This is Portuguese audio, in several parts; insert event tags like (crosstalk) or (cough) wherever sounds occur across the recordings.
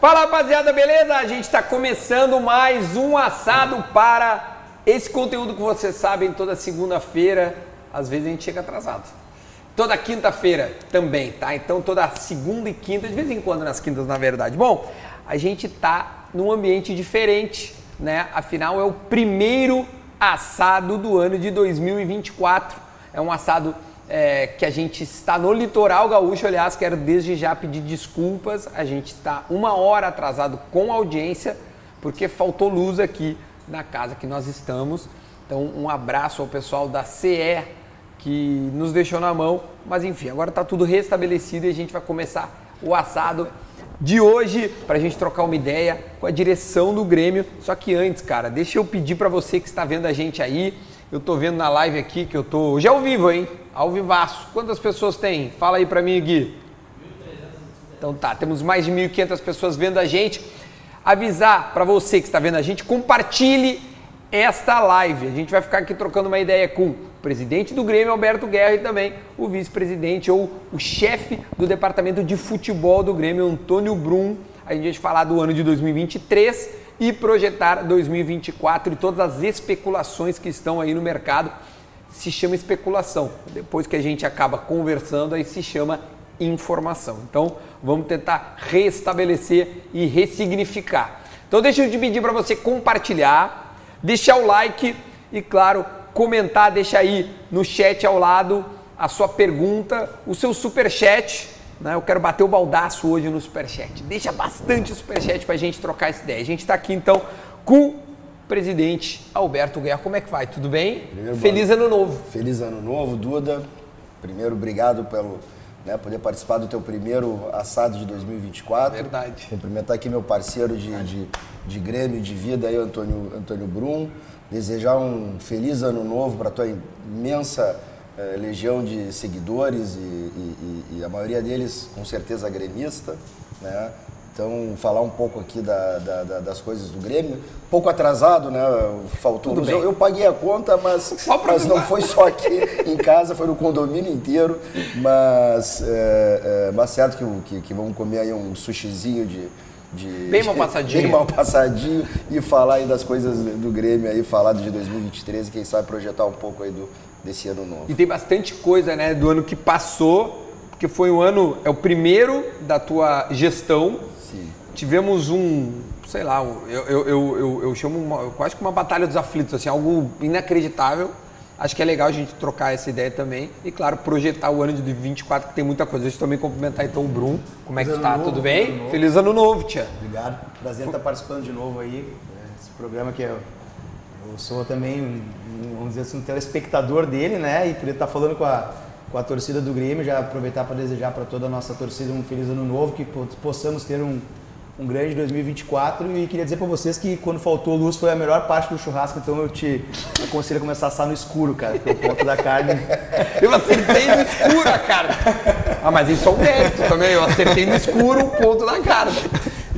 Fala rapaziada, beleza? A gente está começando mais um assado para esse conteúdo que vocês sabem toda segunda-feira. Às vezes a gente chega atrasado. Toda quinta-feira também, tá? Então toda segunda e quinta, de vez em quando nas quintas, na verdade. Bom, a gente tá num ambiente diferente, né? Afinal é o primeiro assado do ano de 2024. É um assado é, que a gente está no litoral gaúcho. Aliás, quero desde já pedir desculpas. A gente está uma hora atrasado com a audiência, porque faltou luz aqui na casa que nós estamos. Então, um abraço ao pessoal da CE que nos deixou na mão. Mas enfim, agora está tudo restabelecido e a gente vai começar o assado de hoje para a gente trocar uma ideia com a direção do Grêmio. Só que antes, cara, deixa eu pedir para você que está vendo a gente aí. Eu tô vendo na live aqui que eu tô já ao vivo, hein? Ao vivaço. Quantas pessoas tem? Fala aí para mim, Gui. Então tá, temos mais de 1.500 pessoas vendo a gente. Avisar para você que está vendo a gente, compartilhe esta live. A gente vai ficar aqui trocando uma ideia com o presidente do Grêmio, Alberto Guerra, e também o vice-presidente ou o chefe do departamento de futebol do Grêmio, Antônio Brum. A gente vai falar do ano de 2023 e projetar 2024 e todas as especulações que estão aí no mercado. Se chama especulação. Depois que a gente acaba conversando, aí se chama informação. Então, vamos tentar restabelecer e ressignificar. Então, deixa eu te pedir para você compartilhar, deixar o like e, claro, comentar, deixa aí no chat ao lado a sua pergunta, o seu super chat. Né? Eu quero bater o baldaço hoje no super chat. Deixa bastante super chat para a gente trocar essa ideia. A gente está aqui então com o presidente Alberto Guerra. Como é que vai? Tudo bem? Primeiro, Feliz ano novo. Feliz ano novo, Duda. Primeiro, obrigado pelo né, poder participar do teu primeiro assado de 2024. Verdade. Cumprimentar aqui meu parceiro de, de, de Grêmio, de vida, aí, Antônio, Antônio Brum. Desejar um feliz ano novo para tua imensa eh, legião de seguidores e, e- e- a maioria deles, com certeza, gremista. Né? Então, falar um pouco aqui da- da- da- das coisas do Grêmio. Um pouco atrasado, né? Faltou Tudo. Eu, eu paguei a conta, mas, mas não foi só aqui em casa, foi no condomínio inteiro. Mas, é, é, mas certo que, que, que vamos comer aí um sushizinho de. de Bem mal (laughs) passadinho. Bem mal passadinho e falar aí das coisas do Grêmio aí, falar de 2023 e quem sabe projetar um pouco aí do, desse ano novo. E tem bastante coisa, né, do ano que passou, porque foi um ano, é o primeiro da tua gestão. Sim. Tivemos um, sei lá, um- eu, eu, eu, eu, eu chamo uma, quase que uma batalha dos aflitos, assim, algo inacreditável. Acho que é legal a gente trocar essa ideia também. E, claro, projetar o ano de 2024, que tem muita coisa. Deixa eu também cumprimentar então o Brum. Como é que tá? ano Tudo bem? ano novo. Feliz ano novo, tia. Obrigado. Prazer estar participando de novo aí. Esse programa que eu, eu sou também, um, vamos dizer assim, um telespectador dele, né? E poder estar falando com a, com a torcida do Grêmio, já aproveitar para desejar para toda a nossa torcida um feliz ano novo, que po- possamos ter um, um grande 2024. E queria dizer para vocês que quando faltou luz foi a melhor parte do churrasco, então eu te aconselho a começar a assar no escuro, cara, porque o ponto da carne. (laughs) Eu acertei no escuro a carne. Ah, mas isso é um mérito também. Eu acertei no escuro o ponto da carne.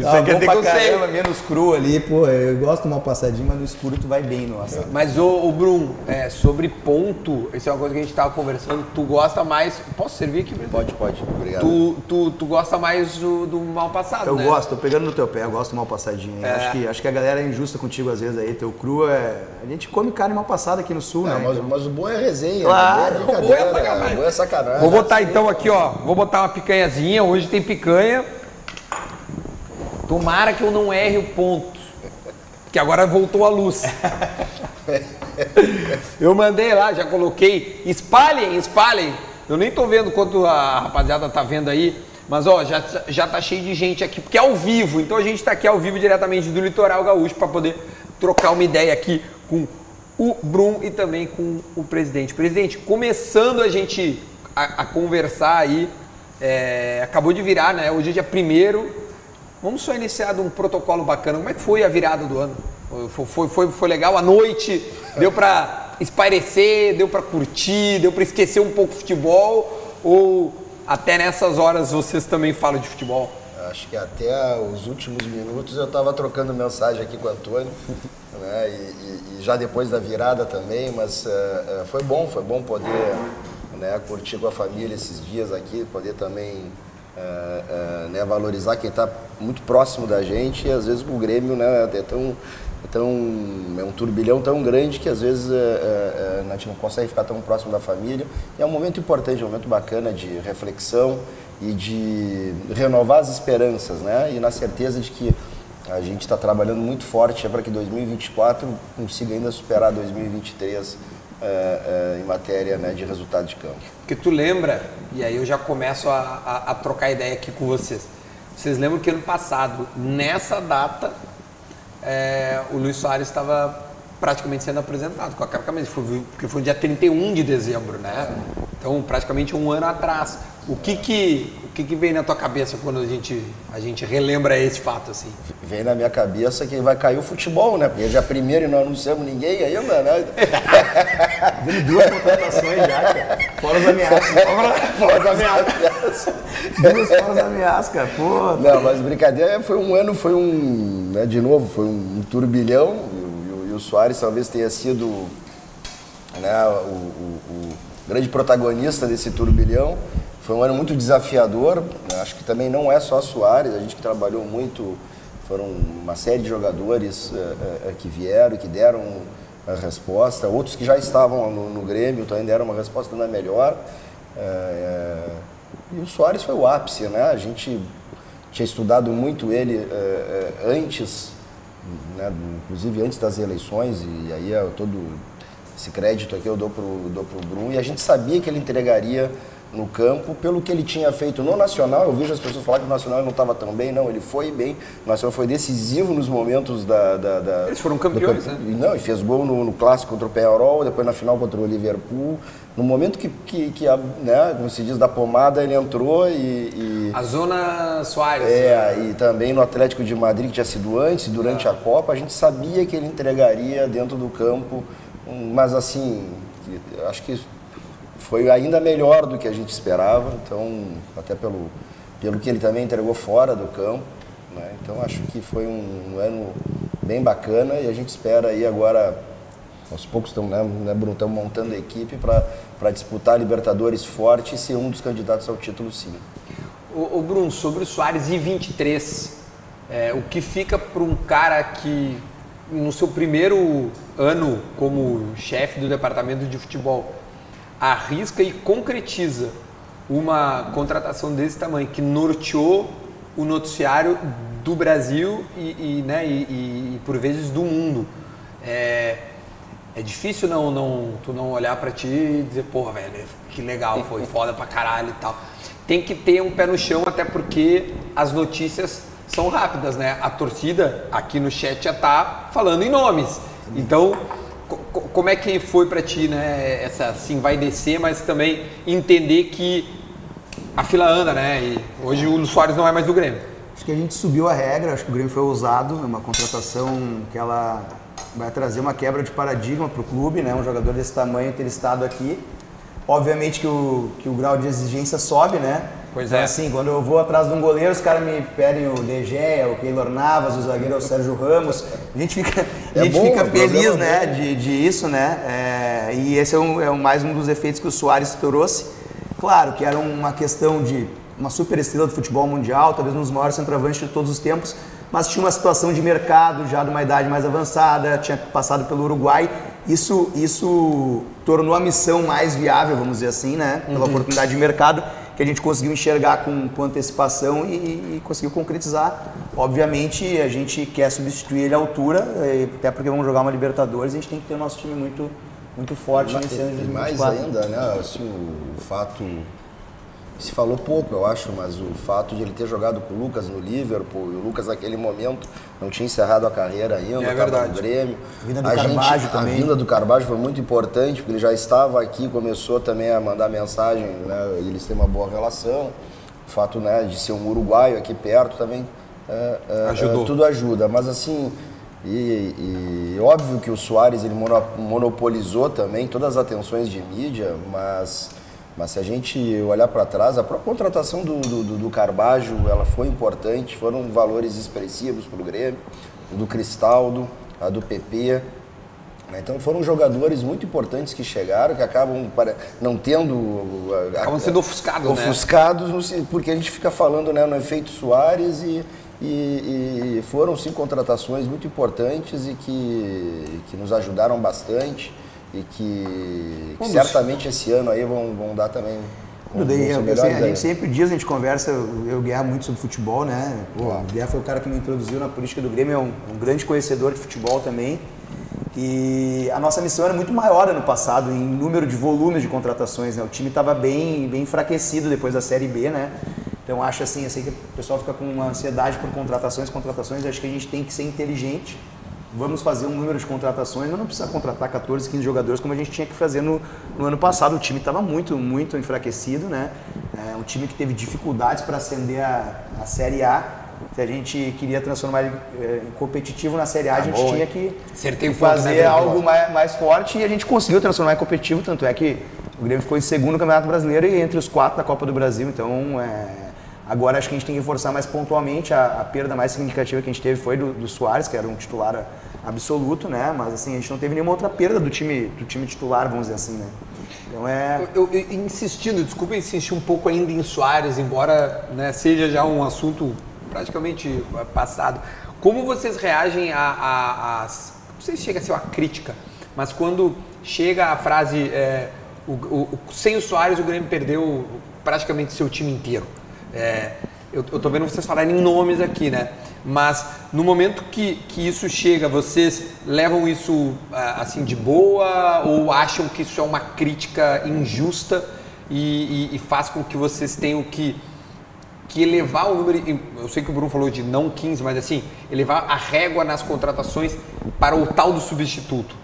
Isso Ah, quer bom dizer pra que eu sei. caramba, menos cru ali, pô, eu gosto de uma passadinha, mas no escuro tu vai bem no assado. Mas, ô, ô Brum, é, sobre ponto, isso é uma coisa que a gente tava conversando. Tu gosta mais. Posso servir aqui, presidente? Pode, pode. Obrigado. Tu, tu, tu gosta mais do, do mal passado, Eu né? gosto, tô pegando no teu pé, eu gosto mal passadinho. É. Acho, que, acho que a galera é injusta contigo às vezes aí. Teu cru é. A gente come carne mal passada aqui no sul, Não, né? mas, Então- mas o bom é resenha. Claro, o o bom é o bom é sacanagem. Vou botar então aqui, ó. Vou botar uma picanhazinha. Hoje tem picanha. Tomara que eu não erre o ponto. Que agora voltou a luz. (laughs) Eu mandei lá, já coloquei. Espalhem, espalhem. Eu nem tô vendo quanto a rapaziada tá vendo aí. Mas ó, já, já tá cheio de gente aqui, porque é ao vivo. Então a gente tá aqui ao vivo diretamente do Litoral Gaúcho para poder trocar uma ideia aqui com o Brum e também com o presidente. Presidente, começando a gente a, a conversar aí, é, acabou de virar, né? Hoje é dia primeiro. Vamos só iniciar de um protocolo bacana. Como é que foi a virada do ano? Foi, foi, foi, foi legal? A noite deu para espairecer, deu para curtir, deu para esquecer um pouco o futebol? Ou até nessas horas vocês também falam de futebol? Acho que até os últimos minutos eu estava trocando mensagem aqui com o Antônio, (laughs) né? E, e- e já depois da virada também, mas eh, foi bom, foi bom poder né, curtir com a família esses dias aqui, poder também é, é, né, valorizar quem está muito próximo da gente e às vezes o Grêmio né, é tão é, tão, é um turbilhão tão grande que às vezes é, é, a gente não consegue ficar tão próximo da família. E é um momento importante, é um momento bacana de reflexão e de renovar as esperanças, né? E na certeza de que a gente está trabalhando muito forte para que 2024 consiga ainda superar 2023 é, é, em matéria né, de resultado de campo. Porque tu lembra, e aí eu já começo a, a, a trocar ideia aqui com vocês. Vocês lembram que ano passado, nessa data, é, o Luiz Soares estava praticamente sendo apresentado com aquela camisa, porque foi dia 31 de dezembro, né? Então, praticamente um ano atrás. O que que, que que vem na tua cabeça quando a gente, a gente relembra esse fato, assim? Vem na minha cabeça que vai cair o futebol, né? Porque já primeiro e não anunciamos ninguém ainda, né? (laughs) Vendo duas contratações já, cara. Fora as ameaças. Fora as (laughs) ameaças. duas fora as ameaças, cara. Pô. Não, mas brincadeira, foi um ano, foi um, né, de novo, foi um turbilhão. E, e, e o Soares talvez tenha sido né, o, o, o grande protagonista desse turbilhão. Foi um ano muito desafiador. Acho que também não é só Soares, a gente que trabalhou muito, foram uma série de jogadores é, é, que vieram que deram a resposta. Outros que já estavam no, no Grêmio também deram uma resposta ainda melhor. É, e o Soares foi o ápice, né? A gente tinha estudado muito ele antes, né? inclusive antes das eleições, e aí todo esse crédito aqui eu dou para o dou Bruno, e a gente sabia que ele entregaria no campo, pelo que ele tinha feito no Nacional. Eu vejo as pessoas falar que o Nacional não estava tão bem. Não, ele foi bem. O Nacional foi decisivo nos momentos da. da, da Eles foram campeões, né? Não, e fez gol no, no clássico contra o Penharol, depois na final contra o Liverpool. No momento que, que, que a, né, como se diz, da pomada, ele entrou e. e a Zona Soares. É, né? e também no Atlético de Madrid, que tinha sido antes, durante a Copa, a gente sabia que ele entregaria dentro do campo. Mas assim, acho que foi ainda melhor do que a gente esperava, então, até pelo, pelo que ele também entregou fora do campo. Né? Então, acho que foi um, ano bem bacana e a gente espera aí agora, aos poucos estão, né, né Bruno, estão montando a equipe para disputar a Libertadores forte e ser um dos candidatos ao título, sim. O, o Bruno, sobre o Soares e 23, é, o que fica para um cara que no seu primeiro ano como chefe do departamento de futebol arrisca e concretiza uma contratação desse tamanho, que norteou o noticiário do Brasil e, e né, e, e, por vezes do mundo. É, é difícil não, não, tu não olhar para ti e dizer, porra, velho, que legal, foi (laughs) foda pra caralho e tal. Tem que ter um pé no chão, até porque as notícias são rápidas, né? A torcida aqui no chat já tá falando em nomes. Então, como é que foi para ti, né? Essa assim vai descer, mas também entender que a fila anda, né? E hoje o Soares não é mais do Grêmio. Acho que a gente subiu a regra, acho que o Grêmio foi ousado, é uma contratação que ela vai trazer uma quebra de paradigma para o clube, né? Um jogador desse tamanho ter estado aqui. Obviamente que o, que o grau de exigência sobe, né? Pois então, é. assim, quando eu vou atrás de um goleiro, os caras me pedem o DG, o Keylor Navas, o zagueiro é o Sérgio Ramos. A gente fica, a é gente bom, fica feliz, né, de, de isso, né? É, e esse é, um, é mais um dos efeitos que o Soares trouxe. Claro que era uma questão de uma super estrela do futebol mundial, talvez um dos maiores centroavantes de todos os tempos, mas tinha uma situação de mercado já de uma idade mais avançada, tinha passado pelo Uruguai. Isso, isso tornou a missão mais viável, vamos dizer assim, né? Pela uhum. oportunidade de mercado que a gente conseguiu enxergar com, com antecipação e, e, conseguiu concretizar. Obviamente, a gente quer substituir ele à altura, até porque vamos jogar uma Libertadores, a gente tem que ter o nosso time muito, muito forte nesse ano de 2024. mais ainda, né, assim, o fato se falou pouco, eu acho, mas o fato de ele ter jogado com o Lucas no Liverpool, e o Lucas naquele momento não tinha encerrado a carreira ainda, é estava no Grêmio. A vinda do a gente, também. A vinda do Carbajo foi muito importante, porque ele já estava aqui, começou também a mandar mensagem, né, eles têm uma boa relação. O fato né, de ser um uruguaio aqui perto também é, é, Ajudou. É, tudo ajuda, mas assim... E, e, óbvio que o Soares ele monopolizou também todas as atenções de mídia, mas mas se a gente olhar para trás, a própria contratação do, do, do Carbajo ela foi importante, foram valores expressivos para o Grêmio, do Cristaldo, a do PP. Né? Então foram jogadores muito importantes que chegaram, que acabam para, não tendo. Acabam sendo ofuscados, né? ofuscados, no se- porque a gente fica falando né, no efeito Soares e, e- e foram sim contratações muito importantes e que, que nos ajudaram bastante e que, que certamente esse ano aí vão, vão dar também. vão- Daí, vão eu- a gente sempre diz, a gente conversa, eu e Guerra muito sobre futebol, né? Pô, O Guerra foi o cara que me introduziu na política do Grêmio, é um, um grande conhecedor de futebol também. E a nossa missão era muito maior ano passado em número de volumes de contratações, né? O time estava bem, bem enfraquecido depois da Série B, né? Então acho assim, eu sei que o pessoal fica com uma ansiedade por contratações, contratações, acho que a gente tem que ser inteligente. Vamos fazer um número de contratações, mas não precisa contratar 14, 15 jogadores como a gente tinha que fazer no, no ano passado. O time estava muito, muito enfraquecido, né? É um time que teve dificuldades para ascender a, a Série A. Se a gente queria transformar ele em competitivo na Série A, a gente bom, tinha que Acertei né, fazer algo mais, mais forte e a gente conseguiu transformar em competitivo, tanto é que o Grêmio ficou em segundo no Campeonato Brasileiro e entre os quatro da Copa do Brasil. Então, é, agora acho que a gente tem que reforçar mais pontualmente. A, a perda mais significativa que a gente teve foi do, do Soares, que era um titular absoluto, né? Mas assim, a gente não teve nenhuma outra perda do time, do time titular, vamos dizer assim, né? Então é. Eu, eu- insistindo, desculpa insistir um pouco ainda em Soares, embora né, seja já um assunto praticamente eh, passado. Como vocês reagem a, a, às- Não sei se chega a ser uma crítica, mas quando chega a frase é, o- o- sem o Soares o Grêmio perdeu praticamente seu time inteiro. É, eu, eu tô vendo vocês falarem em nomes aqui, né? Mas no momento que, que isso chega, vocês levam isso ah, assim de boa ou acham que isso é uma crítica injusta e, e- e faz com que vocês tenham que, que elevar o número. Eu sei que o Bruno falou de não 15, mas assim, elevar a régua nas contratações para o tal do substituto.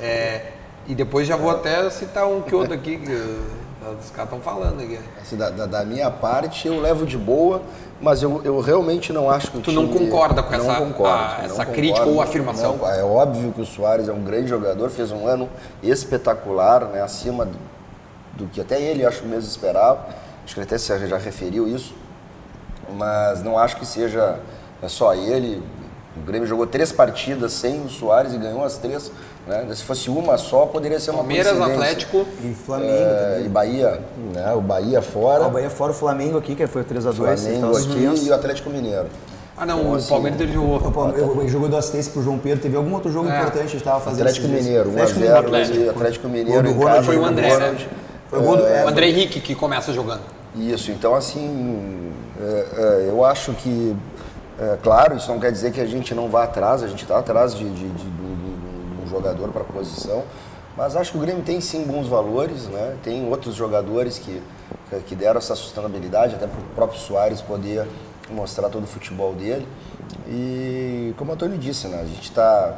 É, e depois já vou até citar um que outro aqui, que os caras estão falando aqui. Assim, da, da- da minha parte, eu levo de boa, mas eu, eu realmente não acho que o Tu não time- concorda com não essa- concordo, a- não essa concordo. crítica ou afirmação? Não, é óbvio que o Soares é um grande jogador, fez um ano espetacular, né, acima do, do que até ele, acho mesmo, esperava. Acho que ele até já referiu isso. Mas não acho que seja é só ele. O Grêmio jogou três partidas sem o Soares e ganhou as três. Né? Se fosse uma só, poderia ser uma Palmeiras, coincidência. Atlético. E Flamengo É, também. e Bahia, né? o Bahia fora. Ah, o Bahia fora o Flamengo aqui, que foi o 3x2. Flamengo aqui e o Atlético Mineiro. Ah, não, Então, o assim, Palmeiras ele jogou. O Palmeiras ele jogou do assistência pro João Pedro. Teve algum outro jogo É. importante que a gente estava fazendo? Atlético? Mineiro, Atlético 1x0 Atlético. e Atlético Mineiro do em Ronald. Foi o do André, Ronald. né? Foi o gol do- O é, André Henrique que começa jogando. Isso, então assim, é, é, eu acho que, é, claro, isso não quer dizer que a gente não vá atrás, a gente está atrás de, de, de- do- do- do jogador para a posição, mas acho que o Grêmio tem sim bons valores, né? tem outros jogadores que, que deram essa sustentabilidade, até para o próprio Soares poder mostrar todo o futebol dele. E como o Antônio disse, né? a gente está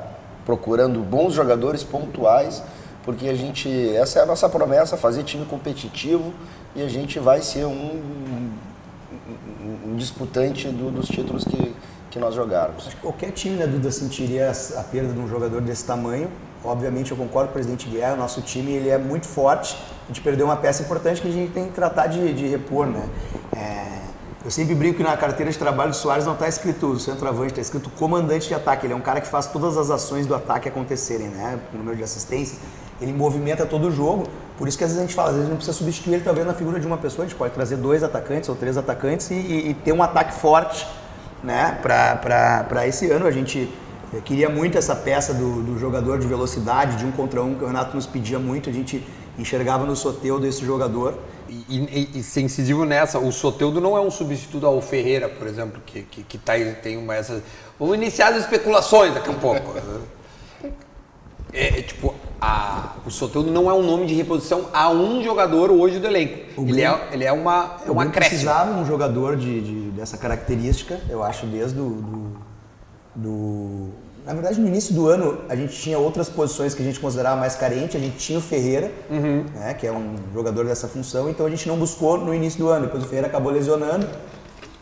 procurando bons jogadores pontuais, porque a gente, essa é a nossa promessa, fazer time competitivo e a gente vai ser um disputante do- dos títulos que, que nós jogarmos. Acho que qualquer time, né, Duda, sentiria a perda de um jogador desse tamanho. Obviamente, eu concordo com o presidente Guerra, nosso time ele é muito forte. A gente perdeu uma peça importante que a gente tem que tratar de, de repor, né? É, eu sempre brinco que na carteira de trabalho do Soares não está escrito o centroavante, está escrito comandante de ataque. Ele é um cara que faz todas as ações do ataque acontecerem, né? O número de assistência, ele movimenta todo o jogo. Por isso que às vezes a gente fala, às vezes não precisa substituir ele talvez na figura de uma pessoa, a gente pode trazer dois atacantes ou três atacantes e, e- e ter um ataque forte né, para esse ano. A gente eh, queria muito essa peça do, do jogador de velocidade, de um contra um, que o Renato nos pedia muito. A gente enxergava no Soteudo esse jogador. E, e, e ser incisivo nessa, o Soteudo não é um substituto ao Ferreira, por exemplo, que, que, que tá tem uma essa. Vamos iniciar as especulações daqui a pouco. É, é, tipo, a, o Soteudo não é um nome de reposição a um jogador hoje do elenco. Ele é, ele é uma, é uma acréscimo. precisava um jogador de, de- dessa característica, eu acho, desde o do, do- Na verdade, no início do ano, a gente tinha outras posições que a gente considerava mais carente. A gente tinha o Ferreira, né, que é um jogador dessa função, então a gente não buscou no início do ano. Depois o Ferreira acabou lesionando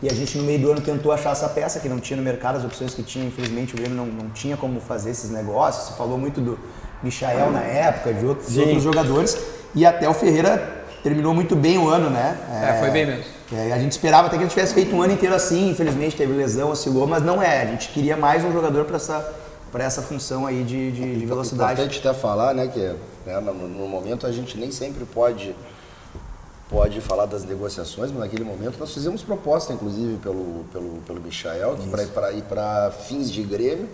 e a gente, no meio do ano, tentou achar essa peça que não tinha no mercado, as opções que tinha. Infelizmente, o Grêmio não, não tinha como fazer esses negócios. Se falou muito do Michael na época, de outros, de outros jogadores. E até o Ferreira terminou muito bem o ano, né? É, foi bem mesmo. É, a gente esperava até que ele tivesse feito um ano inteiro assim, infelizmente teve lesão, oscilou, mas não é. A gente queria mais um jogador para essa, para essa função aí de, de, de É velocidade. importante até falar, né, que né, no, no momento a gente nem sempre pode pode falar das negociações, mas naquele momento nós fizemos proposta, inclusive, pelo, pelo, pelo Michael, para ir para fins de Grêmio,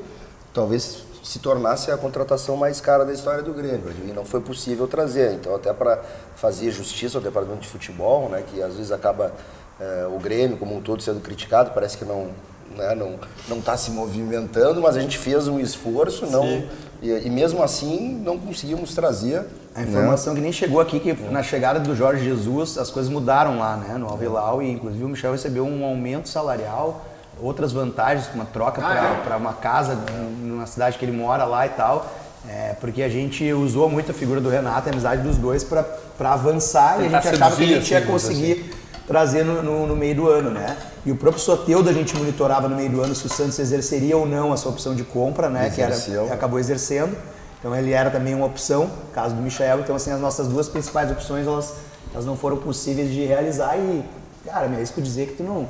talvez se tornasse a contratação mais cara da história do Grêmio. E não foi possível trazer. Então, até para fazer justiça ao departamento de futebol, né, que às vezes acaba eh, o Grêmio como um todo sendo criticado, parece que não né, não não está se movimentando, mas a gente fez um esforço, não e, e mesmo assim não conseguimos trazer. A né? informação que nem chegou aqui, que na chegada do Jorge Jesus, as coisas mudaram lá, né, no Al-Hilal, e inclusive o Michel recebeu um aumento salarial, outras vantagens, uma troca para uma casa numa cidade que ele mora lá e tal, é, porque a gente usou muito a figura do Renato, a amizade dos dois, para avançar e a Tentar gente achava que a gente ia assim, conseguir trazer no, no- no meio do ano, né? E o próprio Soteudo a gente monitorava no meio do ano se o Santos exerceria ou não a sua opção de compra, né? Que era, Exerceu. acabou exercendo. Então ele era também uma opção, caso do Michael. Então assim, as nossas duas principais opções, elas, elas não foram possíveis de realizar e, cara, me arrisco dizer que tu não,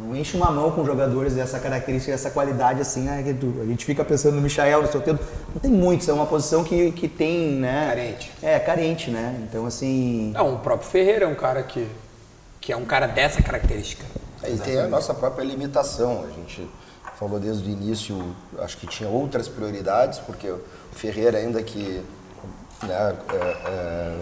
não enche uma mão com jogadores dessa característica, dessa qualidade assim, né? Que tu, a gente fica pensando no Michael, no Soteldo, não tem muitos, é uma posição que, que tem, né? Carente. É, carente, né? Então assim... Não, o próprio Ferreira é um cara que, que é um cara dessa característica. E tem a nossa própria limitação. A gente falou desde o início, acho que tinha outras prioridades, porque Ferreira, ainda que né, é, é,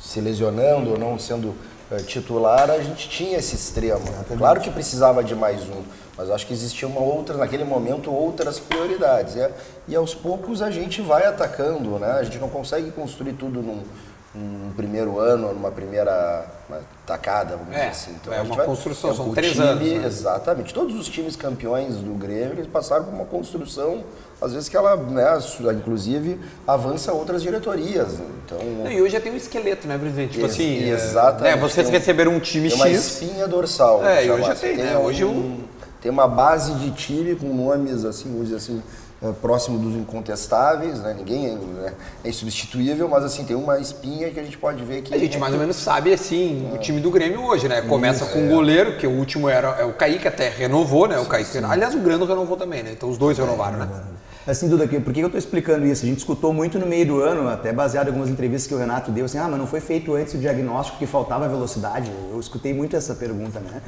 se lesionando ou não sendo é, titular, a gente tinha esse extremo. Claro que precisava de mais um, mas acho que existiam uma outra, naquele momento outras prioridades. E, e aos poucos a gente vai atacando, né? A gente não consegue construir tudo num, num primeiro ano, numa primeira uma tacada, vamos É, dizer assim. é a gente uma construção, é, são três time- anos, né? Exatamente. Todos os times campeões do Grêmio, eles passaram por uma construção, às vezes que ela, né, inclusive, avança outras diretorias. Então, Não, e hoje já tem um esqueleto, né, presidente? Tipo assim, é, exatamente. né, vocês Tem um- receberam um time tem uma X. espinha dorsal. É, e hoje já assim. tem, né? um- Hoje o- Tem uma base de time com nomes, assim, vamos dizer assim, é, próximo dos incontestáveis, né? Ninguém é, né, é insubstituível, mas assim, tem uma espinha que a gente pode ver que... A gente mais ou menos sabe, assim, o time do Grêmio hoje, né? Começa com o goleiro, que o último era é o Kaique, até renovou, né? O Kaique. Aliás, o Grêmio renovou também, né? Então os dois renovaram, né? Assim, Duda, por que eu estou explicando isso? A gente escutou muito no meio do ano, até baseado em algumas entrevistas que o Renato deu, assim, ah, mas não foi feito antes o diagnóstico que faltava velocidade? Eu escutei muito essa pergunta, né?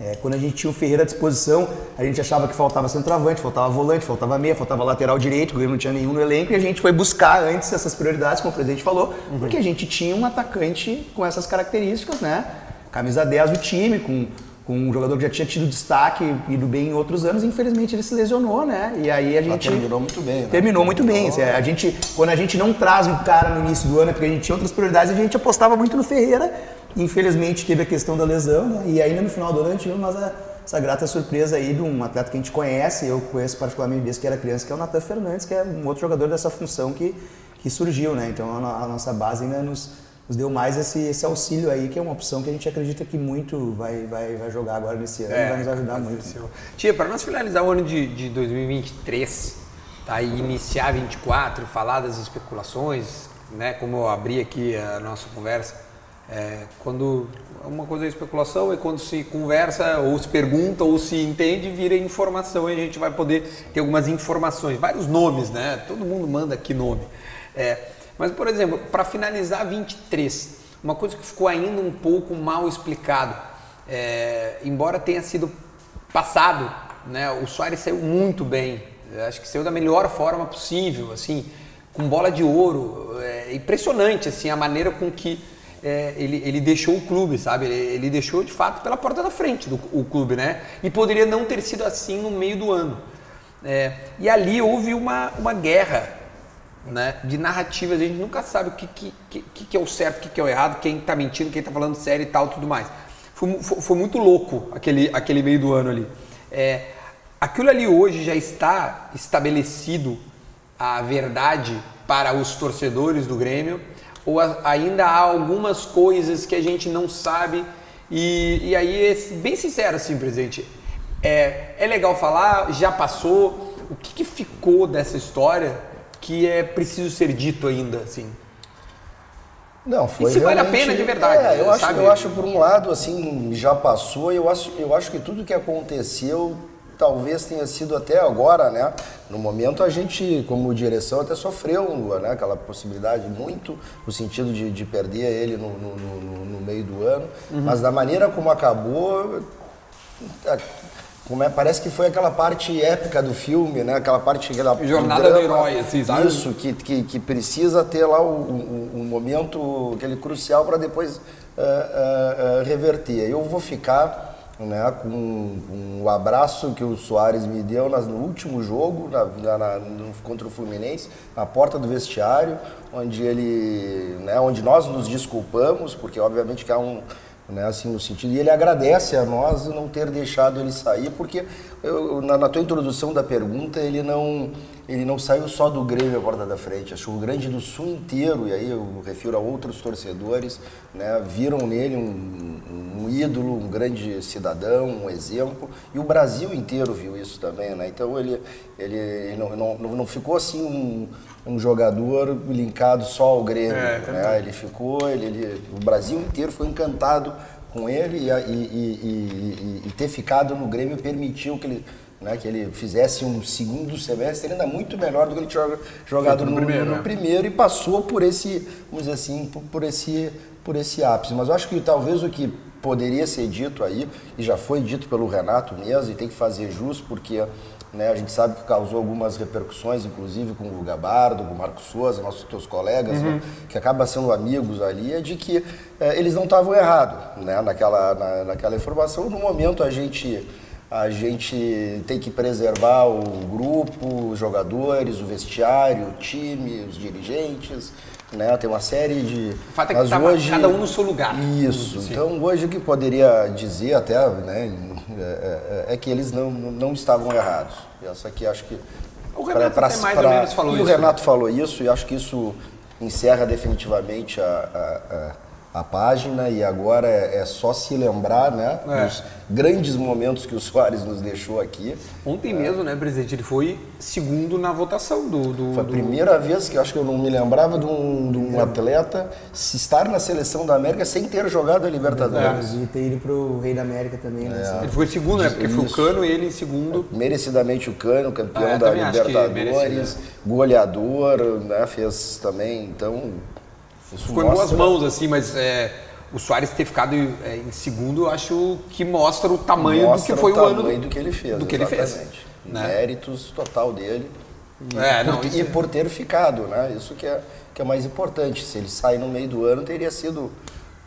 É, quando a gente tinha o Ferreira à disposição, a gente achava que faltava centroavante, faltava volante, faltava meia, faltava lateral direito, o Grêmio não tinha nenhum no elenco, e a gente foi buscar antes essas prioridades, como o presidente falou, porque a gente tinha um atacante com essas características, né? Camisa 10 do time, com com um jogador que já tinha tido destaque e ido bem em outros anos, infelizmente ele se lesionou, né? E aí a Ela gente terminou muito bem, né? Terminou muito bem. assim, A gente, quando a gente não traz um cara no início do ano, é porque a gente tinha outras prioridades, a gente apostava muito no Ferreira. Infelizmente teve a questão da lesão, né? E ainda no final do ano a gente viu mas essa grata surpresa aí de um atleta que a gente conhece, eu conheço particularmente desde que era criança, que é o Natan Fernandes, que é um outro jogador dessa função que, que surgiu, né? Então a, a nossa base ainda nos, nos deu mais esse, esse auxílio aí, que é uma opção que a gente acredita que muito vai, vai, vai jogar agora nesse ano, vai nos ajudar muito. Tia, para nós finalizar o ano de, de 2023, tá? E iniciar 24, falar das especulações, né? Como eu abri aqui a nossa conversa, é, quando uma coisa é especulação e quando se conversa ou se pergunta ou se entende, vira informação e a gente vai poder ter algumas informações, vários nomes, né? Todo mundo manda aqui nome. É, mas, por exemplo, para finalizar 23, uma coisa que ficou ainda um pouco mal explicado, é, embora tenha sido passado, né? O Soares saiu muito bem. Acho que saiu da melhor forma possível, assim, com bola de ouro. É impressionante, assim, a maneira com que é, ele, ele deixou o clube, sabe? Ele, ele deixou de fato pela porta da frente do o clube, né? E poderia não ter sido assim no meio do ano. É, e ali houve uma, uma guerra né, de narrativas, a gente nunca sabe o que, que, que, que é o certo, o que, que é o errado, quem está mentindo, quem está falando sério e tal, tudo mais. Foi, foi, foi muito louco aquele, aquele meio do ano ali. É, aquilo ali hoje já está estabelecido a verdade para os torcedores do Grêmio, ou a- ainda há algumas coisas que a gente não sabe, e, e aí, é bem sincero assim, presidente, é, é legal falar, já passou, o que, que ficou dessa história que é preciso ser dito ainda, assim? Não, foi se vale a pena de verdade, É, eu, acho, eu acho, por um lado, assim, já passou, e eu acho, eu acho que tudo que aconteceu talvez tenha sido até agora, né? No momento a gente, como direção, até sofreu né? aquela possibilidade muito, no sentido de, de perder ele no, no, no, no meio do ano. Uhum. Mas da maneira como acabou, como é, parece que foi aquela parte épica do filme, né? Aquela parte aquela jornada do, herói, assim, sabe? Isso que, que, que precisa ter lá um, um, um momento aquele crucial para depois uh, uh, uh, reverter. Eu vou ficar né, com, o abraço que o Soares me deu no último jogo na, na, no, contra o Fluminense, na porta do vestiário, onde ele, né, onde nós nos desculpamos, porque obviamente que há um né, assim no sentido e ele agradece a nós não ter deixado ele sair porque eu, na, na, tua introdução da pergunta ele não ele não saiu só do Grêmio à porta da frente. Acho que o Grande do Sul inteiro e aí eu refiro a outros torcedores né, viram nele um, um, ídolo um grande cidadão um exemplo e o Brasil inteiro viu isso também né. Então ele ele, ele não, não, não ficou assim um um jogador linkado só ao Grêmio. É, né? Ele ficou, ele, ele, o Brasil inteiro foi encantado com ele e, e, e, e, ter ficado no Grêmio permitiu que ele, né, que ele fizesse um segundo semestre ainda muito melhor do que ele tinha jogado no, no, primeiro, no, né? primeiro, e passou por esse, vamos dizer assim, por, por, esse, por esse ápice. Mas eu acho que talvez o que poderia ser dito aí, e já foi dito pelo Renato mesmo, e tem que fazer jus, porque né? A gente sabe que causou algumas repercussões, inclusive com o Gabardo, com o Marcos Souza, nossos teus colegas, uhum. né? que acabam sendo amigos ali, é de que é, eles não estavam errados né? naquela, na, naquela informação. No momento a gente a gente tem que preservar o grupo, os jogadores, o vestiário, o time, os dirigentes, né? Tem uma série de. O fato é que Mas hoje... cada um no seu lugar. Isso. Então hoje o que poderia dizer até, né, é, é, é, que eles não, não estavam errados. Essa aqui acho que. O Renato pra, pra, mais pra, ou menos falou e isso. o Renato falou isso e acho que isso encerra definitivamente a, a, a a página e agora é, é só se lembrar né, é. dos grandes momentos que o Soares nos deixou aqui. Ontem é. mesmo, né, presidente? Ele foi segundo na votação do. do foi a primeira vez que eu acho que eu não me lembrava de um, de um atleta se estar na seleção da América sem ter jogado a Libertadores. É. E ter ido para o Rei da América também, né? É. Ele foi segundo, né? Porque Isso. foi o Cano e ele em segundo. Merecidamente o Cano, campeão ah, da Libertadores, goleador, né? Fez também, então isso Ficou mostra... em boas mãos, assim, mas é, o Soares ter ficado é, em segundo, eu acho que mostra o tamanho mostra do que foi o, o ano. do, do que ele fez. Do que ele fez. Né? Méritos total dele. E, é, por, não, e por é- ter ficado, né? Isso que é, que é mais importante. Se ele sair no meio do ano, teria sido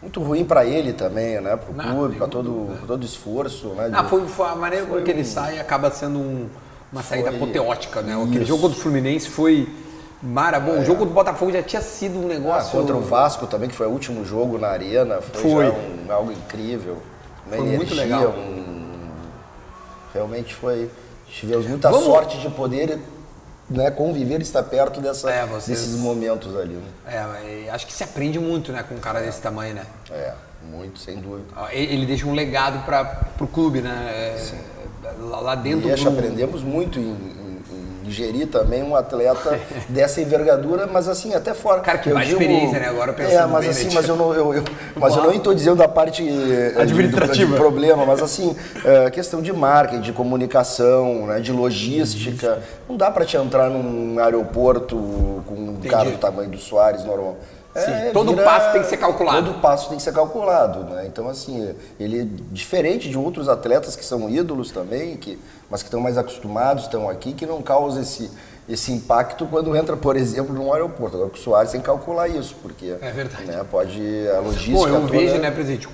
muito ruim para ele também, né? Para o clube, para todo, todo esforço. Né? Ah, foi, foi, a maneira com que ele sai acaba sendo um, uma saída foi... apoteótica, né? Aquele jogo do Fluminense foi Mara, bom, é. o jogo do Botafogo já tinha sido um negócio. Ah, contra o Vasco também, que foi o último jogo na arena, foi, foi. Um, algo incrível. Uma foi energia, muito legal. Um... Realmente foi. Tivemos muita Vamos... sorte de poder né, conviver, estar perto dessa, é, vocês... desses momentos ali. Né? É, acho que se aprende muito né, com um cara desse tamanho, né? É, muito, sem dúvida. Ele deixa um legado para o clube, né? É, lá dentro e do... aprendemos muito em, gerir também um atleta (laughs) dessa envergadura, mas assim, até fora. Cara, que mais digo, experiência, né? Agora pensando É, mas assim, mas eu não, eu, eu mas eu não estou dizendo a parte eh, administrativa do, do problema, mas assim, é, questão de marketing, de comunicação, né, de logística. Não dá para te entrar num aeroporto com um Entendi. cara do tamanho do Soares normal. É, todo vira, passo tem que ser calculado. Todo passo tem que ser calculado, né? Então, assim, ele diferente de outros atletas que são ídolos também, que, mas que estão mais acostumados, estão aqui, que não causa esse, esse impacto quando entra, por exemplo, num aeroporto. Agora, com o Soares tem que calcular isso, porque é verdade. Né, pode a logística. Bom, eu toda... vejo, né, presidente,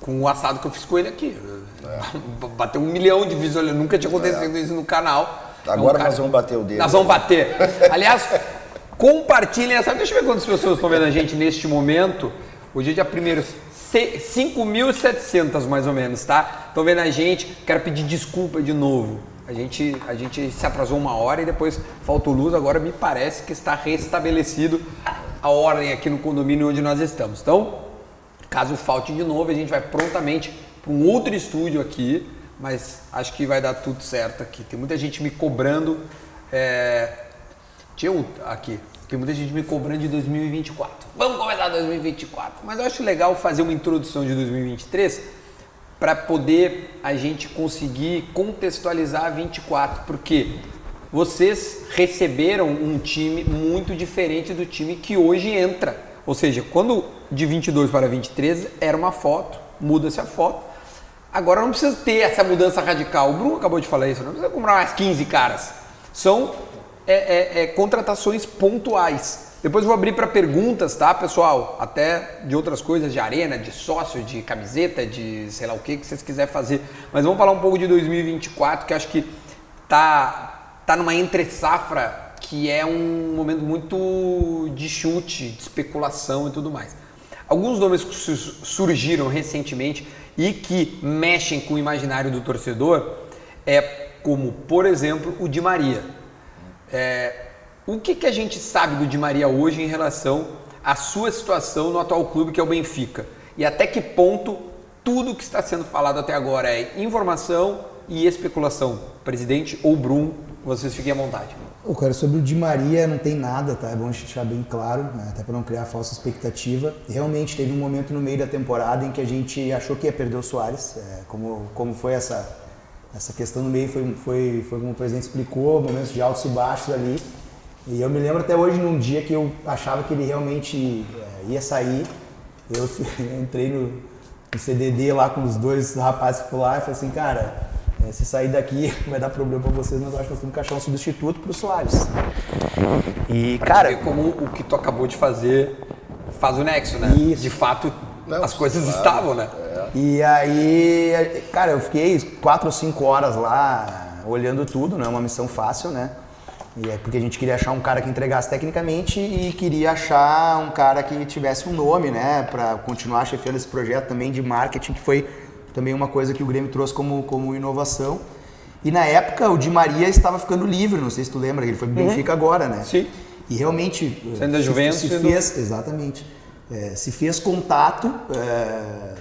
com o assado que eu fiz com ele aqui. É. (laughs) Bateu um milhão de visualizações, nunca tinha acontecido é. isso no canal. Agora é um nós vamos bater o dele. Nós vamos bater. Aliás, Compartilhem essa. Deixa eu ver quantas pessoas estão vendo a gente neste momento. Hoje é dia 1 5.700 mais ou menos, tá? Estão vendo a gente. Quero pedir desculpa de novo. A gente, a gente se atrasou uma hora e depois faltou luz. Agora me parece que está restabelecido a ordem aqui no condomínio onde nós estamos. Então, caso falte de novo, a gente vai prontamente para um outro estúdio aqui. Mas acho que vai dar tudo certo aqui. Tem muita gente me cobrando. É... Tinha um aqui, tem muita gente me cobrando de 2024. Vamos começar 2024. Mas eu acho legal fazer uma introdução de 2023 para poder a gente conseguir contextualizar 24, porque vocês receberam um time muito diferente do time que hoje entra. Ou seja, quando de 22 para 23 era uma foto, muda-se a foto. Agora não precisa ter essa mudança radical. O Bruno acabou de falar isso, não precisa comprar mais 15 caras. São é, é, é, contratações pontuais. Depois vou abrir para perguntas, tá, pessoal? Até de outras coisas, de arena, de sócio, de camiseta, de sei lá o que que vocês quiserem fazer. Mas vamos falar um pouco de 2024, que acho que tá tá numa entre safra que é um momento muito de chute, de especulação e tudo mais. Alguns nomes que surgiram recentemente e que mexem com o imaginário do torcedor é como, por exemplo, o Di Maria. É, o que, que a gente sabe do Di Maria hoje em relação à sua situação no atual clube que é o Benfica? E até que ponto tudo que está sendo falado até agora é informação e especulação? Presidente ou Brum, vocês fiquem à vontade. O cara, sobre o Di Maria não tem nada, tá? É bom a gente deixar bem claro, né? até para não criar falsa expectativa. Realmente teve um momento no meio da temporada em que a gente achou que ia perder o Soares. É, como, como foi essa, essa questão no meio, foi, foi, foi como o presidente explicou, momentos de altos e baixos ali. E eu me lembro até hoje num dia que eu achava que ele realmente é, ia sair. Eu (laughs) entrei no, no CDD lá com os dois rapazes por lá e falei assim, cara, é, se sair daqui (laughs) vai dar problema para vocês, mas eu acho que nós temos que achar um substituto para o Soares. E, pra cara. Ver como o que tu acabou de fazer faz o nexo, né? Isso. De fato, Não, as coisas claro. estavam, né? É. E aí, cara, eu fiquei quatro ou cinco horas lá olhando tudo, não é uma missão fácil, né? E é porque a gente queria achar um cara que entregasse tecnicamente e queria achar um cara que tivesse um nome, né, para continuar chefiando esse projeto também de marketing que foi também uma coisa que o Grêmio trouxe como, como inovação. E na época o Di Maria estava ficando livre, não sei se tu lembra, ele foi pro uhum. Benfica agora, né? Sim. E realmente. Sendo da Juventus. Se, se fez, exatamente. É, se fez contato. É,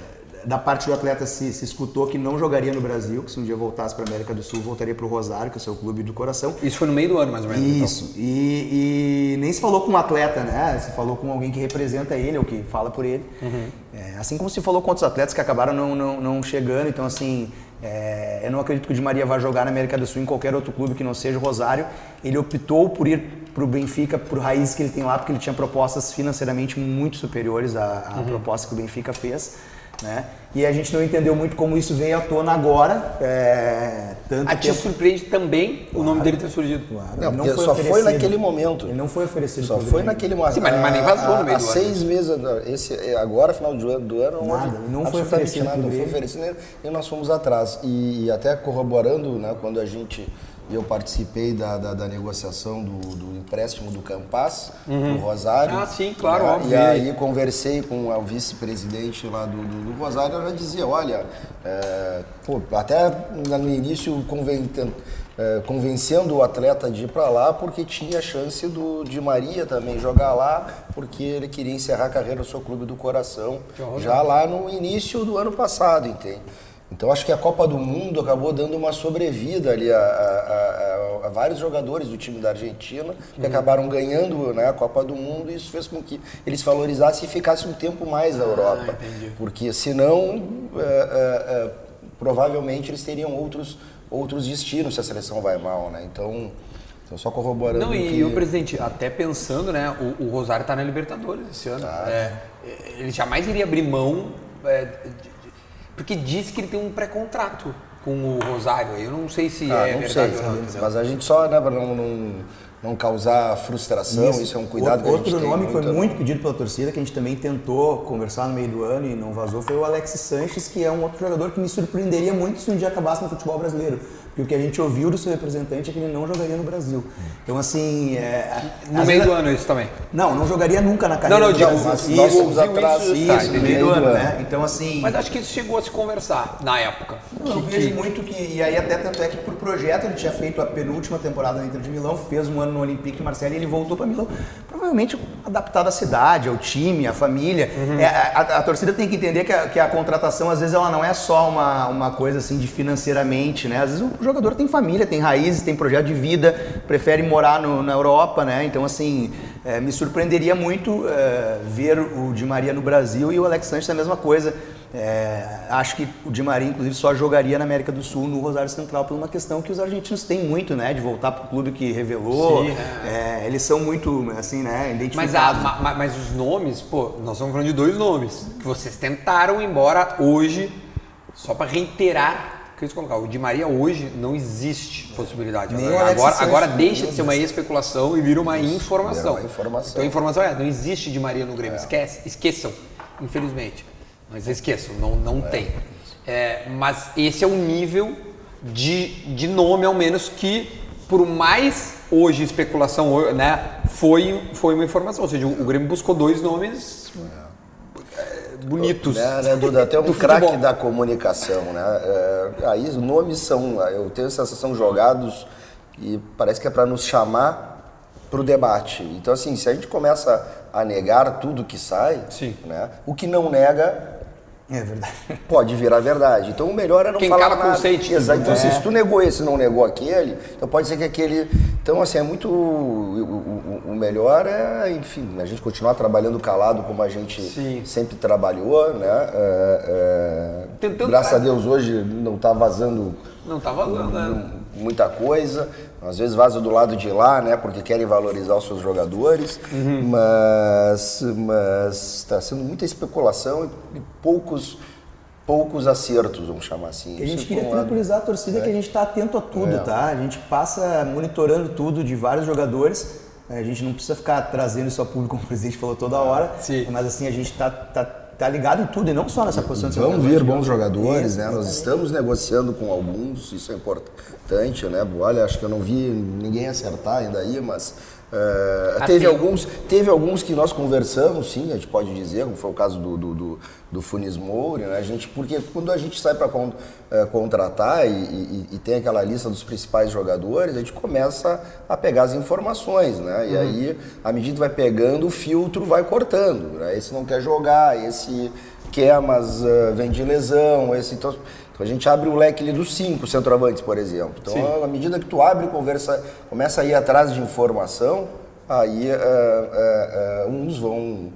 da parte do atleta se, se, escutou que não jogaria no Brasil, que se um dia voltasse para a América do Sul, voltaria para o Rosário, que é o seu clube do coração. Isso foi no meio do ano, mais ou menos. Então. Isso. Então. E, e, nem se falou com um atleta, né? Se falou com alguém que representa ele ou que fala por ele. Uhum. É, assim como se falou com outros atletas que acabaram não, não, não chegando. Então, assim, é, eu não acredito que o Di Maria vá jogar na América do Sul em qualquer outro clube que não seja o Rosário. Ele optou por ir para o Benfica por raízes que ele tem lá, porque ele tinha propostas financeiramente muito superiores à, à uhum. proposta que o Benfica fez. Né? E a gente não entendeu muito como isso veio à tona agora. É, tanto a te surpreende também claro, o nome dele ter surgido. Claro. Não, não foi só foi naquele momento. Ele não foi oferecido. Só foi naquele momento. Sim, mas, mas nem vazou no meio há do seis meses, esse, é, agora, final do ano, do ano nada, não foi oferecido. Nada, não foi oferecido e nós fomos atrás. E, e até corroborando, né, quando a gente e eu participei da, da, da negociação do, do, empréstimo do Campas, uhum. do Rosário. Ah, sim, claro, né? óbvio. E aí conversei com o vice-presidente lá do, do, do, Rosário, eu já dizia, olha, é, pô, até no início conven, é, convencendo o atleta de ir para lá, porque tinha chance do, de Maria também jogar lá, porque ele queria encerrar a carreira no seu clube do coração, já lá no início do ano passado, entende? Então acho que a Copa do Mundo acabou dando uma sobrevida ali a, a, a, a vários jogadores do time da Argentina que uhum. acabaram ganhando né, a Copa do Mundo e isso fez com que eles valorizassem e ficassem um tempo mais na Europa. Ah, porque senão é, é, é, provavelmente eles teriam outros, outros destinos se a seleção vai mal. Né? Então, então só corroborando. Não, e que... o presidente, até pensando, né? O, o Rosário está na Libertadores esse ano. Ah. É, ele jamais iria abrir mão é, porque diz que ele tem um pré-contrato com o Rosário. Eu não sei se ah, é não verdade sei, ou não. Mas a gente só, né, para não, não, não, causar frustração, isso, isso é um cuidado outro, que a gente Outro nome que foi muito pedido pela torcida, que a gente também tentou conversar no meio do ano e não vazou, foi o Alex Sanches, que é um outro jogador que me surpreenderia muito se um dia acabasse no futebol brasileiro porque o que a gente ouviu do seu representante é que ele não jogaria no Brasil. Então, assim. É, no meio do ano, isso também? Não, não jogaria nunca na carreira. Não, não, digo, mas nós atrás. Isso, tá, isso no meio do ano, né? Então, assim. Mas acho que isso chegou a se conversar na época. Eu que, vejo que... muito que. E aí, até tanto é que por projeto ele tinha feito a penúltima temporada na Inter de Milão, fez um ano no Olympique de Marseille e ele voltou para Milão. Provavelmente adaptado à cidade, ao time, à família. Uhum. É, a, a, a, torcida tem que entender que a, que a contratação, às vezes, ela não é só uma, uma coisa assim de financeiramente, né? Às vezes o jogador tem família tem raízes, tem projeto de vida, prefere morar no, na Europa, né? Então, assim, é, me surpreenderia muito é, ver o Di Maria no Brasil e o Alex Sanches a mesma coisa. É, acho que o Di Maria, inclusive, só jogaria na América do Sul, no Rosário Central, por uma questão que os argentinos têm muito, né? De voltar para o clube que revelou. Sim, é. É, eles são muito, assim, né? Identificados. Mas, a, mas, os nomes, pô, nós estamos falando de dois nomes que vocês tentaram, embora hoje, só para reiterar que colocar. O Di Maria hoje não existe possibilidade. Nem agora, agora deixa de ser uma especulação e vira uma informação. Uma informação. Então a informação é, não existe Di Maria no Grêmio. É. Esquece, esqueçam, infelizmente. Mas esqueçam, não, não é. tem. É, mas esse é o nível de, de nome, ao menos, que por mais hoje especulação, né, foi, foi uma informação. Ou seja, o, o Grêmio buscou dois nomes é, bonitos. Né, né, Duda, até (laughs) um craque da comunicação, né? É, aí os nomes são, eu tenho a sensação, jogados e parece que é para nos chamar para o debate. Então, assim, se a gente começa a negar tudo que sai, Sim. Né, o que não nega é verdade. (laughs) Pode virar verdade. Então o melhor é não Quem falar cala nada. Conceito, Exato. Então, assim, é. se tu negou esse e não negou aquele, então pode ser que aquele. Então, assim, é muito. O, o, o melhor é, enfim, a gente continuar trabalhando calado como a gente Sim. sempre trabalhou, né? É, é... Graças a Deus hoje não está vazando. Não está vazando, né? Muita coisa. Às vezes vaza do lado de lá, né? Porque querem valorizar os seus jogadores. Uhum. Mas está sendo muita especulação e poucos poucos acertos, vamos chamar assim. a gente queria tranquilizar a torcida é. que a gente está atento a tudo, é. tá? A gente passa monitorando tudo de vários jogadores. A gente não precisa ficar trazendo isso ao público, como o presidente falou toda hora. Sim. Mas assim, a gente está tá, tá ligado em tudo e não só nessa posição de Vão vir bons jogadores, né? Nós estamos negociando com alguns, isso é importante, né? Olha, acho que eu não vi ninguém acertar ainda aí, mas Uh, teve, alguns, teve alguns que nós conversamos, sim, a gente pode dizer, como foi o caso do, do, do, do Funes Moura, né? a gente, porque quando a gente sai para con, uh, contratar e, e, e, tem aquela lista dos principais jogadores, a gente começa a pegar as informações, né? E uhum. aí, à medida que vai pegando, o filtro vai cortando. Né? Esse não quer jogar, esse quer, mas uh, vem de lesão, esse. Então, a gente abre o leque ali dos cinco centroavantes, por exemplo. Então, Sim. à medida que tu abre conversa, começa a ir atrás de informação, aí uh, uh, uh, uns vão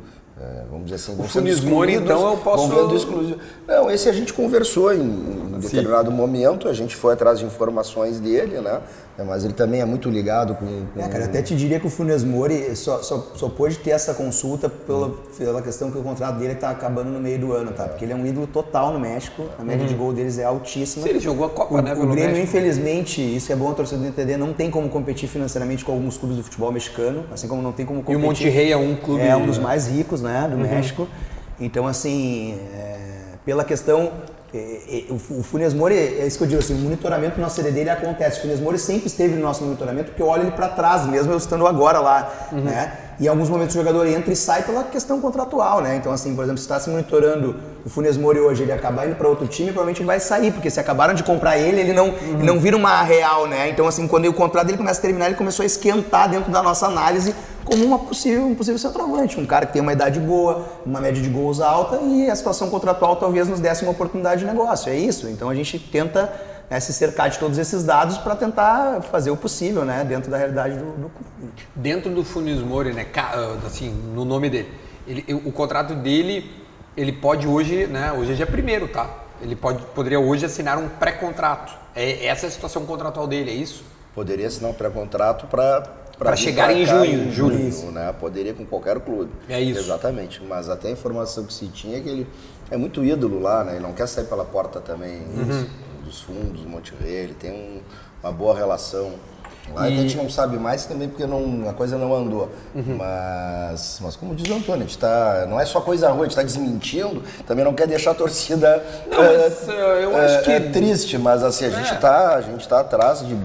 vamos dizer assim, o Funes Mori, então eu posso. Exclusivo. Não, esse a gente conversou em, em determinado momento, a gente foi atrás de informações dele, né? É, mas ele também é muito ligado com. com... É, cara, eu até te diria que o Funes Mori só, só, só pôde ter essa consulta pela, pela questão que o contrato dele está acabando no meio do ano, tá? Porque ele é um ídolo total no México, a média uhum. de gol deles é altíssima. Se ele jogou a Copa, o, né? O Grêmio, infelizmente, isso é bom a torcida entender, não tem como competir financeiramente com alguns clubes do futebol mexicano, assim como não tem como competir. E o Monterrey é um clube. É um dos mais ricos, né, do uhum. México. Então, assim, é, pela questão o Funes Mori, é isso que eu digo, assim, o monitoramento do nosso CD dele acontece. O Funes Mori sempre esteve no nosso monitoramento, porque eu olho ele para trás, mesmo eu estando agora lá, uhum. né? E em alguns momentos o jogador entra e sai pela questão contratual, né? Então, assim, por exemplo, se está se monitorando o Funes Mori hoje, ele acabar indo para outro time, provavelmente ele vai sair, porque se acabaram de comprar ele, ele não, uhum. ele não vira uma real, né? Então, assim, quando o contrato dele começa a terminar, ele começou a esquentar dentro da nossa análise como uma possível, um possível centroavante, um cara que tem uma idade boa, uma média de gols alta e a situação contratual talvez nos desse uma oportunidade de negócio. É isso. Então a gente tenta né, se cercar de todos esses dados para tentar fazer o possível, né, dentro da realidade do, do clube. Dentro do Funes Mori, né, ah, assim, no nome dele, ele, o contrato dele, ele pode hoje, né, hoje é dia primeiro, tá? Ele pode, poderia hoje assinar um pré-contrato. É essa é a situação contratual dele, é isso? Poderia assinar um pré-contrato para para chegar em junho, julho. Isso. Né? Poderia com qualquer clube. É isso. Exatamente. Mas até a informação que se tinha é que ele é muito ídolo lá, né? Ele não quer sair pela porta também uhum. Dos, dos, fundos, do Monterrey. Ele tem um, uma boa relação. Lá e... a gente não sabe mais também porque não, a coisa não andou. Uhum. Mas, mas como diz o Antônio, a gente tá, não é só coisa ruim, a gente está desmentindo, também não quer deixar a torcida não, é, eu acho é, que... é triste, mas assim, a gente está é. tá atrás de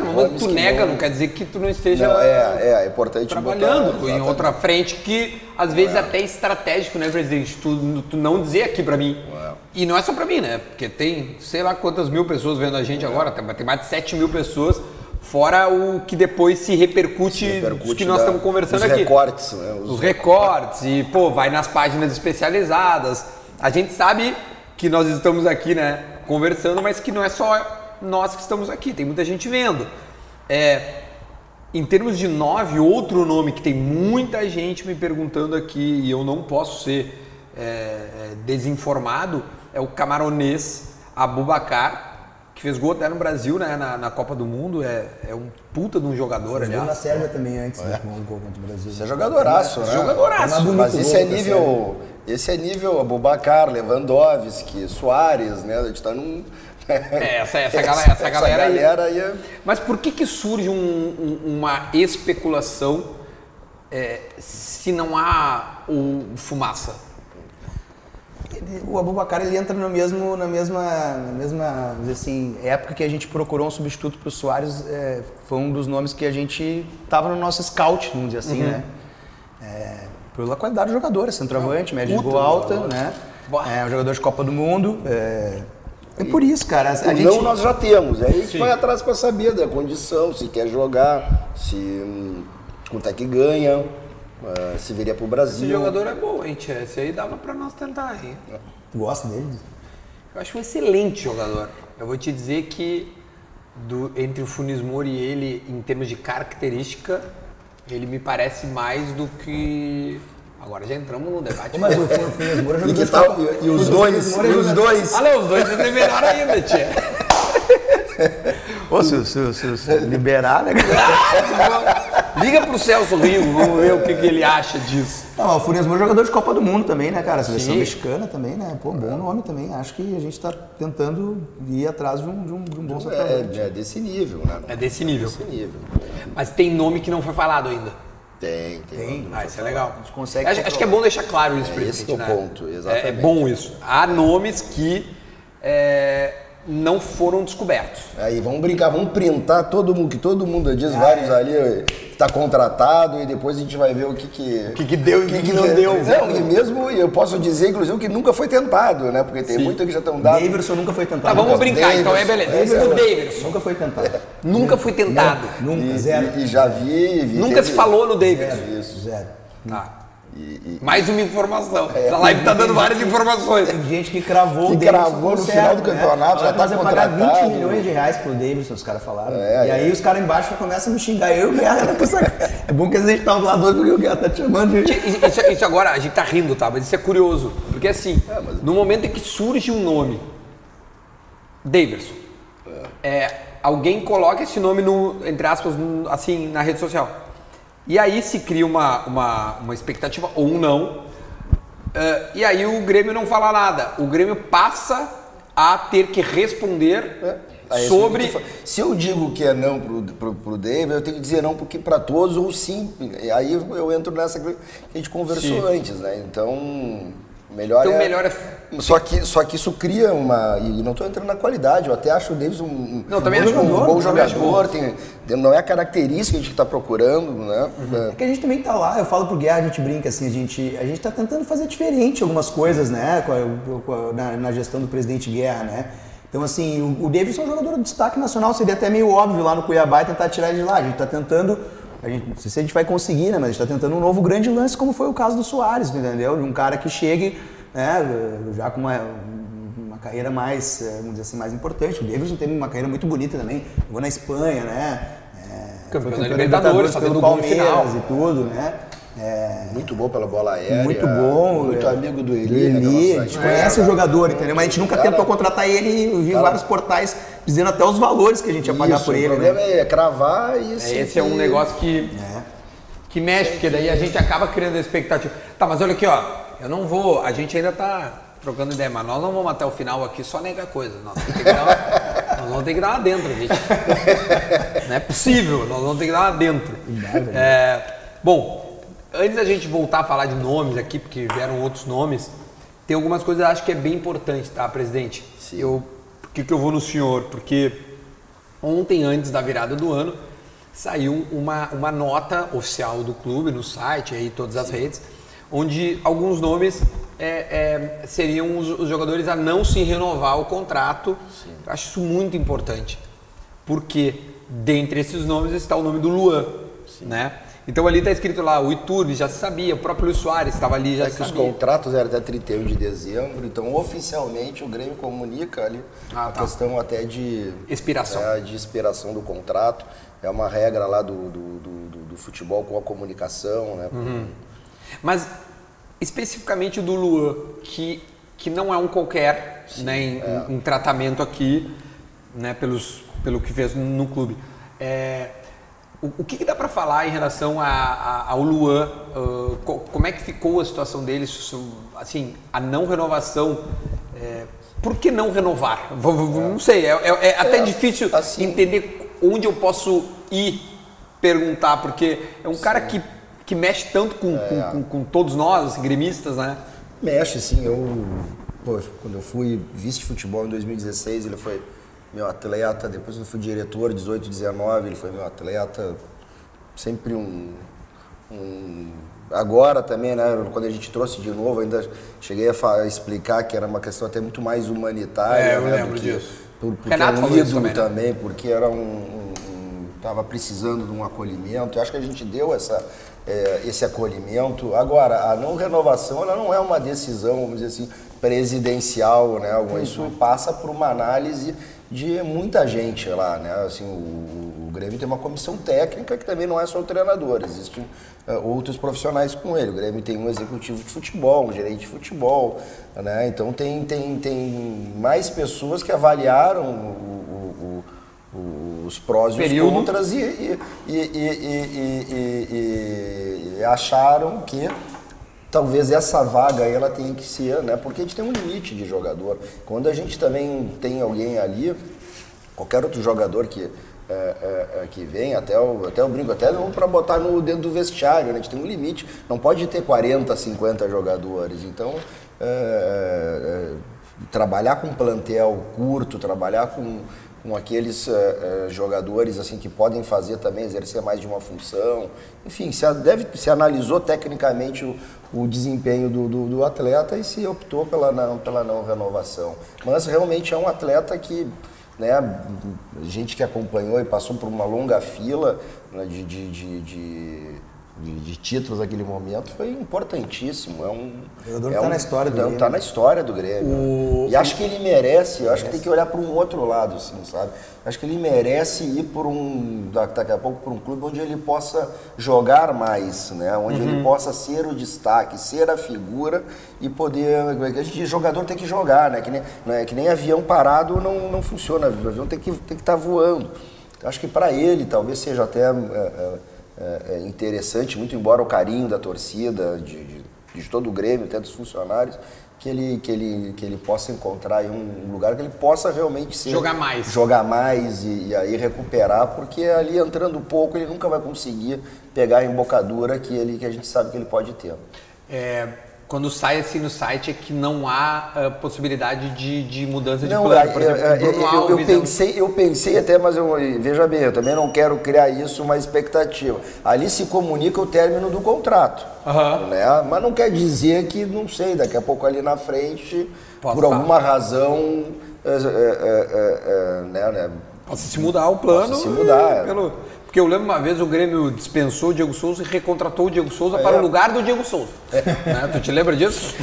não, mas tu nega, não... não quer dizer que tu não esteja não, é, é, é importante trabalhando botar, em outra frente que às vezes é. até é estratégico, né, presidente? Tu, tu não dizer aqui para mim. E não é só para mim, né? Porque tem sei lá quantas mil pessoas vendo a gente é. agora, tem mais de 7 mil pessoas. Fora o que depois se repercute, se repercute que nós da, estamos conversando os aqui. Recortes, né? Os, os recortes, e pô, vai nas páginas especializadas. A gente sabe que nós estamos aqui, né, conversando, mas que não é só nós que estamos aqui, tem muita gente vendo. É, em termos de nove, outro nome que tem muita gente me perguntando aqui e eu não posso ser é, é, desinformado é o camaronês Abubacar, que fez gol até no Brasil, né, na, na Copa do Mundo. É, é um puta de um jogador, Fez gol aliás. na Sérvia também antes, né? Com o gol contra o Brasil. Isso é jogadoraço, né? Jogadoraço. É bonito Mas esse é nível. Esse é nível Abubacar, Lewandowski, Soares, né? A gente tá num. É, essa- essa (laughs) galera- essa galera aí. galera aí é- Mas por que, que surge um- um- uma especulação é, se não há o fumaça? O Abubacar ele entra no mesmo, na mesma, na mesma assim, época que a gente procurou um substituto para o Soares, é, foi um dos nomes que a gente tava no nosso scout, vamos dizer assim, né? É, pela qualidade do jogador, é centroavante, média de gol alta, jogador. né? É um jogador de Copa do Mundo. É, é por isso, cara. A, O gente, não nós já temos. Aí a gente vai atrás para saber da condição, se quer jogar, se hum, quanto é que ganha, ah, se viria pro Esse Brasil. jogador é bom, hein, tia? Esse aí dava pra nós tentar, hein? Tu gosta dele? Eu acho um excelente jogador. Eu vou te dizer que do- entre o Funes Mori e ele, em termos de característica, ele me parece mais do que. Agora já entramos no debate. Mas o Funes Moura E, jogou que tal, e, e os dois, e os dois. Ah, não, os dois é melhor ainda, tia. Ô, se, se, se, se liberar, né? (laughs) Liga pro Celso Rigo, vamos ver o que, que ele acha disso. Não, o Funes Moura é jogador de Copa do Mundo também, né, cara? Seleção Sim. mexicana também, né? Pô, bom nome também. Acho que a gente tá tentando ir atrás de um, de um, de um bom centroavante. É, é desse nível, né? É desse nível. Desse nível. Mas tem nome que não foi falado ainda. Tem, tem. Tem. Ah, isso é legal. A gente consegue acho, acho que é bom deixar claro isso É, pra esse gente, que é o né? ponto, exatamente. É, é bom isso. Há nomes que é, não foram descobertos. Aí vamos brincar, vamos printar todo mundo, que todo mundo Ah, diz, vários é. ali está contratado e depois a gente vai ver o que que... O que, que deu e o que, que não deu. Não, e mesmo, eu posso dizer, inclusive, que nunca foi tentado, né? Porque tem muitos que já estão dados. Daverson nunca foi tentado. Tá, vamos brincar, então é Davidson. beleza. O Davidson. Nunca foi tentado. (laughs) Nunca foi tentado. Nunca, E, zero. e- e já vi... vi Nunca teve- se falou no Davidson. Zero, Isso. zero. Tá. Mais uma informação. Essa live tá dando várias informações. Tem gente que cravou Que o Davidson cravou no final do campeonato, já tá vamos pagar 20 contratado. milhões de reais pro Davidson, os caras falaram. É, e é. aí os caras embaixo começam a me xingar. Eu e o Guerra, né, essa- É bom que a gente tá do lado porque o Guerra tá te chamando de... Isso, isso agora, a gente tá rindo, tá? Mas isso é curioso. Porque assim, no momento em que surge um nome, Davidson, é, alguém coloca esse nome no, entre aspas, no- assim, na rede social. E aí se cria uma, uma, uma expectativa ou um não. é, e aí o Grêmio não fala nada. O Grêmio passa a ter que responder Aí, sobre. se eu- Se eu digo que é não pro, pro, pro David, eu tenho que dizer não porque para todos ou sim. E Aí eu entro nessa que a gente conversou Sim. antes, né? Então, melhor Então é... melhor é. Só que, só que isso cria uma. E não estou entrando na qualidade, eu até acho o Davis um, um, Não, também um, acho bom- um bom também jogador. Tem, não é a característica que a gente está procurando, né? É que a gente também tá lá, eu falo pro Guerra, a gente brinca assim, a gente, a gente tá tentando fazer diferente algumas coisas, né, com a- com a- na, na gestão do presidente Guerra, né. Então, assim, o, o Davidson é um jogador de destaque nacional, seria até meio óbvio lá no Cuiabá e tentar tirar ele de lá. A gente tá tentando, a gente, não sei se a gente vai conseguir, né, mas a gente tá tentando um novo grande lance, como foi o caso do Soares, entendeu? De um cara que chegue, né, já com uma, uma carreira mais, eh, vamos dizer assim, mais importante. O Davidson teve uma carreira muito bonita também, jogou na Espanha, né. É, Campeão da Libertadores, fazendo pelo gol no Palmeiras final. e tudo, né? É, Muito bom pela bola aérea. muito bom. Muito é, amigo do Eli, né? Eli, da a gente conhece o jogador, entendeu? Mas a gente nunca Cara, tentou contratar ele e eu vi cara- vários portais dizendo até os valores que a gente ia pagar Isso, por o ele, problema né? é cravar e É, assim, esse é um que- negócio que, que mexe, porque daí a gente acaba criando a expectativa. Tá, mas olha aqui, ó, eu não vou, a gente ainda tá trocando ideia, mas nós não vamos até o final aqui só negar coisa. Nós vamos ter que dar uma, (laughs) nós vamos ter que dar uma dentro, gente. (laughs) Não é possível, nós vamos ter que dar uma dentro. É, bom, antes da gente voltar a falar de nomes aqui, porque vieram outros nomes, tem algumas coisas que eu acho que é bem importante, tá, presidente? Sim. Eu, por que, que eu vou no senhor? Porque Ontem, antes da virada do ano, saiu uma, uma nota oficial do clube no site e todas as redes, onde alguns nomes é, é, seriam os, os jogadores a não se renovar o contrato. Eu acho isso muito importante, porque dentre esses nomes está o nome do Luan, né? Então ali tá escrito lá, o Iturbe já se sabia, o próprio Luiz Soares estava ali, já É que os sabia. contratos eram até 31 de dezembro, então oficialmente o Grêmio comunica ali Ah, a tá. questão até de Expiração. é, de expiração do contrato. É uma regra lá do, do, do- do- futebol com a comunicação, né? Uhum. Mas especificamente do Luan, que, que não é um qualquer né, em, é. em tratamento aqui, né, pelos, pelo que fez no clube. É, o, o que, que dá para falar em relação a, a- ao Luan? ah, co- como é que ficou a situação dele? Assim, a não renovação. é, por que não renovar? V- v- Não sei, é, é- é até É, difícil assim- entender onde eu posso ir perguntar, porque é um cara que, que mexe tanto com, É. com, com- com todos nós, assim, gremistas, né? Mexe, sim. Eu, pô, quando eu fui vice-futebol em 2016, ele foi meu atleta. Depois eu fui diretor, 18, 19, ele foi meu atleta. Sempre um, um- Agora também, né? Quando a gente trouxe de novo, ainda cheguei a, explicar que era uma questão até muito mais humanitária. É, eu né, lembro que- disso. Por, porque Renato é um ídolo também, né? também, porque era um, um- um- tava precisando de um acolhimento. Eu acho que a gente deu essa, eh, esse acolhimento. Agora, a não renovação, ela não é uma decisão, vamos dizer assim, presidencial, né? Isso passa por uma análise de muita gente lá, né? Assim, o, o Grêmio tem uma comissão técnica que também não é só o treinador, existem eh, outros profissionais com ele. O Grêmio tem um executivo de futebol, um gerente de futebol, né? Então tem, tem, tem mais pessoas que avaliaram o- o- o- os prós e Período. os contras e- e- e- e acharam que talvez essa vaga aí ela tenha que ser, né? Porque a gente tem um limite de jogador. Quando a gente também tem alguém ali, qualquer outro jogador que é, é, é, que vem, até o, até o brinco, até não para botar no dentro do vestiário, né? A gente tem um limite, não pode ter 40, 50 jogadores. Então, é, é, é, trabalhar com plantel curto, trabalhar com, com aqueles é, jogadores assim que podem fazer também, exercer mais de uma função. Enfim, se, deve, se analisou tecnicamente o, o desempenho do, do, do atleta e se optou pela não, pela não renovação. Mas realmente é um atleta que né, gente que acompanhou e passou por uma longa fila né, de, de, de, de, de- de títulos naquele momento foi importantíssimo. É um Jogador é que tá um- na história do não, Grêmio. Tá na história do Grêmio. E acho que ele merece, acho que tem que olhar para um outro lado, assim, sabe? Acho que ele merece ir por um, da- daqui a pouco, por um clube onde ele possa jogar mais, né? Onde Uhum. ele possa ser o destaque, ser a figura e poder. A gente, jogador tem que jogar, né? Que nem, não é, que nem avião parado não, não funciona. O avião tem que tem que estar voando. Acho que para ele talvez seja até é, é, é, é interessante, muito embora o carinho da torcida, de, de, de todo o Grêmio, até dos funcionários, que ele, que ele, que ele possa encontrar aí um lugar que ele possa realmente ser, Jogar mais. jogar mais e, e aí recuperar, porque ali entrando pouco ele nunca vai conseguir pegar a embocadura que, ele, que a gente sabe que ele pode ter. É, quando sai assim no site é que não há ah, possibilidade de, de mudança de Não, plano. eu, Por exemplo, eu- o Bruno eu- eu é um- pensei, eu pensei até, mas eu, veja bem, eu também não quero criar isso uma expectativa. Ali se comunica o término do contrato. Aham. Né? Mas não quer dizer que, não sei, daqui a pouco ali na frente, Posso por falar. alguma razão, é, é, é, é, né, né, Possa se mudar o plano. Possa se mudar, é. Pelo... Porque eu lembro uma vez o Grêmio dispensou o Diego Souza e recontratou o Diego Souza para o lugar do Diego Souza. Né? Tu te lembra (laughs) disso?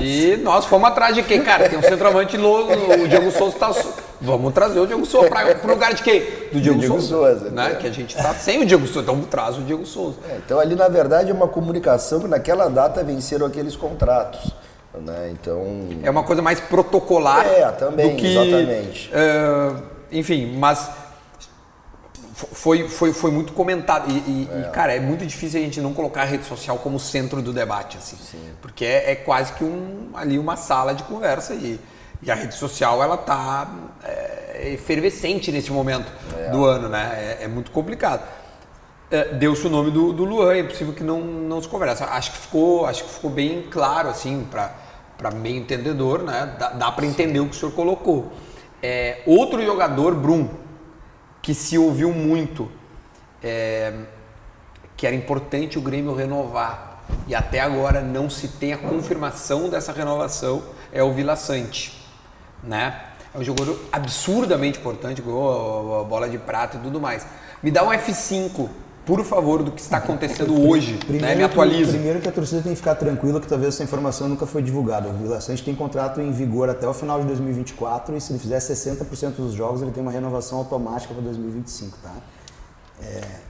e nós fomos atrás de quem? Cara, tem um centroavante louco, o Diego Souza está. Vamos trazer o Diego Souza para o lugar de quem? Do Diego, Diego Souza. Souza, né? é. Que a gente está sem o Diego Souza, então traz o Diego Souza. É, então ali na verdade é uma comunicação que naquela data venceram aqueles contratos. Né? Então. É uma coisa mais protocolar É, também, do que. exatamente. é, enfim, mas foi, foi, foi muito comentado. E, e- e, cara, é muito difícil a gente não colocar a rede social como centro do debate, assim. Porque é, é quase que um, ali uma sala de conversa e, e a rede social, ela tá é, efervescente nesse momento do ano, né? É, é muito complicado. É, Deu-se o nome do, do Luan, é possível que não, não se conversa. Acho que ficou, acho que ficou bem claro, assim, para meio entendedor, né? Dá, dá para entender o que o senhor colocou. É, outro jogador, Brum, que se ouviu muito, é, que era importante o Grêmio renovar, e até agora não se tem a confirmação dessa renovação, é o Vila Sante, né? É um jogador absurdamente importante, a bola de prata e tudo mais. Me dá um F5 por favor, do que está acontecendo (laughs) hoje. né? Me atualize. primeiro que a torcida tem que ficar tranquila que talvez essa informação nunca foi divulgada. O Vila Sante tem contrato em vigor até o final de 2024 e se ele fizer 60% dos jogos, ele tem uma renovação automática para 2025, tá?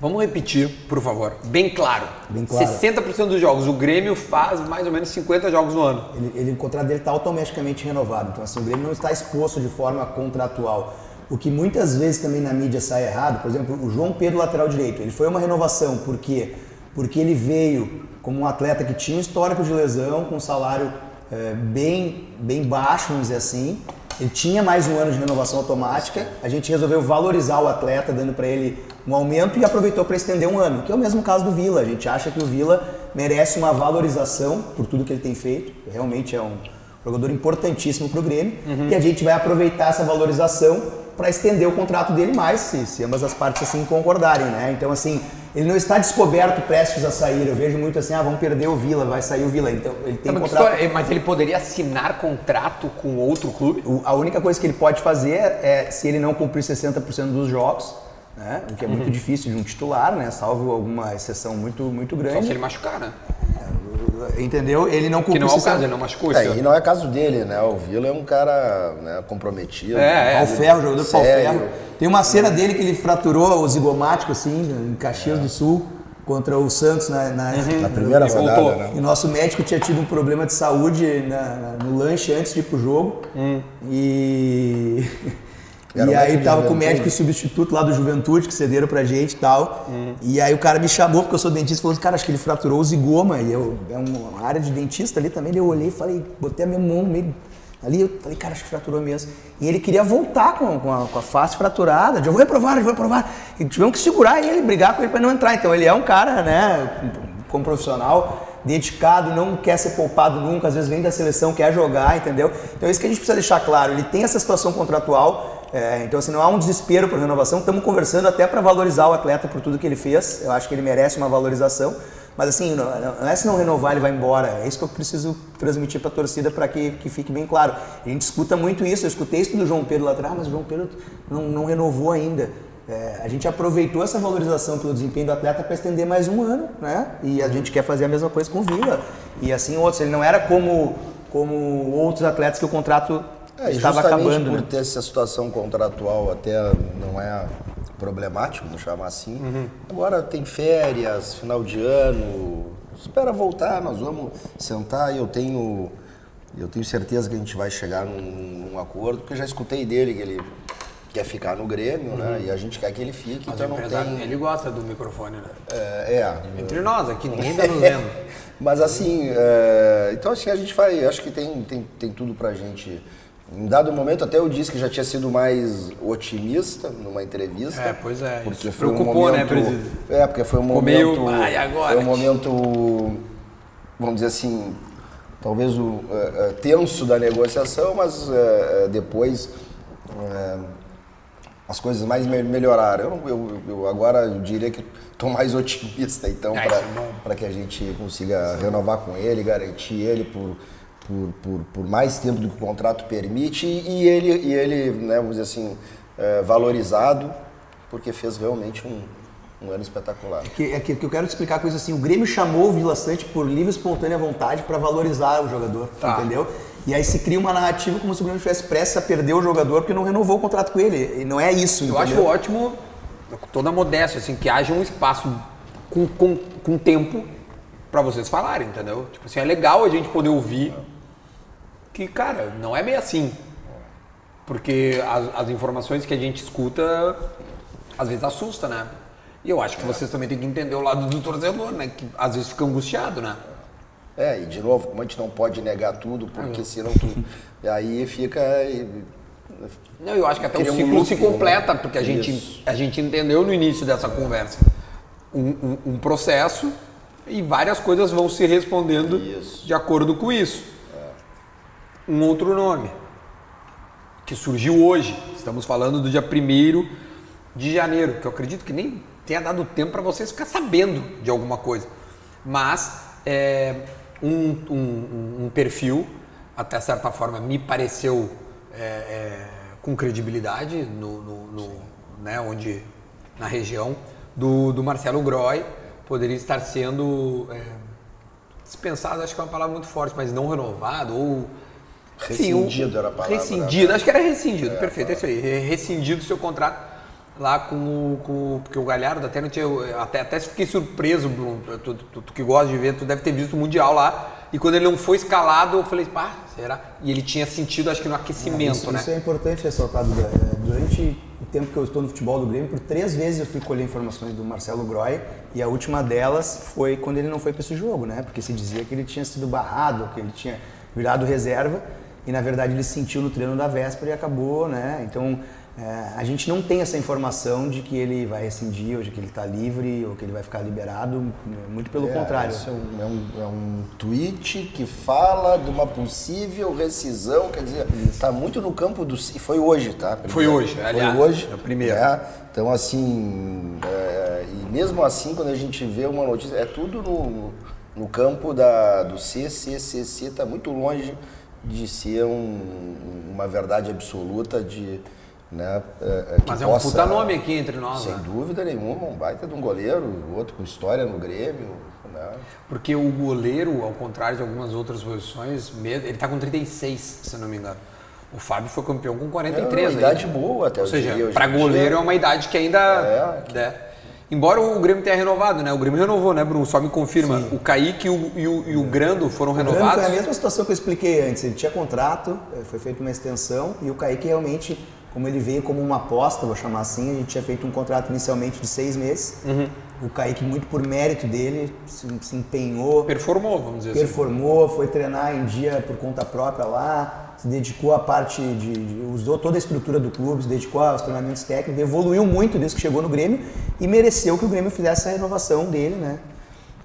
Vamos repetir, por favor. Bem claro. Bem claro. 60% dos jogos. O Grêmio faz mais ou menos 50 jogos no ano. Ele, ele- o contrato dele está automaticamente renovado. Então, assim, o Grêmio não está exposto de forma contratual. O que muitas vezes também na mídia sai errado, por exemplo, o João Pedro, lateral direito, ele foi uma renovação. Por quê? Porque ele veio como um atleta que tinha histórico de lesão, com um salário eh, bem, bem baixo, vamos dizer assim. Ele tinha mais um ano de renovação automática. A gente resolveu valorizar o atleta, dando para ele um aumento e aproveitou para estender um ano, que é o mesmo caso do Vila. A gente acha que o Vila merece uma valorização por tudo que ele tem feito. Realmente é um jogador importantíssimo para o Grêmio. E a gente vai aproveitar essa valorização para estender o contrato dele mais, se, se ambas as partes assim concordarem, né? Então, assim, ele não está descoberto, prestes a sair. Eu vejo muito assim, ah, vamos perder o Vila, vai sair o Vila. Então, ele tem mas, contrato... história- mas ele poderia assinar contrato com outro clube? O- a única coisa que ele pode fazer é, se ele não cumprir 60% dos jogos, né? O que é Uhum. muito difícil de um titular, né? Salvo alguma exceção muito, muito Só se grande. ele machucar, né? Entendeu? Ele não Que cumpre não é o 60%. caso, ele não machucou esse É, e não é caso dele, né? O Vila é um cara né, comprometido. É, é. Pau ferro, jogador pau ferro. Tem uma cena dele que ele fraturou o zigomático, assim, em Caxias do Sul, contra o Santos na, na- Na primeira E rodada, voltou. né? E nosso médico tinha tido um problema de saúde na- na- no lanche antes de ir pro jogo. E. (laughs) Era e aí tava com o médico substituto lá do Juventude, que cederam pra gente e tal. E aí o cara me chamou, porque eu sou dentista, e falou assim, cara, acho que ele fraturou o zigoma. E eu, é uma área de dentista ali também, eu olhei e falei, botei a minha mão meio. Ali eu falei, cara, acho que fraturou mesmo. E ele queria voltar com, com, a, com a face fraturada. Eu vou reprovar, eu vou reprovar. E tivemos que segurar ele, brigar com ele pra não entrar. Então ele é um cara, né, como profissional, dedicado, não quer ser poupado nunca, às vezes vem da seleção, quer jogar, entendeu? Então é isso que a gente precisa deixar claro. Ele tem essa situação contratual, é, então assim, não há um desespero por renovação. Estamos conversando até para valorizar o atleta por tudo que ele fez. Eu acho que ele merece uma valorização. Mas assim, não, não é se não renovar ele vai embora. É isso que eu preciso transmitir para a torcida para que, que fique bem claro. A gente escuta muito isso. Eu escutei isso do João Pedro lá atrás, mas o João Pedro não, não renovou ainda. É, a gente aproveitou essa valorização pelo desempenho do atleta para estender mais um ano, né? E a gente quer fazer a mesma coisa com o Vila. E assim outros. Ele não era como, como outros atletas que o contrato É, estava justamente acabando. por Né? ter essa situação contratual até não é problemático, vamos chamar assim. Uhum. Agora tem férias, final de ano, espera voltar, nós vamos sentar e eu tenho eu tenho certeza que a gente vai chegar num, num acordo, porque eu já escutei dele que ele quer ficar no Grêmio, né? E a gente quer que ele fique, Mas então não tem ele gosta do microfone, né? é, é, Entre nós aqui, ninguém tá nos vendo. (laughs) Mas assim, é, então assim, a gente vai, acho que tem, tem, tem tudo pra gente. Em dado momento, até eu disse que já tinha sido mais otimista numa entrevista. É, pois é, Porque foi um preocupou, né, momento, presidente? É, porque foi um Ficou meio, momento. "Ai, agora?" Foi um momento, vamos dizer assim, talvez o é, é, tenso da negociação, mas é, depois as coisas mais me- melhoraram. Eu, eu, eu agora eu diria que estou mais otimista, então, Ah, para que a gente consiga renovar com ele, garantir ele por, por, por, por mais tempo do que o contrato permite e ele, e ele né, vamos dizer assim, é, valorizado, porque fez realmente um, um ano espetacular. Que, é que, que eu quero te explicar coisa assim, o Grêmio chamou o Vila Sante por livre e espontânea vontade para valorizar o jogador, Tá. entendeu? E aí se cria uma narrativa como se o Grêmio tivesse pressa a perder o jogador porque não renovou o contrato com ele. E não é isso, Eu entendeu? acho ótimo, com toda a modéstia, assim, que haja um espaço com, com, com tempo pra vocês falarem, entendeu? Tipo assim, é legal a gente poder ouvir que, cara, não é bem assim. Porque as, as informações que a gente escuta, às vezes assusta, né? E eu acho que vocês também têm que entender o lado do torcedor, né? Que às vezes fica angustiado, né? É, e de novo, como a gente não pode negar tudo, porque senão tu, aí fica. Não, eu acho que até o Cria um ciclo se né? completa, porque a gente, Isso. a gente entendeu no início dessa conversa um, um- um processo e várias coisas vão se respondendo Isso. de acordo com isso. Um outro nome que surgiu hoje, estamos falando do dia 1 de janeiro, que eu acredito que nem tenha dado tempo para vocês ficar sabendo de alguma coisa. Mas é, um, um- um- perfil, até certa forma, me pareceu é, é, com credibilidade no, no- no- né, onde, na região do, do Marcelo Groy poderia estar sendo é, dispensado, acho que é uma palavra muito forte, mas não renovado ou Rescindido era a palavra, Rescindido, né? acho que era rescindido, perfeito, é isso aí. Re- Rescindido o seu contrato lá com o. Com, porque o Galhardo até não tinha. Até, até fiquei surpreso, Bruno. Tu, tu- tu que gosta de ver, tu deve ter visto o Mundial lá. E quando ele não foi escalado, eu falei, pá, será? E ele tinha sentido, acho que no aquecimento, isso, né? isso é importante ressaltar. É, Durante o tempo que eu estou no futebol do Grêmio, por três vezes eu fui colher informações do Marcelo Groy e a última delas foi quando ele não foi para esse jogo, né? Porque se dizia que ele tinha sido barrado, que ele tinha virado reserva e na verdade ele sentiu no treino da véspera e acabou, né? Então é, a gente não tem essa informação de que ele vai rescindir ou de que ele está livre ou que ele vai ficar liberado, muito pelo É, contrário. isso é um, é, um, é um tweet que fala de uma possível rescisão, quer dizer, está muito no campo do. E foi hoje, tá? Primeiro. Foi hoje, aliás, Foi hoje. é o primeiro. né? Então, assim, é, e mesmo assim, quando a gente vê uma notícia, é tudo no, no campo da, do CCCC, está muito longe de ser um- uma verdade absoluta de. Né, é, é, que Mas é um possa- puta nome aqui entre nós, Sem né? dúvida nenhuma, um baita de um goleiro, outro com história no Grêmio. Né? Porque o goleiro, ao contrário de algumas outras posições, ele tá com 36, se não me engano. O Fábio foi campeão com 43 É uma idade ainda. boa até, Ou seja, para goleiro é uma idade que ainda. É, que- né? Embora o Grêmio tenha renovado, né? O Grêmio renovou, né, Bruno? Só me confirma. O Kaique e o, e o- e o Grando foram O renovados. foi a mesma situação que eu expliquei antes. Ele tinha contrato, eh, foi feita uma extensão e o Kaique realmente, como ele veio como uma aposta, vou chamar assim, a gente tinha feito um contrato inicialmente de seis meses. Uhum. O Kaique, muito por mérito dele, se, se empenhou, Performou, vamos dizer assim. performou, foi treinar em dia por conta própria lá, se dedicou à parte de, de- usou toda a estrutura do clube, se dedicou aos treinamentos técnicos, evoluiu muito desde que chegou no Grêmio e mereceu que o Grêmio fizesse essa renovação dele, né?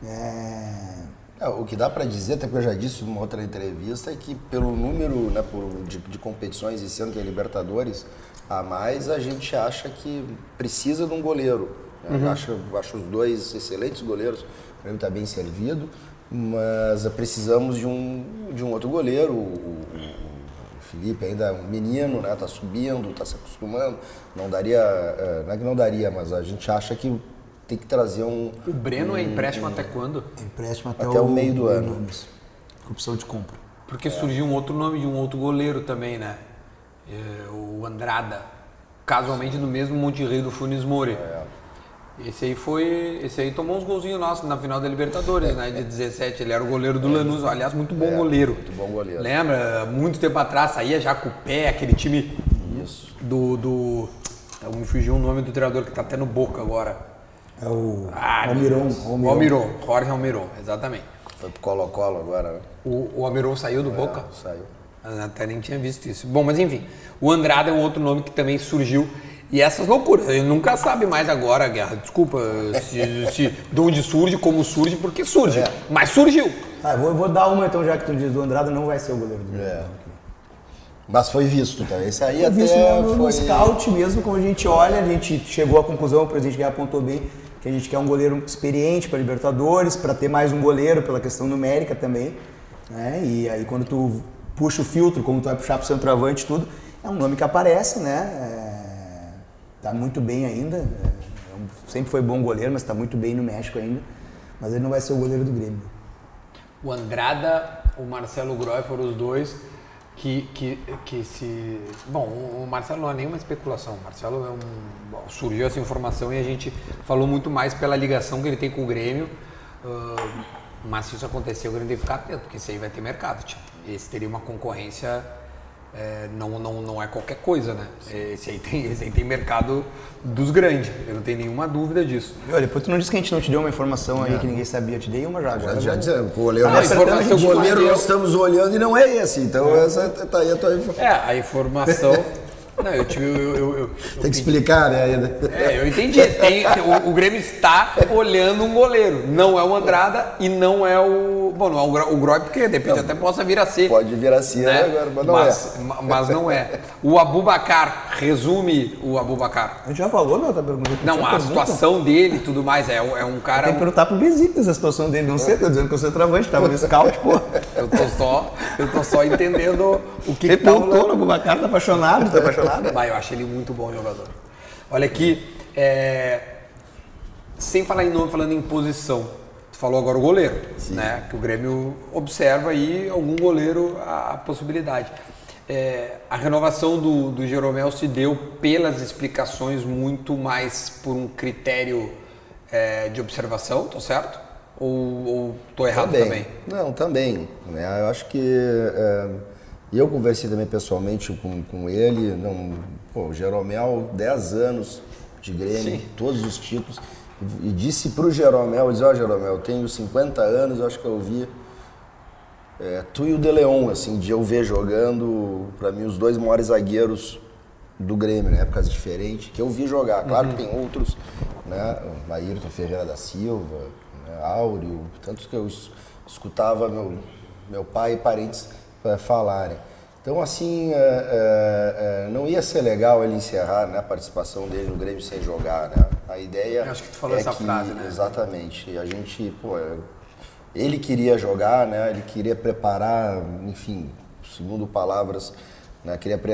É, É, o que dá para dizer, até porque eu já disse numa outra entrevista, é que pelo número né, por- de, de competições e sendo que é Libertadores a mais, a gente acha que precisa de um goleiro. né? Eu acho, acho os dois excelentes goleiros, o Grêmio está bem servido, mas precisamos de um, de um outro goleiro. O Felipe ainda é um menino, né? Tá subindo, tá se acostumando. Não daria, é, não é que não daria, mas a gente acha que tem que trazer um, O Breno é empréstimo até quando? empréstimo até, Até o meio do ano. Com opção de compra. Porque surgiu um outro nome de um outro goleiro também, né? É, o Andrada. Casualmente no mesmo Monte Rei do Funes Mori. Esse aí foi. Esse aí tomou uns golzinhos nossos na final da Libertadores, né? De 17. Ele era o goleiro do Lanús. Aliás, muito bom É, goleiro. muito bom goleiro. Lembra? Muito tempo atrás, saía já com o pé, aquele time Isso. do. do então, me fugiu o nome do treinador que tá até no boca agora. É o Ah, Almiron. O Almiron, Jorge Almiron, exatamente. Foi pro Colo-Colo agora, né? O, o Almiron saiu do Boca? Saiu. Eu Até nem tinha visto isso. Bom, mas enfim, o Andrade é um outro nome que também surgiu. E essas loucuras, a gente nunca sabe mais agora, Guerra. Desculpa se, se, de onde surge, como surge, porque surge. Mas surgiu. Ah, vou, vou dar uma então, já que tu diz do Andrada, não vai ser o goleiro do Grêmio. É. Mas foi visto, tá? Esse aí Foi até visto no, no foi... scout mesmo, como a gente olha, a gente chegou à conclusão, o presidente Guerra apontou bem, que a gente quer um goleiro experiente para Libertadores, para ter mais um goleiro pela questão numérica também. Né? E aí quando tu puxa o filtro, como tu vai puxar pro centroavante e tudo, é um nome que aparece, né? É, tá muito bem ainda. é, é sempre foi bom goleiro, mas está muito bem no México ainda. Mas ele não vai ser o goleiro do Grêmio. O Andrada, o Marcelo Groy foram os dois que, que, que se. Bom, o Marcelo não é nenhuma especulação. O Marcelo é um. surgiu essa informação e a gente falou muito mais pela ligação que ele tem com o Grêmio. ah, mas se isso acontecer, o Grêmio que ficar atento, porque esse aí vai ter mercado, tio. Esse teria uma concorrência. É, não, não, não é qualquer coisa, né? Esse aí, tem, esse aí tem mercado dos grandes, eu não tenho nenhuma dúvida disso. Olha, depois tu não disse que a gente não te deu uma informação aí que ninguém sabia, eu te dei uma já. Já, já dizendo, o goleiro, Ah, nós, o goleiro nós estamos olhando e não é esse. Então essa tá aí a tua informação. É, a informação. (laughs) Não, eu tive. Eu, eu, eu, eu Tem que explicar, né? ainda. É, eu entendi. Tem- o, o Grêmio está olhando um goleiro. Não é o Andrada e não é o. Bom, não é o, o Groy, porque de repente até possa vir a ser. Pode vir a ser né? agora, mas não mas, é. ma- Mas não é. O Abubacar, resume o Abubacar. A gente já falou, meu, tá perguntando. Não, a pergunta? situação dele e tudo mais. É, um- é um cara. Tem que perguntar pro Besiktas a situação dele, não sei, tô dizendo que eu sou travante, tava no scout, pô. Eu tô só, eu tô só entendendo o que, que tá rolando. no Bubacar, tá apaixonado, tá apaixonado. Vai, eu acho ele muito bom jogador. Olha aqui, é, sem falar em nome, falando em posição, tu falou agora o goleiro, né? Que o Grêmio observa aí algum goleiro a, a possibilidade. É, a renovação do, do Jeromel se deu pelas explicações muito mais por um critério é, de observação, tô certo? Ou, ou tô errado também? Não, também. Né? Eu acho que é, eu conversei também pessoalmente com, com ele. Não, pô, o Jeromel, 10 anos de Grêmio, Sim. todos os títulos. E disse pro Jeromel, disse, ó Jeromel, eu tenho 50 anos, eu acho que eu vi é, tu e o De Leon, assim, de eu ver jogando, para mim, os dois maiores zagueiros do Grêmio, né? Épocas diferentes, que eu vi jogar. Claro que tem outros, né? O Ayrton Ferreira da Silva? Áureo, tantos que eu es- escutava meu, meu pai e parentes eh, falarem. Então, assim, é, é, não ia ser legal ele encerrar né, a participação dele no Grêmio sem jogar, né? A ideia Eu acho que tu falou é essa que, frase, né? Exatamente. A gente, pô, ele queria jogar, né? Ele queria preparar, enfim, segundo palavras, né? Queria pre,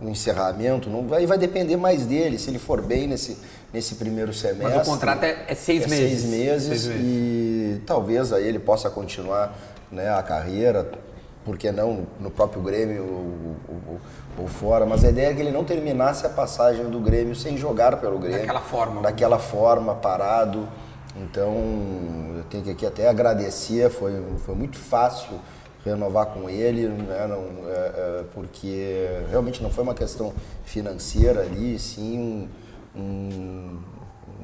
um encerramento. Não vai, vai depender mais dele. Se ele for bem nesse nesse primeiro semestre. Mas o contrato é, é seis é meses. Seis meses, Seis meses. e talvez aí ele possa continuar né, a carreira, por que não no próprio Grêmio ou, ou- ou fora, mas a ideia é que ele não terminasse a passagem do Grêmio sem jogar pelo Grêmio. Daquela forma. Daquela forma, parado. Então, eu tenho que aqui até agradecer, foi, foi muito fácil renovar com ele, né, não, é, é, porque realmente não foi uma questão financeira ali, sim um, um,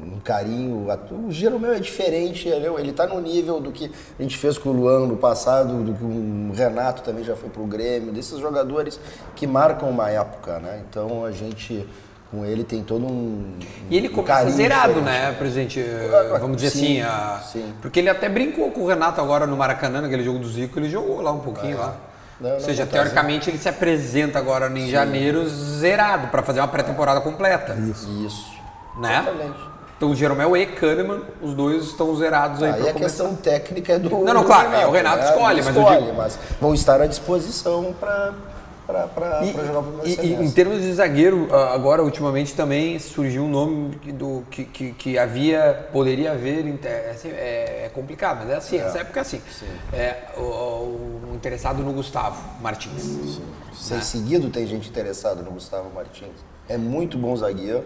um carinho. O Jeromel é diferente, ele, ele tá no nível do que a gente fez com o Luan no passado, do que o Renato também já foi pro Grêmio, desses jogadores que marcam uma época, né? Então a gente com ele tem todo um. E ele um começa zerado, diferente. né, presidente? Eh, Vamos dizer Sim, assim, a- sim. porque ele até brincou com o Renato agora no Maracanã, naquele jogo do Zico, ele jogou lá um pouquinho lá. Não, Ou seja, teoricamente ele se apresenta agora em janeiro zerado para fazer uma pré-temporada completa, Isso. né? Exatamente. Então o Jeromel e Kahneman, os dois estão zerados aí Aí para a começar. questão técnica é do. Não, não, do claro, aí o Renato escolhe, mas eu escolhe, digo- mas vão estar à disposição para E, jogar o e- e em termos de zagueiro, agora ultimamente também surgiu um nome que, do, que, que, que havia, poderia haver, é, assim, é- é complicado, mas é assim, essa época é assim. É, o, o- interessado no Gustavo Martins. Sem seguido tem gente interessada no Gustavo Martins. É muito bom zagueiro.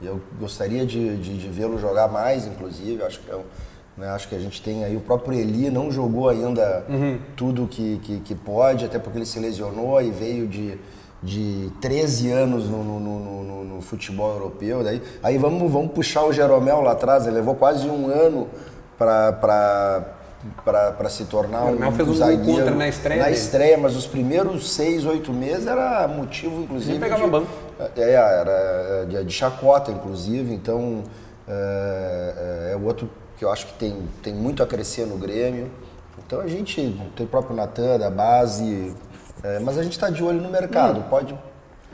Eu gostaria de, de, de vê-lo jogar mais, inclusive. Acho que, é um, né, acho que a gente tem aí o próprio Eli não jogou ainda tudo que, que, que pode, até porque ele se lesionou e veio de, de 13 anos no, no, no- no- futebol europeu. Daí, aí vamos, vamos puxar o Jeromel lá atrás, ele levou quase um ano para se tornar um, Jeromel fez um zagueiro. contra na estreia Na dele. estreia, mas os primeiros seis, oito meses era motivo, inclusive. Nem pegava de, banco. É, era de, de chacota, inclusive. Então, é, é, é outro que eu acho que tem, tem muito a crescer no Grêmio. Então, a gente tem o próprio Natan, da base, é, mas a gente está de olho no mercado. Pode.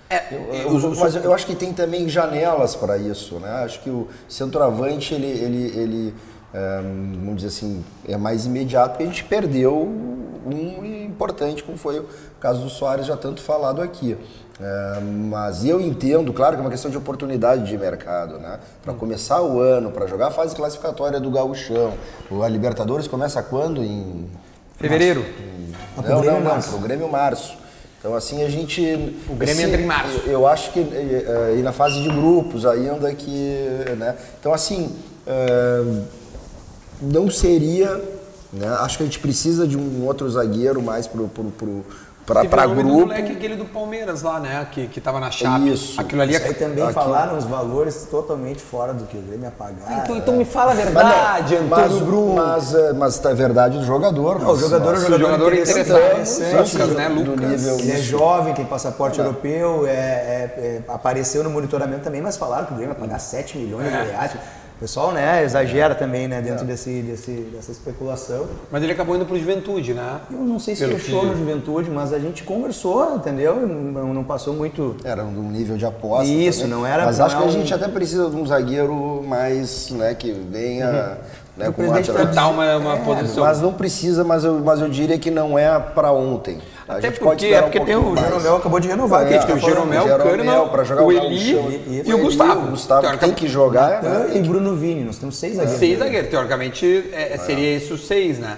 É, Eu- eu- mas eu acho que tem também janelas para isso, né? Acho que o centroavante, ele, ele, ele é, vamos dizer assim, é mais imediato, porque a gente perdeu um importante, como foi o caso do Soares, já tanto falado aqui. É, mas eu entendo, claro que é uma questão de oportunidade de mercado, né? Para começar o ano, para jogar a fase classificatória do Gauchão. O- A Libertadores começa quando? Em Fevereiro. Ah, pro não, não, não, março. pro Grêmio Março. Então assim a gente. O Grêmio esse- entra em março. Eu, eu acho que eh, eh, e na fase de grupos ainda que, né? Então assim eh, não seria, né? Acho que a gente precisa de um outro zagueiro mais pro pro, pro para Teve o grupo. moleque aquele do Palmeiras lá, né? Que, que tava na chave. Isso. Aquilo ali Isso aí é. também Aqui- falaram os valores totalmente fora do que o Grêmio ia pagar. Então, então me fala a Mas, verdade, não, mas, Antônio Bruno. mas, eh, mas é verdade do jogador. Não, o mas- jogador é mas- um jogador, jogador interessante, interessante, Lucas, né? Lucas. nível- Ele é jovem, tem passaporte europeu, é, é- é- apareceu no monitoramento também, mas falaram que o Grêmio ia pagar 7 milhões de reais. O pessoal, né, exagera também, né, dentro desse, desse, dessa especulação. Mas ele acabou indo pro Juventude, né? Eu não sei se Pelo fechou que- no Juventude, mas a gente conversou, entendeu? Não, não passou muito... Era um nível de aposta. Isso, também. não era- Mas acho é que a um- gente até precisa de um zagueiro mais, né, que venha né, O com o presidente uma, uma posição. Mas não precisa, mas eu, mas eu diria que não é para ontem. A Até gente porque- é porque um Tem o. Jeromel acabou de renovar. É, que a gente tem tá o. Jeromel, o Kahneman, pra jogar o Eli Gauchão. e o Gustavo. O Gustavo tem que jogar. né? Natan e Bruno Vini, nós temos seis zagueiros. Seis zagueiros, teoricamente é, seria esse os seis, né?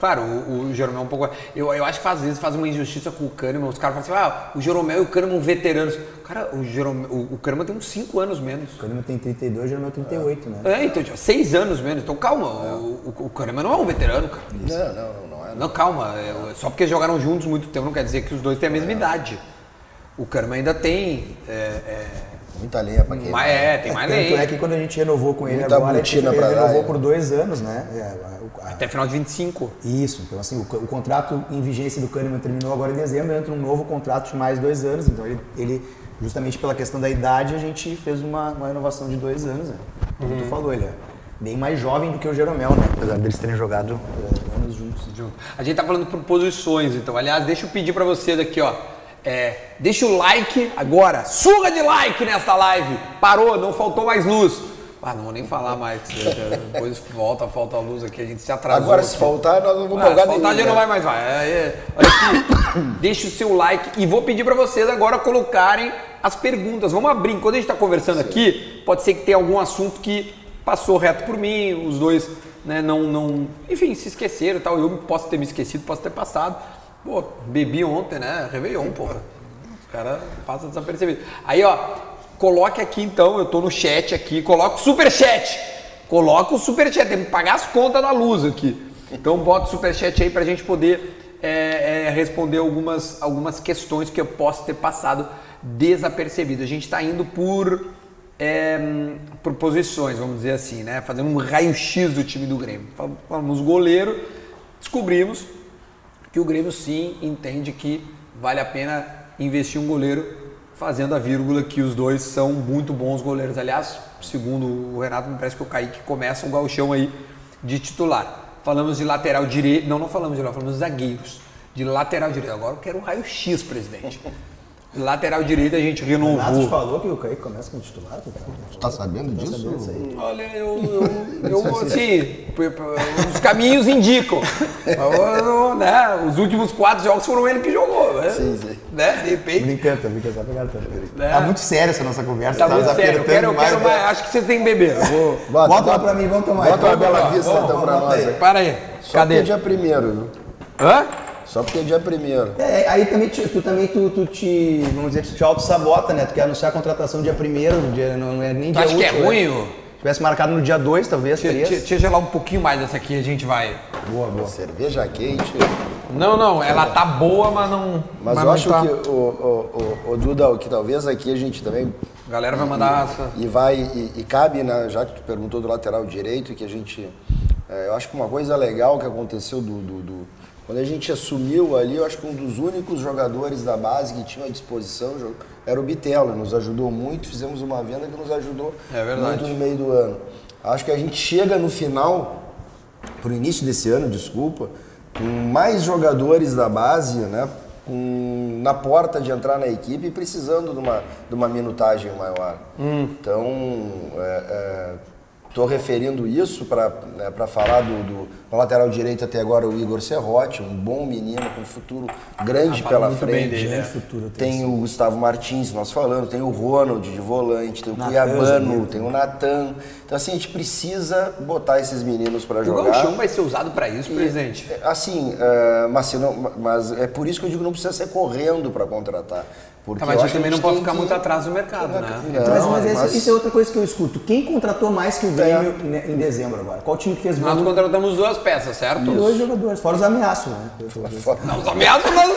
Claro, o, o Jeromel é um pouco. Eu, eu acho que às vezes faz uma injustiça com o Kahneman. Os caras falam assim: ah, o Jeromel e o Kahneman veteranos. Cara, o, Jeromel, o, o Kahneman tem uns 5 anos menos. O Kahneman tem 32, o Jeromel 38, né? É, então, tipo, 6 anos menos. Então calma, o, o, o Kahneman não é um veterano, cara. Não, não, não, não é. Não, calma. é, só porque jogaram juntos muito tempo não quer dizer que os dois têm a mesma idade. O Kahneman ainda tem. É, é, Muita lenha pra queimar. mais, é, tem mais Tanto é que quando a gente renovou com ele Muita agora, a gente pra renovou dar, é. por dois anos, né? É, o- a- Até final de 25. Isso, então assim, o, o contrato em vigência do Kahneman terminou agora em dezembro, entra um novo contrato de mais dois anos, então ele, ele justamente pela questão da idade, a gente fez uma, uma renovação de dois anos, né? Como Uhum. tu falou, ele é bem mais jovem do que o Jeromel, né? Apesar deles terem jogado é, anos juntos. junto. A gente tá falando por posições, então. Aliás, deixa eu pedir pra vocês aqui, ó. É, deixa o like agora. Surra de like nesta live. Parou, não faltou mais luz. Ah, não vou nem falar mais. (laughs) Depois volta, falta a luz aqui. A gente se atrasou. Agora, aqui. se faltar, nós não vamos Ah, pagar se faltar, a gente não vai mais vai. É, é. Olha aqui, (coughs) deixa o seu like e vou pedir pra vocês agora colocarem as perguntas. Vamos abrir. Enquanto a gente tá conversando aqui, pode ser que tenha algum assunto que passou reto por mim, os dois, né, não, não, enfim, se esqueceram e tal. Eu posso ter me esquecido, posso ter passado. Pô, bebi ontem, né? Réveillon, porra. Os caras passam desapercebido. Aí, ó, coloque aqui então, eu tô no chat aqui, coloca o superchat. Coloca o superchat, tem que pagar as contas da luz aqui. Então bota o superchat aí pra gente poder é, é, responder algumas, algumas questões que eu posso ter passado desapercebido. A gente está indo por, é, por posições, vamos dizer assim, né? Fazendo um raio-x do time do Grêmio. Fal- Falamos goleiro, descobrimos que o Grêmio sim entende que vale a pena investir um goleiro, fazendo a vírgula que os dois são muito bons goleiros. Aliás, segundo o Renato, me parece que o Kaique começa o gauchão aí de titular. Falamos de lateral direito, não, não falamos de lateral, falamos de zagueiros. De lateral direito. Agora eu quero um raio-x, presidente. Lateral direito a gente O Renato renovou. falou que o Kaique começa como titular, tu tá? Tu tá sabendo disso? sabendo disso aí? Olha, eu, eu, eu assim, os caminhos indicam. Eu, né, os últimos quatro jogos foram ele que jogou, né? Sim, sim. Né? De repente. Brincando, tá brincando, tá pegando tanto. É. Tá muito séria essa nossa conversa. Tá muito nos sério. Eu quero, eu quero né? mais. Acho que vocês têm que beber. Vou- Bota, Bota lá pra mim, vamos tomar. Bota uma bela vista então pra nós. Para aí. Só Cadê? é dia primeiro? Hã? Só porque é dia primeiro. É, aí também tu, tu também tu, tu te, vamos dizer, tu te auto-sabota, né? Tu quer anunciar a contratação dia 1 dia, não é nem Tu dia acha que é útil, né? ruim? Se tivesse marcado no dia 2, talvez, teria. deixa, eu gelar um pouquinho mais dessa aqui, a gente vai. Boa, boa. Cerveja quente. Não, não, ela tá boa, mas não. Mas, eu não acho tá. que, o, o, o, o Duda, o que talvez aqui a gente também A galera vai mandar essa. E vai, e, e cabe, né, já que tu perguntou do lateral direito, que a gente. é, eu acho que uma coisa legal que aconteceu do, do- do- Quando a gente assumiu ali, eu acho que um dos únicos jogadores da base que tinha à disposição era o Bitelo. Nos ajudou muito, fizemos uma venda que nos ajudou É muito no meio do ano. Acho que a gente chega no final, pro início desse ano, desculpa, com mais jogadores da base, né? com- na porta de entrar na equipe e precisando de uma, de uma minutagem maior. Então, estou referindo isso para né, pra falar do, do- lateral direito até agora, o Igor Serrote, um bom menino com um futuro grande Ah, pela frente. dele, né? é. futuro tem o Gustavo Martins, nós falamos, tem o Ronald de volante, tem o Natan, Cuiabano, tem o Natan. Então, assim, a gente precisa botar esses meninos para O jogar. gauchão vai ser usado pra isso, presidente. Assim, é, mas, se não- mas é por isso que eu digo que não precisa ser correndo para contratar. Porque Tá, mas a gente também não pode ficar que- muito atrás do mercado, né? Não, mas mas, essa- mas- isso é outra coisa que eu escuto. Quem contratou mais que o Grêmio né, em dezembro agora? Qual time que fez Nós mais? contratamos duas peças, certo? Dois jogadores, fora os ameaços, né? (laughs) Não, os ameaços nós.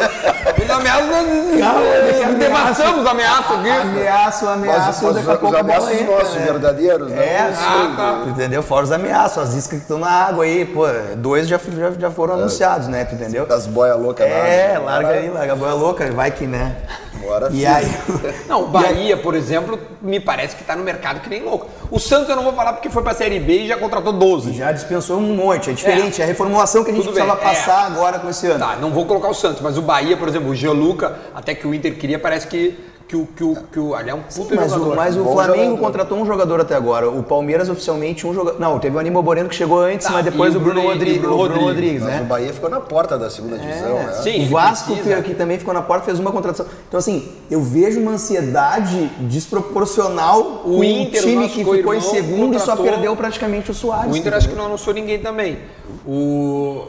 Os ameaços nós. Devassamos os ameaços aqui. Ameaço, Mas ameaço, daqui a os, pouco ameaços nossos, né? verdadeiros, né? É, Ah, tá. Entendeu? Fora os ameaços, as iscas que estão na água aí, pô, dois já, já, já foram anunciados, né? Entendeu? Das boias loucas. É, lá, larga aí, larga a boia louca, vai que né. E sim. aí, (laughs) Não, o Bahia, por exemplo, me parece que tá no mercado que nem louco. O Santos eu não vou falar porque foi pra Série B e já contratou 12. já dispensou um monte, é diferente, é, a reformulação que a gente Tudo precisava bem, é. passar agora com esse ano. Tá, não vou colocar o Santos, mas o Bahia, por exemplo, o Gianluca, até que o Inter queria, parece que que o. Que o, que o ali é um puta Mas o, jogador. mas o Flamengo jogador. contratou um jogador até agora. O Palmeiras oficialmente um jogador. Não, teve o Aníbal Moreno que chegou antes, Tá, mas depois o o Bruno, Bruno- Rodrigues, o Bruno o Bruno Rodrigues, Mas né? o Bahia ficou na porta da segunda divisão, né? Sim, o Vasco precisa. que, também ficou na porta fez uma contratação. Então assim, eu vejo uma ansiedade desproporcional O com Inter, o time que ficou em segundo e só perdeu praticamente o Soares. O Inter acho que não anunciou ninguém também. O,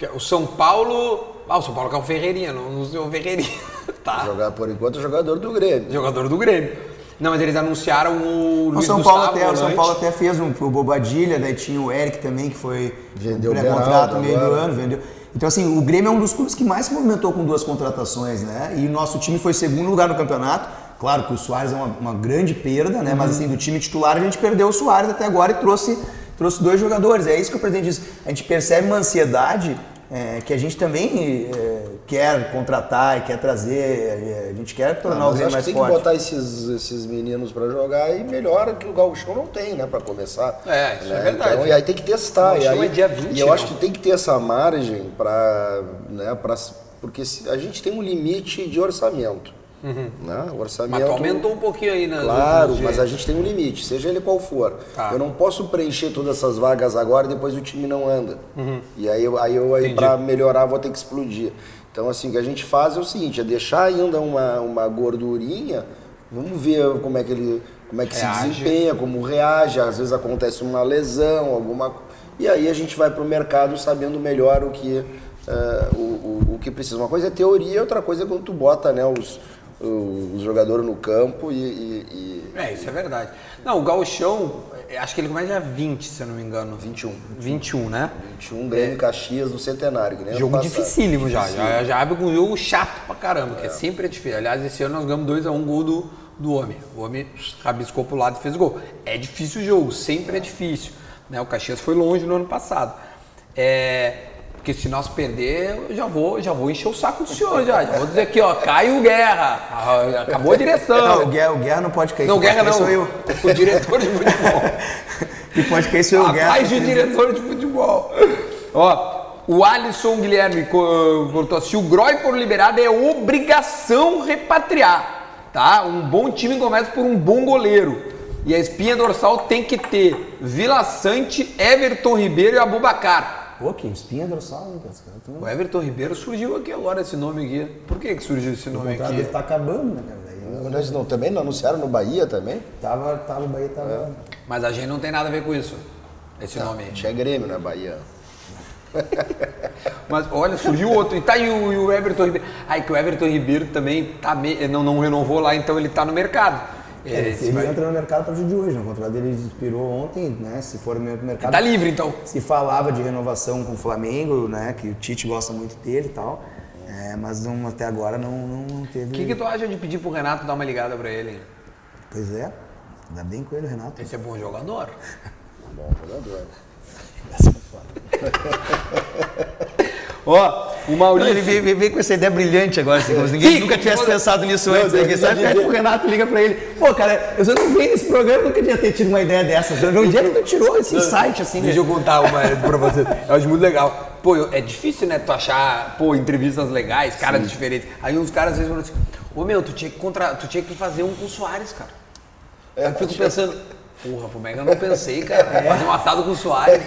é o São Paulo. Ah, o São Paulo que é o Ferreirinha, não anunciou o Ferreirinha. (laughs) tá. Jogar por enquanto é jogador do Grêmio. Jogador do Grêmio. Não, mas eles anunciaram o O Luiz São, Gustavo Paulo até, o São. Paulo até fez um, o Bobadilha, daí tinha o Eric também, que foi Vendeu o pré-contrato meio do ano, vendeu. Então, assim, o Grêmio é um dos clubes que mais se movimentou com duas contratações, né? E o nosso time foi segundo lugar no campeonato. Claro que o Soares é uma, uma grande perda, né? Mas assim, do time titular a gente perdeu o Soares até agora e trouxe, trouxe dois jogadores. É isso que o presidente diz. A gente percebe uma ansiedade é, que a gente também é, quer contratar e quer trazer, é, a gente quer tornar o Mas Grêmio acho mais tem forte. que botar esses, esses meninos pra jogar e melhor que o Gauchão não tem, né? Pra começar. É, isso é Né? verdade. Então, e aí tem que testar. O E, aí, é dia 20, e eu né? acho que tem que ter essa margem pra. Né, pra porque se- a gente tem um limite de orçamento. Né? O orçamento. Mas aumentou um pouquinho aí, né? Claro, mas a gente tem um limite, seja ele qual for. Tá. Eu não posso preencher todas essas vagas agora e depois o time não anda. E aí, eu- aí, eu, aí para melhorar, vou ter que explodir. Então, assim, o que a gente faz é o seguinte, é deixar ainda uma, uma gordurinha, vamos ver como é que ele como é que Reage. se desempenha, como reage, às vezes acontece uma lesão, alguma e aí a gente vai para o mercado sabendo melhor o que eh, o, o, o que precisa. Uma coisa é teoria, outra coisa é quando tu bota né, os, os jogadores no campo e, e- e- É, isso é verdade. Não, o Gauchão, é, acho que ele começa dia 20, se eu não me engano. 21. 21, né? 21 Grêmio Caxias no Centenário, que Jogo passado. dificílimo já. Já. Já abre com um jogo chato pra caramba, que é. sempre é difícil. Aliás, esse ano nós ganhamos 2x1 gol do, do homem. O homem rabiscou pro lado e fez gol. É difícil o jogo, sempre é difícil. Né? O Caxias foi longe no ano passado. É, porque se nós perder, eu já vou, já vou encher o saco do senhor já. Já vou dizer aqui, ó, Caio Guerra. Acabou a direção. Não, o Guerra, o Guerra não pode cair. Não, Quem Guerra não. Sou eu. O diretor de futebol. Que (laughs) pode cair sou eu, o Guerra. Rapaz de diretor de futebol. Ó, o Alisson Guilherme botou se o Groy for liberado é obrigação repatriar, tá? Um bom time começa por um bom goleiro. E a espinha dorsal tem que ter Vila Sante, Everton Ribeiro e Abubacar. Pô, que espinha dorsal, hein, cara? Tá- O Everton Ribeiro surgiu aqui agora esse nome aqui. Por que, que surgiu esse O nome aqui? dele tá acabando, né, cara? Mas não, também não anunciaram no Bahia também? Tava, tava, o Bahia tava... Mas a gente não tem nada a ver com isso. Esse nome aí. Tinha Grêmio, né, Bahia? (laughs) Mas olha, surgiu outro. E tá aí o, e o Everton Ribeiro. Ai, que o Everton Ribeiro também tá me- não, não renovou lá, então ele tá no mercado. É, É, ele se vai- entra no mercado a partir de hoje, né? O contrato dele expirou ontem, né? Se for no mercado... Tá livre então. Se falava de renovação com o Flamengo, né? Que o Tite gosta muito dele e tal. É, mas não- até agora não, não, teve... O que, que tu acha de pedir pro Renato dar uma ligada pra ele? Pois é. Ainda bem com ele, Renato. Esse é bom jogador. Bom jogador. (laughs) (laughs) Ó, o Maurício. Ele veio, veio- com essa ideia brilhante agora, assim, como se ninguém nunca tivesse pensado nisso não, antes. Né? não, Quem sabe não. pro Renato liga pra ele. Pô, cara, eu não veio nesse programa, nunca tinha ter tido uma ideia dessa. De onde é que tu tirou esse insight, assim? Deixa eu contar uma pra vocês. Eu acho muito legal. Pô, é difícil, né, tu achar, pô, entrevistas legais, caras diferentes. Aí uns caras às vezes falam assim, ô meu, tu tinha que contra... tu tinha que fazer um com o Soares, cara. É, Eu fico pensando, porra, como é que eu não pensei, cara? Fazer um assado com o Soares.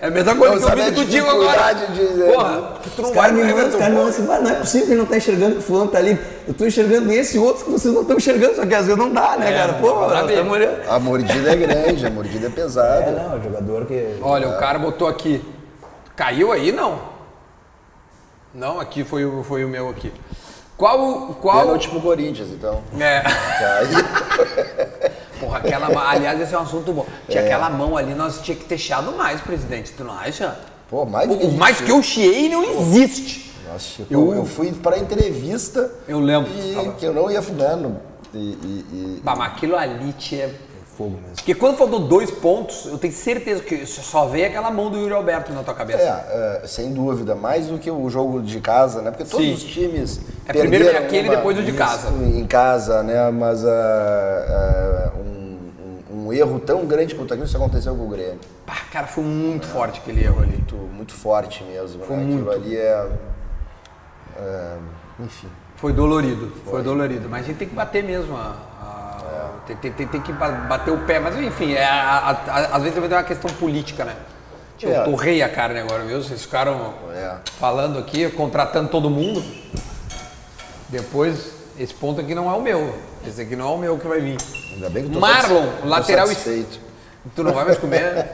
É a mesma coisa Não, que eu fiz contigo agora. de- Porra, tu não Os vai me mandam, os Everton, caras me assim, "Mas não é possível que ele não tá enxergando que o fulano tá ali. Eu tô enxergando esse e outros que vocês não estão enxergando, só que às vezes não dá, né, É, cara? Pô, olhando. A mordida é grande, a mordida é pesada. É, não, o jogador que. Olha, o cara botou aqui. Caiu aí, não? Não, aqui foi, o- foi o meu aqui. Qual, o- qual... Pênalti pro Corinthians, então. É. Aí, (laughs) Porra, aquela. Aliás, esse é um assunto bom. Tinha aquela mão ali, nós tinha que ter chiado mais, presidente. Tu não acha? pô, mais O, o mais que eu chiei não existe. Nossa, Eu- eu, fui pra entrevista. Eu lembro. E Tava- que eu não ia fudando. E, e, e- Bah, mas aquilo ali tinha. Fogo mesmo. Porque quando faltou dois pontos, eu tenho certeza que só veio aquela mão do Yuri Alberto na tua cabeça. É, é, sem dúvida, mais do que o jogo de casa, né? Porque todos Sim. os times. É, primeiro vem aquele, uma- depois o de casa. Em casa, né? Mas ah, um, erro tão grande quanto aquilo, isso aconteceu com o Grêmio. Pá, cara, foi muito forte aquele erro ali. Muito, muito forte mesmo. Foi né? muito. Aquilo ali é. é, enfim. Foi dolorido, foi, dolorido. Mas a gente tem que bater mesmo. A, a- tem, tem- tem- tem que ba- bater o pé. Mas enfim, é, a- às vezes também tem uma questão política, né? Tipo, É. Eu torrei a carne agora, viu? Vocês ficaram É. falando aqui, contratando todo mundo. Depois, esse ponto aqui não é o meu. Esse aqui não é o meu que vai vir. Ainda bem que eu tô Marlon, lateral es- satisfeito. Tu não vai mais comer?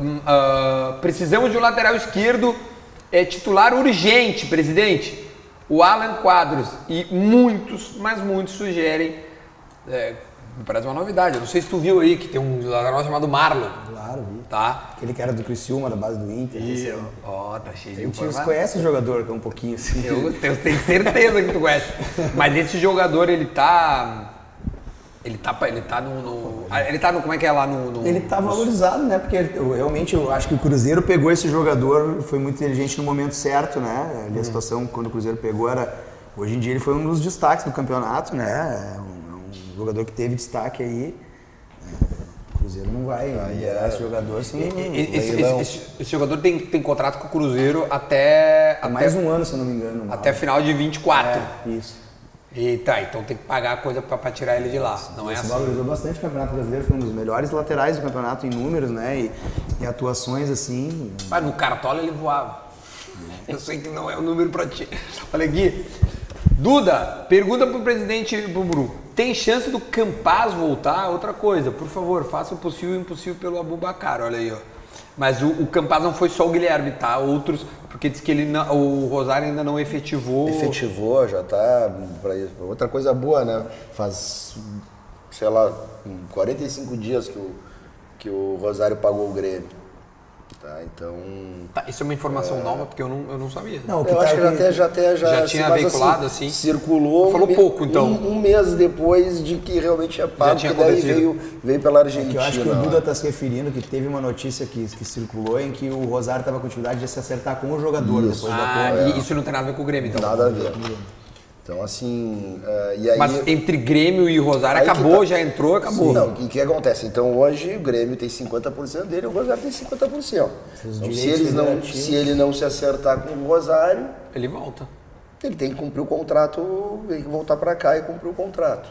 Hum, (laughs) ah, precisamos de um lateral esquerdo é, titular urgente, presidente. O Alan Quadros. E muitos, mas muitos sugerem. é, me parece uma novidade. Eu não sei se tu viu aí que tem um lateral chamado Marlon. Claro, vi. Tá? Aquele cara do Criciúma, da base do Inter. E, ó, tá cheio A de gente informação. conhece o jogador, um pouquinho assim. Eu tenho, tenho certeza que tu conhece. Mas esse jogador, ele tá. Ele tá, ele tá no, no- Ele tá no. Como é que é lá no. no- Ele tá valorizado, né? Porque eu, realmente eu acho que o Cruzeiro pegou esse jogador, foi muito inteligente no momento certo, né? Ali a situação quando o Cruzeiro pegou era. Hoje em dia ele foi um dos destaques do campeonato, né? É um jogador que teve destaque aí. É, O Cruzeiro não vai liberar esse jogador assim. Esse, esse- esse- esse jogador tem, tem contrato com o Cruzeiro até. Há até, mais um ano, se não me engano. até final de 24. É, isso. E tá, então tem que pagar a coisa pra, pra tirar ele de lá. Não é assim. valorizou bastante o Campeonato Brasileiro, foi um dos melhores laterais do campeonato em números, né? E, e atuações assim. Mas no Cartola ele voava. Eu sei que não é o número pra ti. Olha aqui. Duda, pergunta pro presidente Bumburu. Tem chance do Campaz voltar? Outra coisa, por favor, faça o possível e o impossível pelo Abubacar. Olha aí, ó. Mas o, o Campaz não foi só o Guilherme, tá? Outros, porque diz que ele não- o Rosário ainda não efetivou. Efetivou, já tá para isso. Outra coisa boa, né? Faz, sei lá, 45 dias que o, que o Rosário pagou o Grêmio. Tá, então. Tá, isso é uma informação nova, porque eu não, eu não sabia. Não, Eu tá acho que aqui- até já, até já, Já assim, tinha mas, veiculado, assim? Circulou. Falou um pouco, então. Um, um mês depois de que realmente é pago, tinha que daí veio, veio pela É Argentina. que eu acho que o. Duda está se referindo que teve uma notícia que, que circulou em que o Rosário estava com dificuldade de se acertar com o jogador Isso. depois da Ah, porra. e isso não tem nada a ver com o Grêmio, então. Nada a ver. Então, assim. e aí, Mas entre Grêmio e Rosário acabou, tá. já entrou, acabou. Não, o que, que acontece? Então hoje o Grêmio tem 50% dele, o Rosário tem 50%. Então, se, eles não, se ele não se acertar com o Rosário, Ele volta. ele tem que cumprir o contrato, tem que voltar para cá e cumprir o contrato.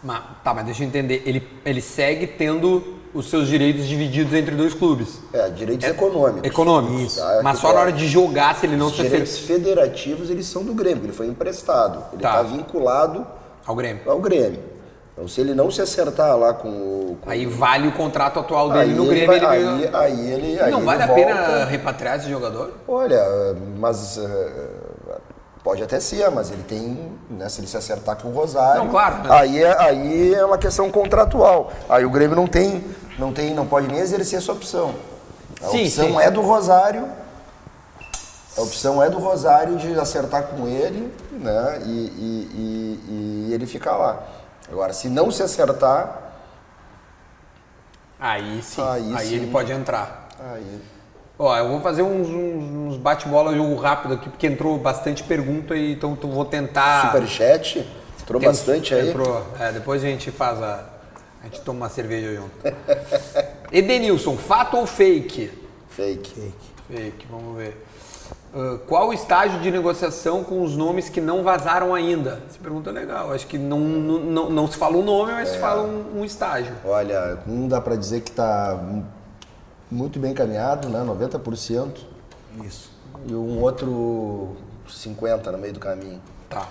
Mas, tá, mas deixa eu entender. Ele, ele segue tendo os seus direitos divididos entre dois clubes. É, direitos econômicos. Econômicos. Tá, mas só tá. na hora de jogar, se ele não Os se direitos federativos, eles são do Grêmio, ele foi emprestado. Ele Tá. está vinculado ao Grêmio. ao Grêmio. Então se ele não se acertar lá com o... Com Aí vale o contrato atual dele aí no ele Grêmio. vai- ele aí, ganha- aí ele... aí não ele vale a volta. pena repatriar esse jogador? Olha, mas eh, pode até ser, mas ele tem, né, se ele se acertar com o Rosário, Não, claro, mas- aí, é, aí é uma questão contratual. Aí o Grêmio não tem, não tem, não pode nem exercer essa opção. A Sim, opção sim. é do Rosário. A opção é do Rosário de acertar com ele, né? E, e- e- e ele ficar lá. Agora, se não se acertar, Aí sim. Aí Aí, sim. ele pode entrar. aí Ó, eu vou fazer uns, uns- uns bate-bola jogo rápido aqui, porque entrou bastante pergunta, e então então vou tentar. superchat, entrou Tem- bastante aí. Entrou. É, depois a gente faz a. A gente toma uma cerveja junto. (laughs) Edenilson, fato ou fake? Fake. Fake, vamos ver. Ah, qual o estágio de negociação com os nomes que não vazaram ainda? Essa pergunta é legal. Acho que não, não, não, não se fala um nome, mas É. se fala um, um estágio. Olha, um dá para dizer que está muito bem encaminhado, né? 90%. Isso. E um outro 50% no meio do caminho. Tá.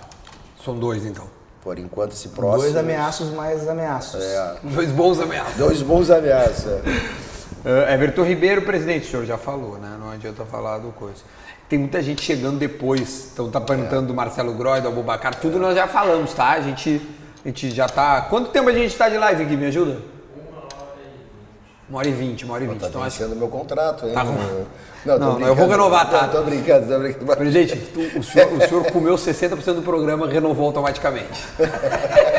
São dois então. Por enquanto, esse próximo. Dois ameaços mais ameaços. É, (laughs) Dois bons ameaças. dois bons ameaças. Uh, (laughs) Everton Ribeiro, presidente, o senhor já falou, né? Não adianta falar do coisa. Tem muita gente chegando depois, então tá perguntando do Marcelo Groy, do Abubacar, tudo nós já falamos, tá? A gente, a gente já tá. Quanto tempo a gente tá de live aqui? Me ajuda? Uma hora e vinte, uma hora e vinte. Tá Então acho vencendo meu contrato, hein? Tá bom. Não, Não, não, eu vou renovar, tá? Não, tô brincando, tô brincando. Presidente, tu- o, senhor, o senhor comeu 60% do programa, renovou automaticamente. (laughs)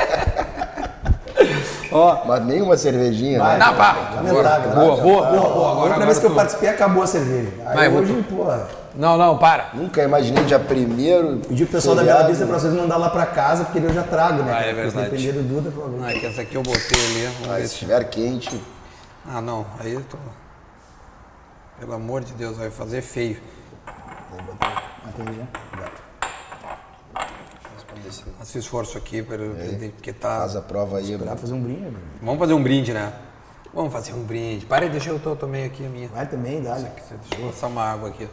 Ó, Mas nem uma cervejinha, Vai, né? Não, pá. Lamentável. Boa, boa, boa, boa. A Agora, última agora vez que eu participei, acabou a cerveja. Aí Vai, vou hoje, porra, Não, não, para. Nunca imaginei dia primeiro. pedi pro pessoal da Bela Vista pra vocês mandar lá pra casa, porque eu já trago, né? Ah, é verdade. depender do Duda, favor. Ah, é que essa aqui eu botei ali. Vamos Mas ver se se... estiver quente, Ah, não. Aí eu tô. Pelo amor de Deus, vai fazer feio. Entendi. esse. Esforço aqui, pelo- porque tá. Faz a prova aí. Pra fazer um brinde. Bruno. Vamos fazer um brinde, né? Vamos fazer um brinde. Para aí, deixa eu to- tomei aqui a minha. Vai também, dá. Deixa eu passar uma água aqui.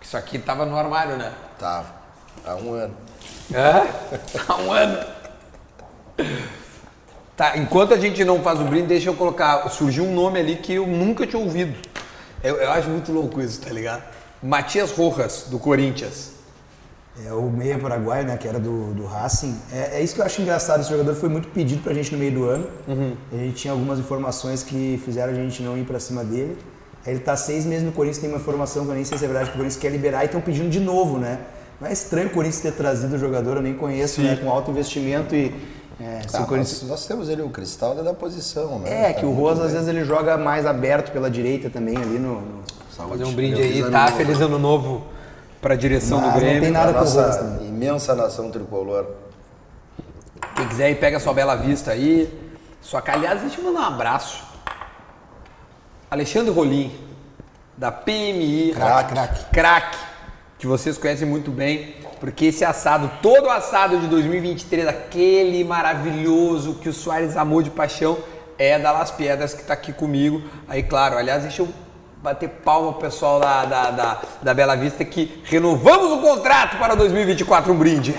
Isso aqui tava no armário, né? Tá. Há um ano. É? (laughs) Há um ano. Tá, enquanto a gente não faz o brinde, deixa eu colocar. Surgiu um nome ali que eu nunca tinha ouvido. Eu, eu acho muito louco isso, tá ligado? Matias Rojas, do Corinthians. É o meia paraguaio, né, que era do, do Racing. É, é isso que eu acho engraçado. Esse jogador foi muito pedido pra gente no meio do ano. A gente tinha algumas informações que fizeram a gente não ir pra cima dele. Aí Ele tá seis meses no Corinthians, tem uma informação que eu nem sei se é verdade, que o Corinthians quer liberar e estão pedindo de novo, né? Não é estranho o Corinthians ter trazido o jogador, eu nem conheço, né? Com alto investimento e. É, se Tá, o Corinthians nós, nós temos ele o cristal da posição, né? É, que o Rosa às vezes ele joga mais aberto pela direita também ali no. no- Fazer um brinde aí, tá? Feliz ano novo pra direção Mas do não Grêmio. tem nada a com nossa imensa nação tricolor. Quem quiser aí, pega sua bela vista aí. Só que, aliás, deixa eu mandar um abraço. Alexandre Rolim, da PMI. Craque. Craque. Craque, que vocês conhecem muito bem, porque esse assado, todo o assado de 2023, aquele maravilhoso que o Soares amou de paixão, é da Las Piedras que tá aqui comigo. Aí, claro, aliás, deixa eu bater palma pro pessoal da, da, da, da Bela Vista que renovamos o contrato para 2024, um brinde.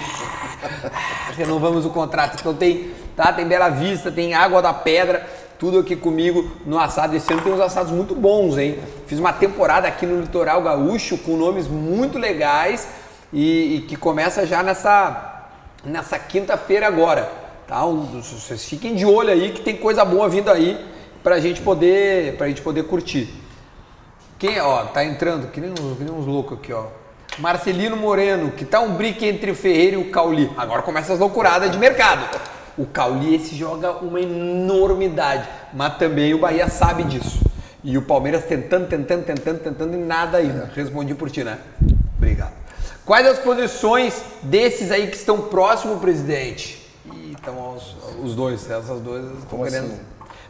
renovamos o contrato. Então tem, tá? Tem Bela Vista, tem Água da Pedra, tudo aqui comigo no assado. Esse ano tem uns assados muito bons, hein? Fiz uma temporada aqui no Litoral Gaúcho com nomes muito legais e, e que começa já nessa, nessa quinta-feira agora, tá? Vocês fiquem de olho aí que tem coisa boa vindo aí pra gente poder, pra gente poder curtir. Quem, ó, tá entrando, que nem, uns- que nem uns loucos aqui, ó. Marcelino Moreno, que tá um brique entre o Ferreira e o Cauli. Agora começa as loucuradas de mercado. O Cauli, esse joga uma enormidade, mas também o Bahia sabe disso. E o Palmeiras tentando, tentando, tentando, tentando e nada ainda. Respondi por ti, né? Obrigado. Quais as posições desses aí que estão próximo, presidente? Ih, então os, os dois, essas duas estão querendo. assim?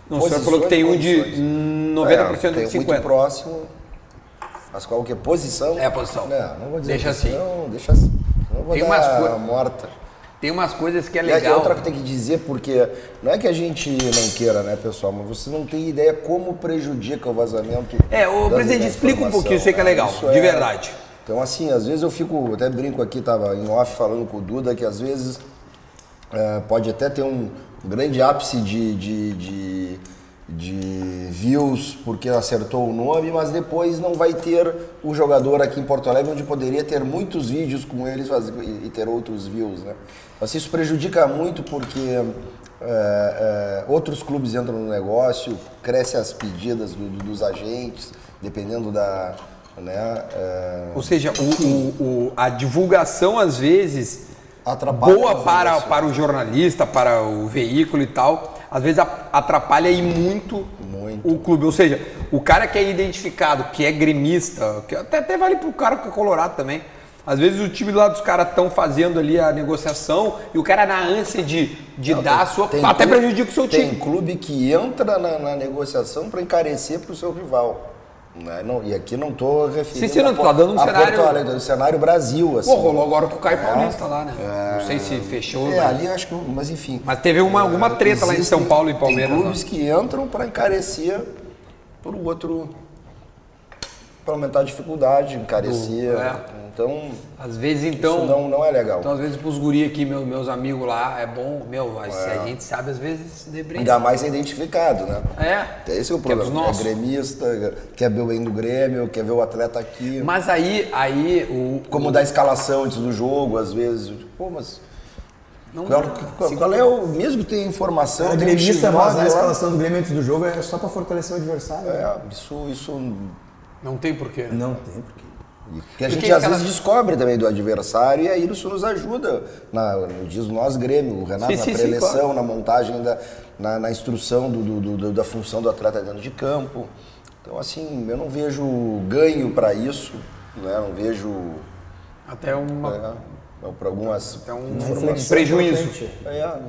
Não, o senhor falou que tem um de Posições, hum, 90% é, tem de muito 50%. próximo. Mas qual que é posição? É a posição. Não, não vou dizer Deixa assim. Não, deixa assim. Não vou Tem dar umas morta. Tem umas coisas que é E legal. outra que tem que dizer, porque não é que a gente não queira, né, pessoal, mas você não tem ideia como prejudica o vazamento. É, ô, da- presidente, explica um pouquinho, isso aí que é legal, Isso de verdade. Então, assim, às vezes eu fico, até brinco aqui, tava em off falando com o Duda, que às vezes é, pode até ter um grande ápice de, de, de, de views porque acertou o nome, mas depois não vai ter o jogador aqui em Porto Alegre, onde poderia ter muitos vídeos com eles e ter outros views, né? Mas isso prejudica muito porque é, é, outros clubes entram no negócio, crescem as pedidas do- do- dos agentes, dependendo da... Né, é, Ou seja, o- o- o- a divulgação, às vezes, Atrapalha boa para, para o jornalista, para o veículo e tal, às vezes atrapalha e muito, Muito. o clube. Ou seja, o cara que é identificado, que é gremista, que até, até vale para o cara que é colorado também. Às vezes o time lá dos caras estão fazendo ali a negociação e o cara na ânsia de, de Não, dar a tem- sua. tem até prejudica o seu Tem time. clube que entra na, na negociação para encarecer para o seu rival. Né? Não, e aqui não estou referindo Sim, sim, não, a tô Po- dando um cenário- Porto Alegre, um cenário Brasil. Assim. Pô, rolou agora com o Caio Paulista lá, né? Não sei se fechou. É, mas- ali acho que. Mas enfim. Mas teve uma, alguma treta lá em São Paulo e Palmeiras. Tem clubes que entram para encarecer para o outro. para aumentar a dificuldade, encarecer. É. Então, Às vezes, então. isso não, não é legal. Então, às vezes, pros guri aqui, meu- meus amigos lá, é bom, meu, mas se a gente sabe, às vezes, debrinha. Ainda mais é identificado, né? É. Esse é o Que é dos problema. É, nossos. gremista, quer ver o bem do Grêmio, quer ver o atleta aqui. Mas aí, aí, o. Como o, dar escalação antes do jogo, às vezes. Pô, mas. não, Qual, qual- qual é o. Mesmo que tenha informação. O tem gremista X9 vazar a escalação do Grêmio antes do jogo é só pra fortalecer o adversário. né? É, isso. isso não tem porquê. Não tem porque. que a gente às aquela- vezes descobre também do adversário e aí isso nos ajuda. Na, no diz nós Grêmio, o Renato Sim, na preleção, na montagem, da, na, na instrução do, do- do- da função do atleta dentro de campo. Então, assim, eu não vejo ganho para isso, né? não vejo. Até uma. É, para algumas. Até um, um prejuízo. importante. É,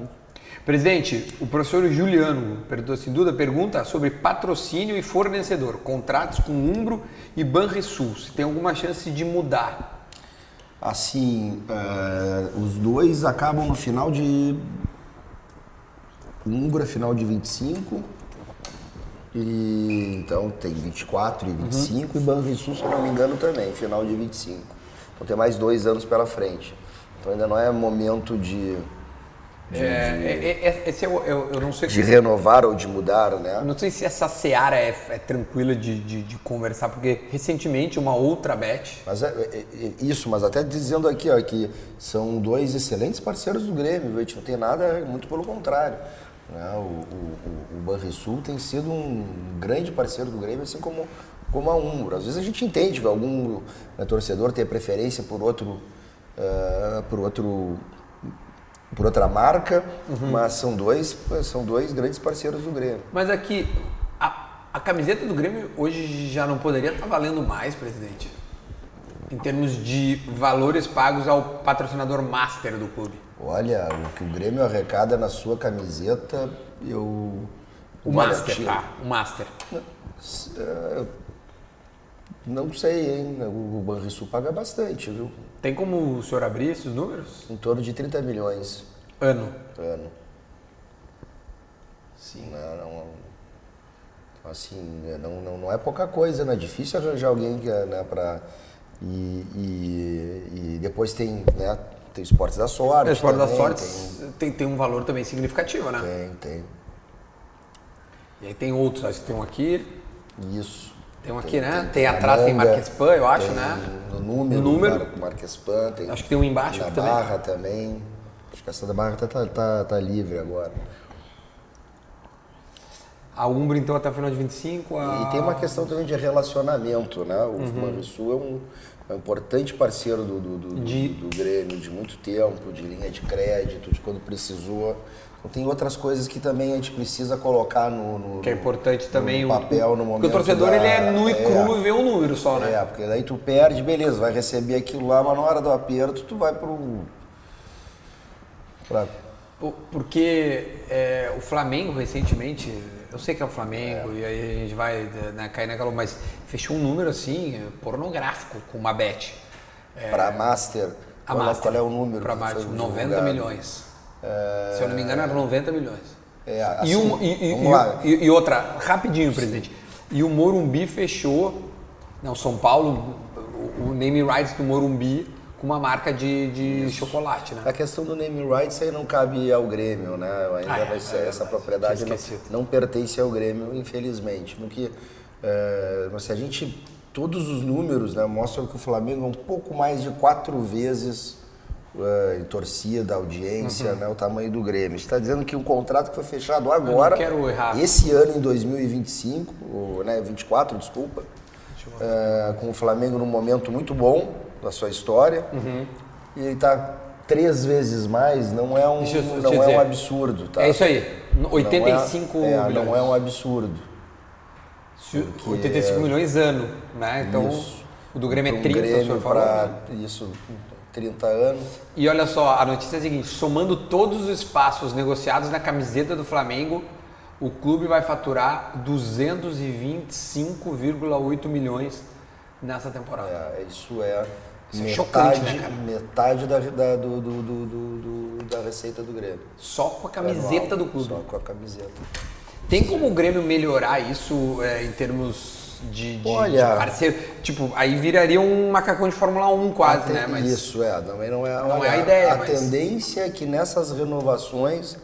Presidente, o professor Juliano perguntou assim, Duda pergunta sobre patrocínio e fornecedor, contratos com Umbro e Banrisul, se tem alguma chance de mudar. Assim, eh, os do dois acabam no final de. Umbra, final de 25. E, então tem 24 e 25 e Banrisul, se não me engano, também, final de 25. Então tem mais dois anos pela frente. Então ainda não é momento de, É, é, é, esse é eu, eu não sei de renovar ou de mudar, né? Não sei se essa seara é, é tranquila de, de, de conversar, porque recentemente uma outra bet. Mas é, é- é isso, mas até dizendo aqui, ó, que são dois excelentes parceiros do Grêmio, viu? a gente não tem nada, muito pelo contrário. né? O, o, o, Banrisul tem sido um grande parceiro do Grêmio, assim como, como a Umbro. Às vezes a gente entende que algum né, torcedor tem preferência por outro, ah, por outro por outra marca, mas são dois, são dois grandes parceiros do Grêmio. Mas aqui, a, a camiseta do Grêmio hoje já não poderia estar valendo mais, presidente? Em termos de valores pagos ao patrocinador master do clube. Olha, o que o Grêmio arrecada na sua camiseta, eu. O Olha, master, tira- tá? O master. É, Não sei, hein? O Banrisul paga bastante, viu? Tem como o senhor abrir esses números? Em torno de 30 milhões Ano. ano. Sim. Não, não, então, assim, não, não, não é pouca coisa, né? É difícil arranjar alguém que, né, pra... E, e, e depois tem, né? Tem esportes da sorte. O esporte da sorte tem, tem um valor também significativo, né? Tem, tem. E aí tem outros, acho que tem um aqui, tem. Isso. Tem um aqui, né? Tem, tem atrás, tem Marquespan, eu acho, tem né? No número, No número. Mar- Marquespan, tem. Acho que tem um embaixo na aqui também. Barra também. Acho que essa da Barra tá, tá, tá, tá livre agora. A Umbro, então, até o final de 25. A... E tem uma questão também de relacionamento, né? O Uhum. Banrisul é um, é um importante parceiro do, do, do, do- De- do Grêmio, de muito tempo, de linha de crédito, de quando precisou. Tem outras coisas que também a gente precisa colocar no, no- Que é importante também no o- papel no momento. Porque o torcedor da- ele é nu e é. cru e vê um número só, né? É, porque daí tu perde, beleza, vai receber aquilo lá, mas na hora do aperto tu vai pro. Pra, Po- Porque é, o Flamengo recentemente, eu sei que é o Flamengo e aí a gente vai né, cair naquela, mas fechou um número assim pornográfico com uma bet. pra Master. É. A qual, é- Master, qual é o número? Pra que Master, foi 90 divulgado? milhões. Se eu não me engano, era 90 milhões. É, e, assim, um- e- vamos e- e- e outra, rapidinho, presidente. E o Morumbi fechou, não, São Paulo, o, o name rights do Morumbi com uma marca de, de chocolate, né? A questão do name rights aí não cabe ao Grêmio, né? Ainda Ah, é, vai ser, é essa verdade. propriedade não, não pertence ao Grêmio, infelizmente. No que, é, mas se a gente, todos os números né, mostram que o Flamengo é um pouco mais de quatro vezes é, em torcida, audiência, né, o tamanho do Grêmio. está dizendo que um contrato que foi fechado agora, quero errar. esse ano em 2025, ou, né, 24, desculpa, é, com o Flamengo num momento muito bom da sua história. E ele está três vezes mais, não é um, eu- não é dizer. um absurdo, tá? É isso aí, Não é- 85 é, milhões. Não é um absurdo. Se- 85 milhões ano, né? Então Isso. o do Grêmio é Um 30, o senhor falou. pra- né? Isso, 30 anos. E olha só, a notícia é a seguinte: somando todos os espaços negociados na camiseta do Flamengo, o clube vai faturar 225,8 milhões nessa temporada. É, isso é Isso é metade, chocante, né, metade da, da, do, do- do- do- do- da receita do Grêmio. Só com a camiseta Anual, do clube. Só com a camiseta. Tem como o Grêmio melhorar isso é, em termos de, de- Olha- de parceiro? Tipo, aí viraria um macacão de Fórmula 1 quase, Até né? Mas Isso, é. Também não é, Não olha, é a ideia, A mas- tendência é que nessas renovações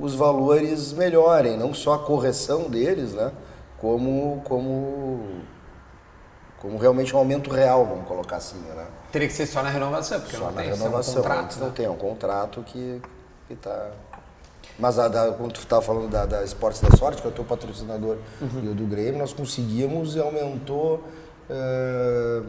os valores melhorem, não só a correção deles, né? Como, como, como realmente um aumento real, vamos colocar assim, né? teria que ser só na renovação, porque Só não na tem é um renovação. contrato. Antes né? não tem, é um contrato que, que tá. Mas a, da, quando tu estava falando da, da Esportes da Sorte, que é o teu patrocinador Uhum. e o do Grêmio, nós conseguimos e aumentou eh,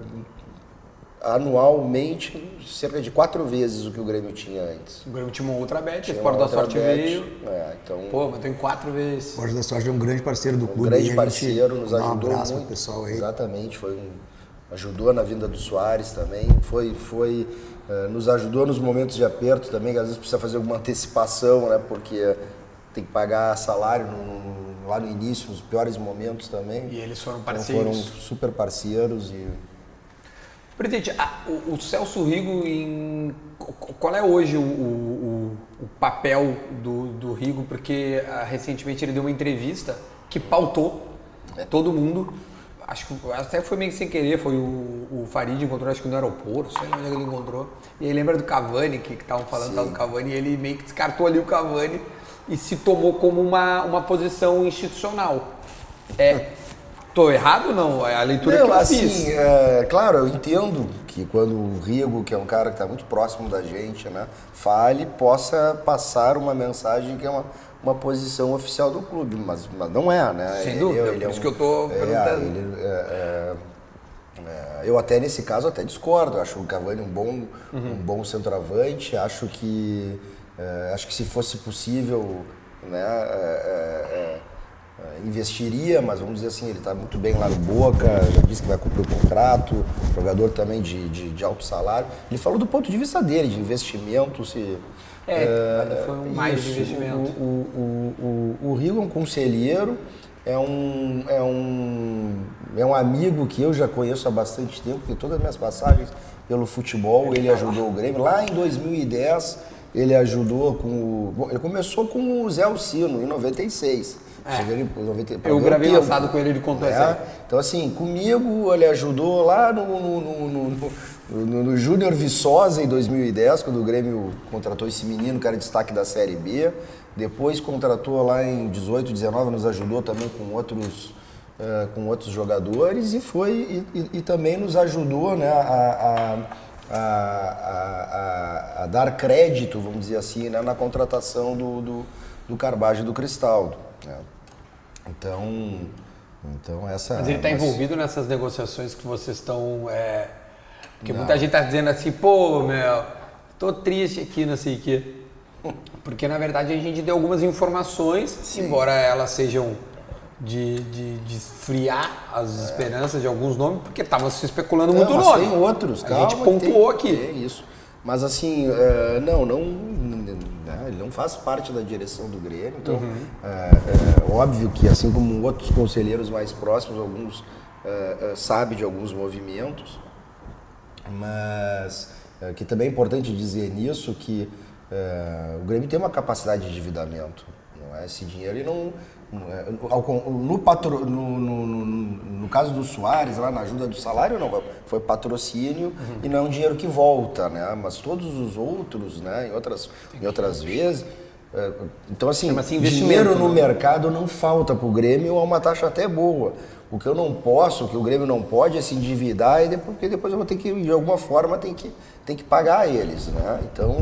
anualmente cerca de quatro vezes o que o Grêmio tinha antes. O Grêmio tinha uma outra bet, o Tinha Esporte da Sorte bet, veio. É, então, Pô, mas tem quatro vezes. Esporte da Sorte é um grande parceiro do um clube. grande e a gente parceiro, nos dá um ajudou abraço muito. pessoal aí. Exatamente, foi um, ajudou na vinda do Soares também, foi, foi nos ajudou nos momentos de aperto também, que às vezes precisa fazer alguma antecipação, né? Porque tem que pagar salário no- no- lá no início, nos piores momentos também. E eles foram Então parceiros. foram super parceiros e Presidente, a- o, o Celso Rigo, em, qual é hoje o, o- o papel do, do Rigo? Porque ah, recentemente ele deu uma entrevista que pautou todo mundo. Acho que até foi meio que sem querer, foi o, o Farid encontrou, acho que no aeroporto, sei lá onde é ele encontrou. E aí lembra do Cavani, que estavam falando tal do Cavani, e ele meio que descartou ali o Cavani e se tomou como uma, uma posição institucional. É, tô errado ou não? É a leitura Não, que eu assim, fiz. é, claro, eu entendo que quando o Rigo, que é um cara que está muito próximo da gente, né, fale, possa passar uma mensagem que é uma, uma posição oficial do clube, mas, mas não é, né? Sem dúvida, por isso que eu tô perguntando. ele, é, é, é, eu até nesse caso até discordo, acho o Cavani um bom, Uhum. um bom centroavante, acho que é, acho que se fosse possível, né, é, é, é, investiria, mas vamos dizer assim, ele está muito bem lá no Boca, já disse que vai cumprir o contrato, jogador também de, de, de alto salário. Ele falou do ponto de vista dele, de investimento, se É, foi um mais de isso, investimento. O, o, o, o, Rio é um conselheiro, é um, é, um, é um amigo que eu já conheço há bastante tempo, porque todas as minhas passagens pelo futebol ele ajudou o Grêmio. Lá em 2010 ele ajudou com o. Ele começou com o Zé Alcino, em 96. Chegando em 90, Eu gravei lançado com ele, ele contou essa aí. É, Então, assim, comigo ele ajudou lá no, no, no, no, no- no- Júnior Viçosa em 2010, quando o Grêmio contratou esse menino, que era destaque da Série B. Depois contratou lá em 18, 19, nos ajudou também com outros, eh, com outros jogadores e foi e, e- e também nos ajudou né, a, a- a- a- dar crédito, vamos dizer assim, né, na contratação do, do, do Carbage e do Cristaldo. né. Então, então essa. Mas ele está mas- envolvido nessas negociações que vocês estão. é, Porque muita gente está dizendo assim, pô, meu, tô triste aqui, não sei o quê. Porque na verdade a gente deu algumas informações, embora elas sejam de, de, de esfriar as esperanças de alguns nomes, porque estava se especulando muito É. Não, mas nome. Tem outros, A calma. gente pontuou tem, aqui. Tem isso. Mas assim, é, não, não, né, ele não faz parte da direção do Grêmio. Então, Uhum. é, é óbvio que assim como outros conselheiros mais próximos, alguns é, é, sabem de alguns movimentos, mas é, que também é importante dizer nisso que é, o Grêmio tem uma capacidade de endividamento. Não é? Esse dinheiro ele não. é- no, patro, no, no, no- no caso do Soares, lá na ajuda do salário, não, foi patrocínio e não é um dinheiro que volta, né? Mas todos os outros, né, em outras, em outras vezes. É, então, assim, dinheiro no né? mercado não falta para o Grêmio, é uma taxa até boa. O que eu não posso, o que o Grêmio não pode é se endividar, e depois, porque depois eu vou ter que, de alguma forma, tem que, tem que pagar eles. Né? Então,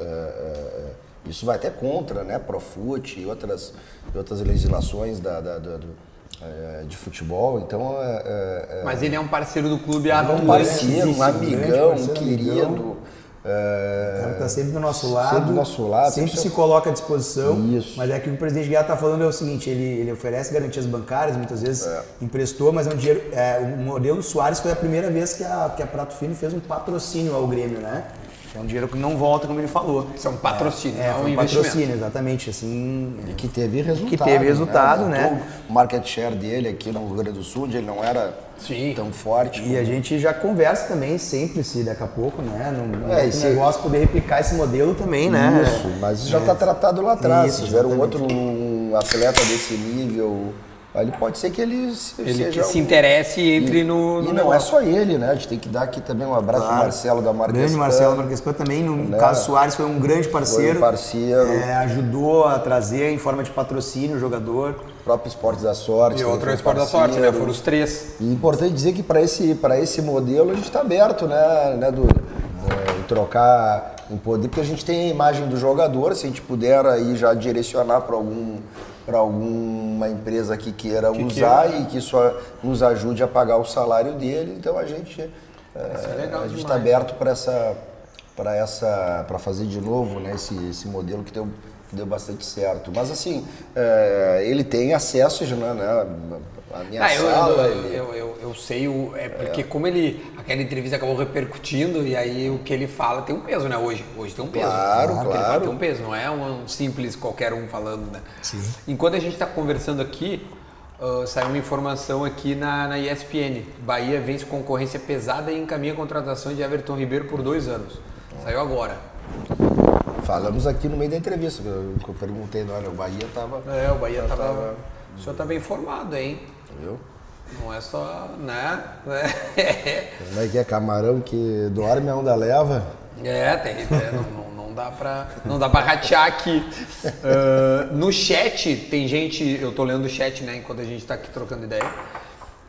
é, é, isso vai até contra, né? Profut e outras, outras legislações da, da- da- do, é, de futebol. Então, é, é, Mas ele é um parceiro do clube há é um parceiro, um amigão, um querido. amigão. É, O cara está sempre do nosso lado. Sempre do nosso lado, Sempre se coloca à disposição. Isso. Mas é que o presidente Guiar está falando é o seguinte: ele, ele oferece garantias bancárias, muitas vezes É. emprestou, mas é um dinheiro. É, o modelo Soares foi a primeira vez que a, que a Prato Fino fez um patrocínio ao Grêmio, né? É um dinheiro que não volta, como ele falou. Isso é um patrocínio, É, não é um um investimento. patrocínio, exatamente. Assim, E que teve resultado. Que teve resultado, né? Aumentou O market share dele aqui no Rio Grande do Sul, onde ele não era Sim. tão forte. E a gente já conversa também sempre, se daqui a pouco, né? Não, É, é, e um se- negócio poder replicar esse modelo também, né? Isso, mas já está tratado lá atrás. Isso, Se tiver um outro um atleta desse nível, aí pode ser que ele, se- Ele seja que se interesse e entre no, no E não é negócio. só ele, né? A gente tem que dar aqui também um abraço pro Marcelo da Marquespan. Grande Marcelo Marquespan também, no Né? caso Soares, foi um grande parceiro. Foi um parceiro. É, ajudou a trazer em forma de patrocínio o jogador. O próprio Esportes da Sorte. E também outro foi um esporte da sorte, né? Foram os três. E é importante dizer que para esse, pra esse modelo a gente está aberto, né, né é, em trocar, em poder, porque a gente tem a imagem do jogador, se a gente puder aí já direcionar para algum para alguma empresa que queira usar e que isso nos ajude a pagar o salário dele, então a gente é, legal a gente está aberto para essa para essa para fazer de novo né, esse, esse modelo que deu que deu bastante certo. Mas assim, é, ele tem acesso já, né, né, a minha Ah, eu, sala, eu, ele- eu, eu, eu sei o. É porque como ele. Aquela entrevista acabou repercutindo e aí o que ele fala tem um peso, né? Hoje. Hoje tem um peso. Claro, fala claro. tem um peso, não é um simples qualquer um falando, né? Sim. Enquanto a gente está conversando aqui, Uh, saiu uma informação aqui na, na ESPN. Bahia vence concorrência pesada e encaminha a contratação de Everton Ribeiro por dois anos. Saiu agora. Falamos aqui no meio da entrevista, que eu, que eu perguntei, não, olha, o Bahia estava. É, o Bahia estava. tava- O senhor está bem informado, hein? Viu? Não é só. né? (laughs) Como é que é? Camarão que dorme a onda leva. É, tem, é, não, não, não dá pra, não dá pra ratear aqui. Ah, no chat tem gente, eu tô lendo o chat, né, enquanto a gente tá aqui trocando ideia.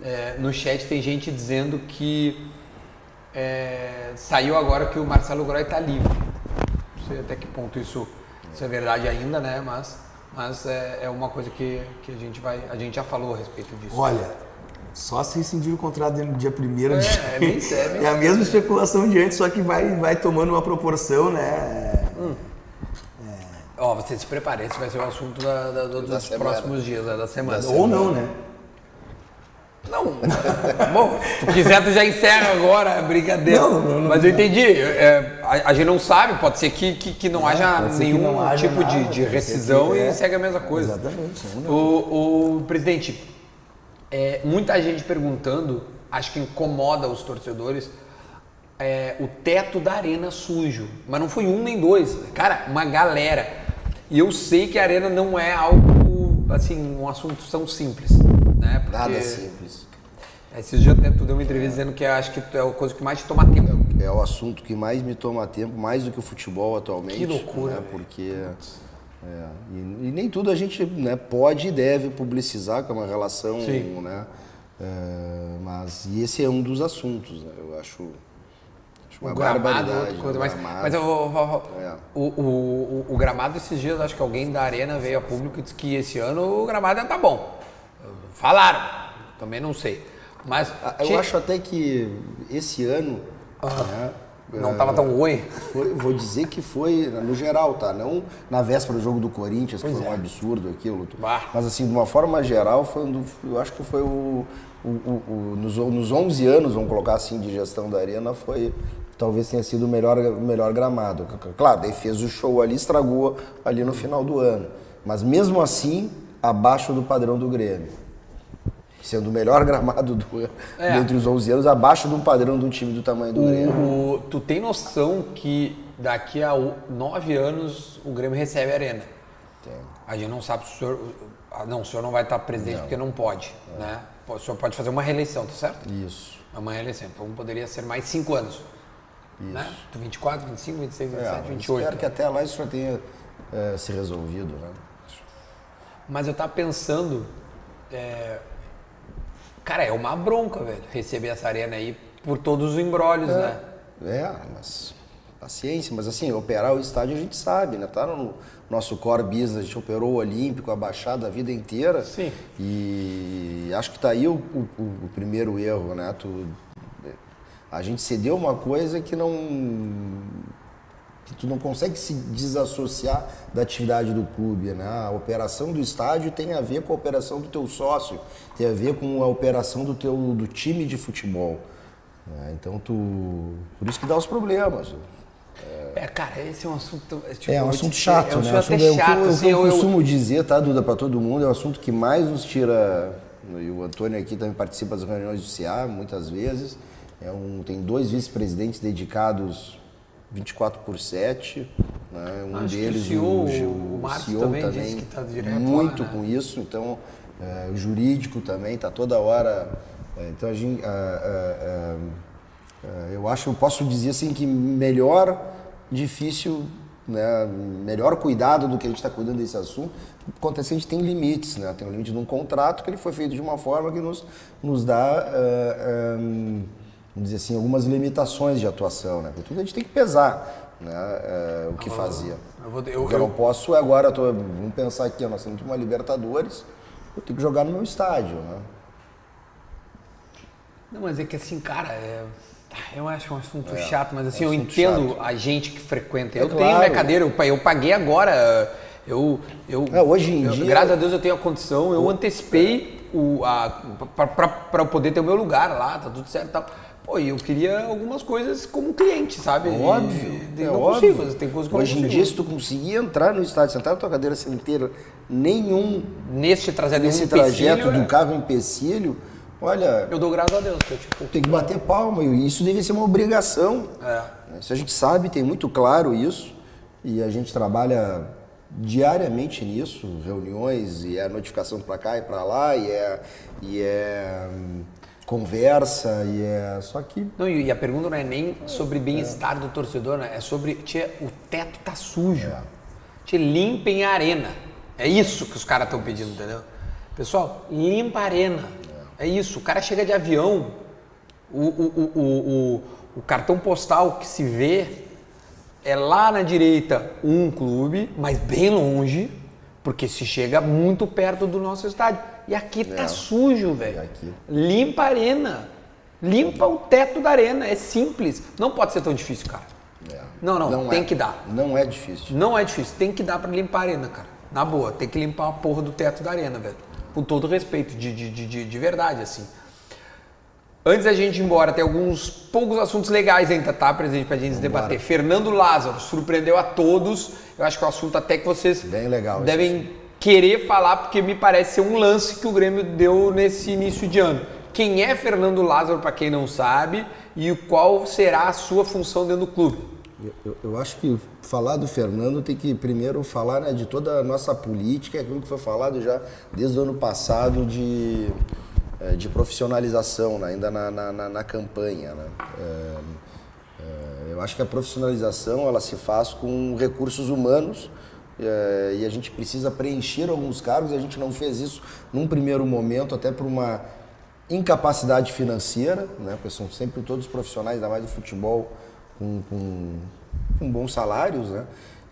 É, no chat tem gente dizendo que é, saiu agora que o Marcelo Groy tá livre. Não sei até que ponto isso, isso é verdade ainda, né, mas, mas é, é uma coisa que, que a gente vai, a gente já falou a respeito disso. Olha, só se rescindir o contrato dentro do dia primeiro É, de é bem (laughs) sério, bem É a mesma especulação de antes, só que vai, vai tomando uma proporção, né? Ó, você se prepare, esse vai ser o assunto da, da- do- Da dos semana. próximos dias, né, da semana. Da Ou não, né? Não, bom, se tu quiser tu já encerra agora, é brincadeira. Não, não, não, Mas eu entendi, é, a, a gente não sabe, pode ser que, que, que não haja nenhum não haja tipo de, nada, de ser rescisão que- e é. segue a mesma coisa. Exatamente. não. O, o presidente, é, muita gente perguntando, acho que incomoda os torcedores, é, o teto da arena sujo. Mas não foi um nem dois, cara, uma galera. E eu sei que a arena não é algo, assim, um assunto tão simples, né? Porque Nada simples. Esses dias até tu deu uma entrevista dizendo que acho que é a coisa que mais te toma tempo. É o assunto que mais me toma tempo, mais do que o futebol atualmente. Que loucura, Né? Porque. é, e, e nem tudo a gente né, pode e deve publicizar, que é uma relação. Sim. Né? É, mas e esse é um dos assuntos, né? Eu acho. acho uma o gramado, barbaridade. outra coisa gramado. Mas eu vou- vou- É. o, o, o, o gramado esses dias, acho que alguém da arena veio a público e disse que esse ano o gramado tá bom. Falaram, também não sei. Mas Ah, Eu tinha- acho até que esse ano. né, não tava tão ruim. Foi, vou dizer que foi no geral, tá? Não na véspera do jogo do Corinthians, que foi um absurdo aquilo. é. Bah. Mas assim, de uma forma geral, foi um do- eu acho que foi o, o- o- o- nos, nos 11 anos, vamos colocar assim, de gestão da arena, foi talvez tenha sido o melhor, melhor gramado. Claro, daí fez o show ali, estragou ali no final do ano. Mas mesmo assim, abaixo do padrão do Grêmio. Sendo o melhor (laughs) gramado do, É. dentre os 11 anos, abaixo de um padrão de um time do tamanho do Grêmio. O, tu tem noção que daqui a nove anos o Grêmio recebe a arena? A gente não sabe se o senhor. ah, Não, o senhor não vai estar presidente porque não pode. Né? Pô, O senhor pode fazer uma reeleição, tá certo? Isso. É uma reeleição. Então poderia ser mais cinco anos. Né? 24, 25, 26, 27, É, 28. Espero que até lá isso já tenha é, se resolvido, né? Mas eu tava pensando. é, Cara, é uma bronca, velho, receber essa arena aí por todos os embrólios, né? É, mas paciência, mas assim, operar o estádio a gente sabe, né? Tá no nosso core business, a gente operou o Olímpico, a Baixada a vida inteira. Sim. E acho que tá aí o, o- o primeiro erro, né? Tu, a gente cedeu uma coisa que não que tu não consegue se desassociar da atividade do clube, né? A operação do estádio tem a ver com a operação do teu sócio, tem a ver com a operação do teu do time de futebol. né? Então tu, por isso que dá os problemas. É, cara, esse é um assunto. tipo, É um eu assunto chato, é um né? assunto assunto, até é o que chato, eu, assim, eu eu- eu- costumo dizer, tá, Duda, para todo mundo, é o assunto que mais nos tira. E o Antônio aqui também participa das reuniões do CA muitas vezes. É um, tem dois vice-presidentes dedicados 24 por 7. Né? Um Acho que o deles, CEO, o, o Marcos CEO também também, tá muito lá, né? com isso. Então, é, o jurídico também está toda hora. é, então, a gente, ah, ah, ah, eu acho, eu posso dizer assim que melhor, difícil, né, melhor cuidado do que a gente está cuidando desse assunto, acontece que a gente tem limites, né? Tem um limite de um contrato que ele foi feito de uma forma que nos, nos dá, ah, vamos dizer assim, algumas limitações de atuação, né? Porque tudo a gente tem que pesar, né, ah, o que fazer. eu vou- eu- o que eu não posso é agora, tô, vamos pensar aqui, nós temos uma Libertadores, eu tenho que jogar no meu estádio, né? Não, mas é que assim, cara, é- eu acho um assunto É, chato, mas assim, é um eu entendo chato. a gente que frequenta. É Eu tenho claro. minha cadeira, eu, eu paguei agora. Eu, eu, É, hoje em eu- dia- Graças a Deus eu tenho a condição, eu antecipei o, a, para eu poder ter o meu lugar lá, tá tudo certo e tal. Pô, e eu queria algumas coisas como cliente, sabe? Óbvio. E, é não óbvio. consigo, tem coisas que Hoje em consigo. dia, se tu conseguir entrar no estádio, sentar na tua cadeira inteira, nenhum Neste nenhum nesse trajeto empecilho, do é- carro empecilho, olha, Eu dou graças a Deus, que eu, tipo, tem que bater palma. E isso deve ser uma obrigação. é. Isso a gente sabe, tem muito claro isso. E a gente trabalha diariamente nisso, reuniões, e é notificação para cá e para lá, e é, e é hum, conversa, e é. Só que Não, e a pergunta não é nem sobre bem-estar do torcedor, né? É sobre, tia, o teto tá sujo. Tia, limpem a arena. É isso que os caras estão pedindo, entendeu? Pessoal, limpa a arena. É isso. O cara chega de avião, o, o, o, o, o cartão postal que se vê é lá na direita um clube, mas bem longe, porque se chega muito perto do nosso estádio. E aqui tá É. sujo, velho. Aqui? Limpa a arena. Limpa o teto da arena. É simples. Não pode ser tão difícil, cara. é, Não, não, tem é. que dar. Não é difícil. Não é difícil. Tem que dar pra limpar a arena, cara. Na boa, tem que limpar a porra do teto da arena, velho. Com todo respeito, de, de, de, de, de verdade, assim. Antes da gente ir embora, tem alguns poucos assuntos legais ainda, tá, presidente, pra gente debater. Fernando Lázaro surpreendeu a todos. Eu acho que é um assunto até que vocês Bem legal devem querer falar, porque me parece ser um lance que o Grêmio deu nesse início de ano. Quem é Fernando Lázaro, pra quem não sabe, e qual será a sua função dentro do clube? Eu, eu- acho que falar do Fernando tem que primeiro falar né, de toda a nossa política, aquilo que foi falado já desde o ano passado de, eh, de profissionalização, né, ainda na, na, na- na campanha. Né? Eh, eh, eu acho que a profissionalização ela se faz com recursos humanos e a gente precisa preencher alguns cargos e a gente não fez isso num primeiro momento, até por uma incapacidade financeira, né? porque são sempre todos profissionais, ainda mais do futebol, com, com, com bons salários, né?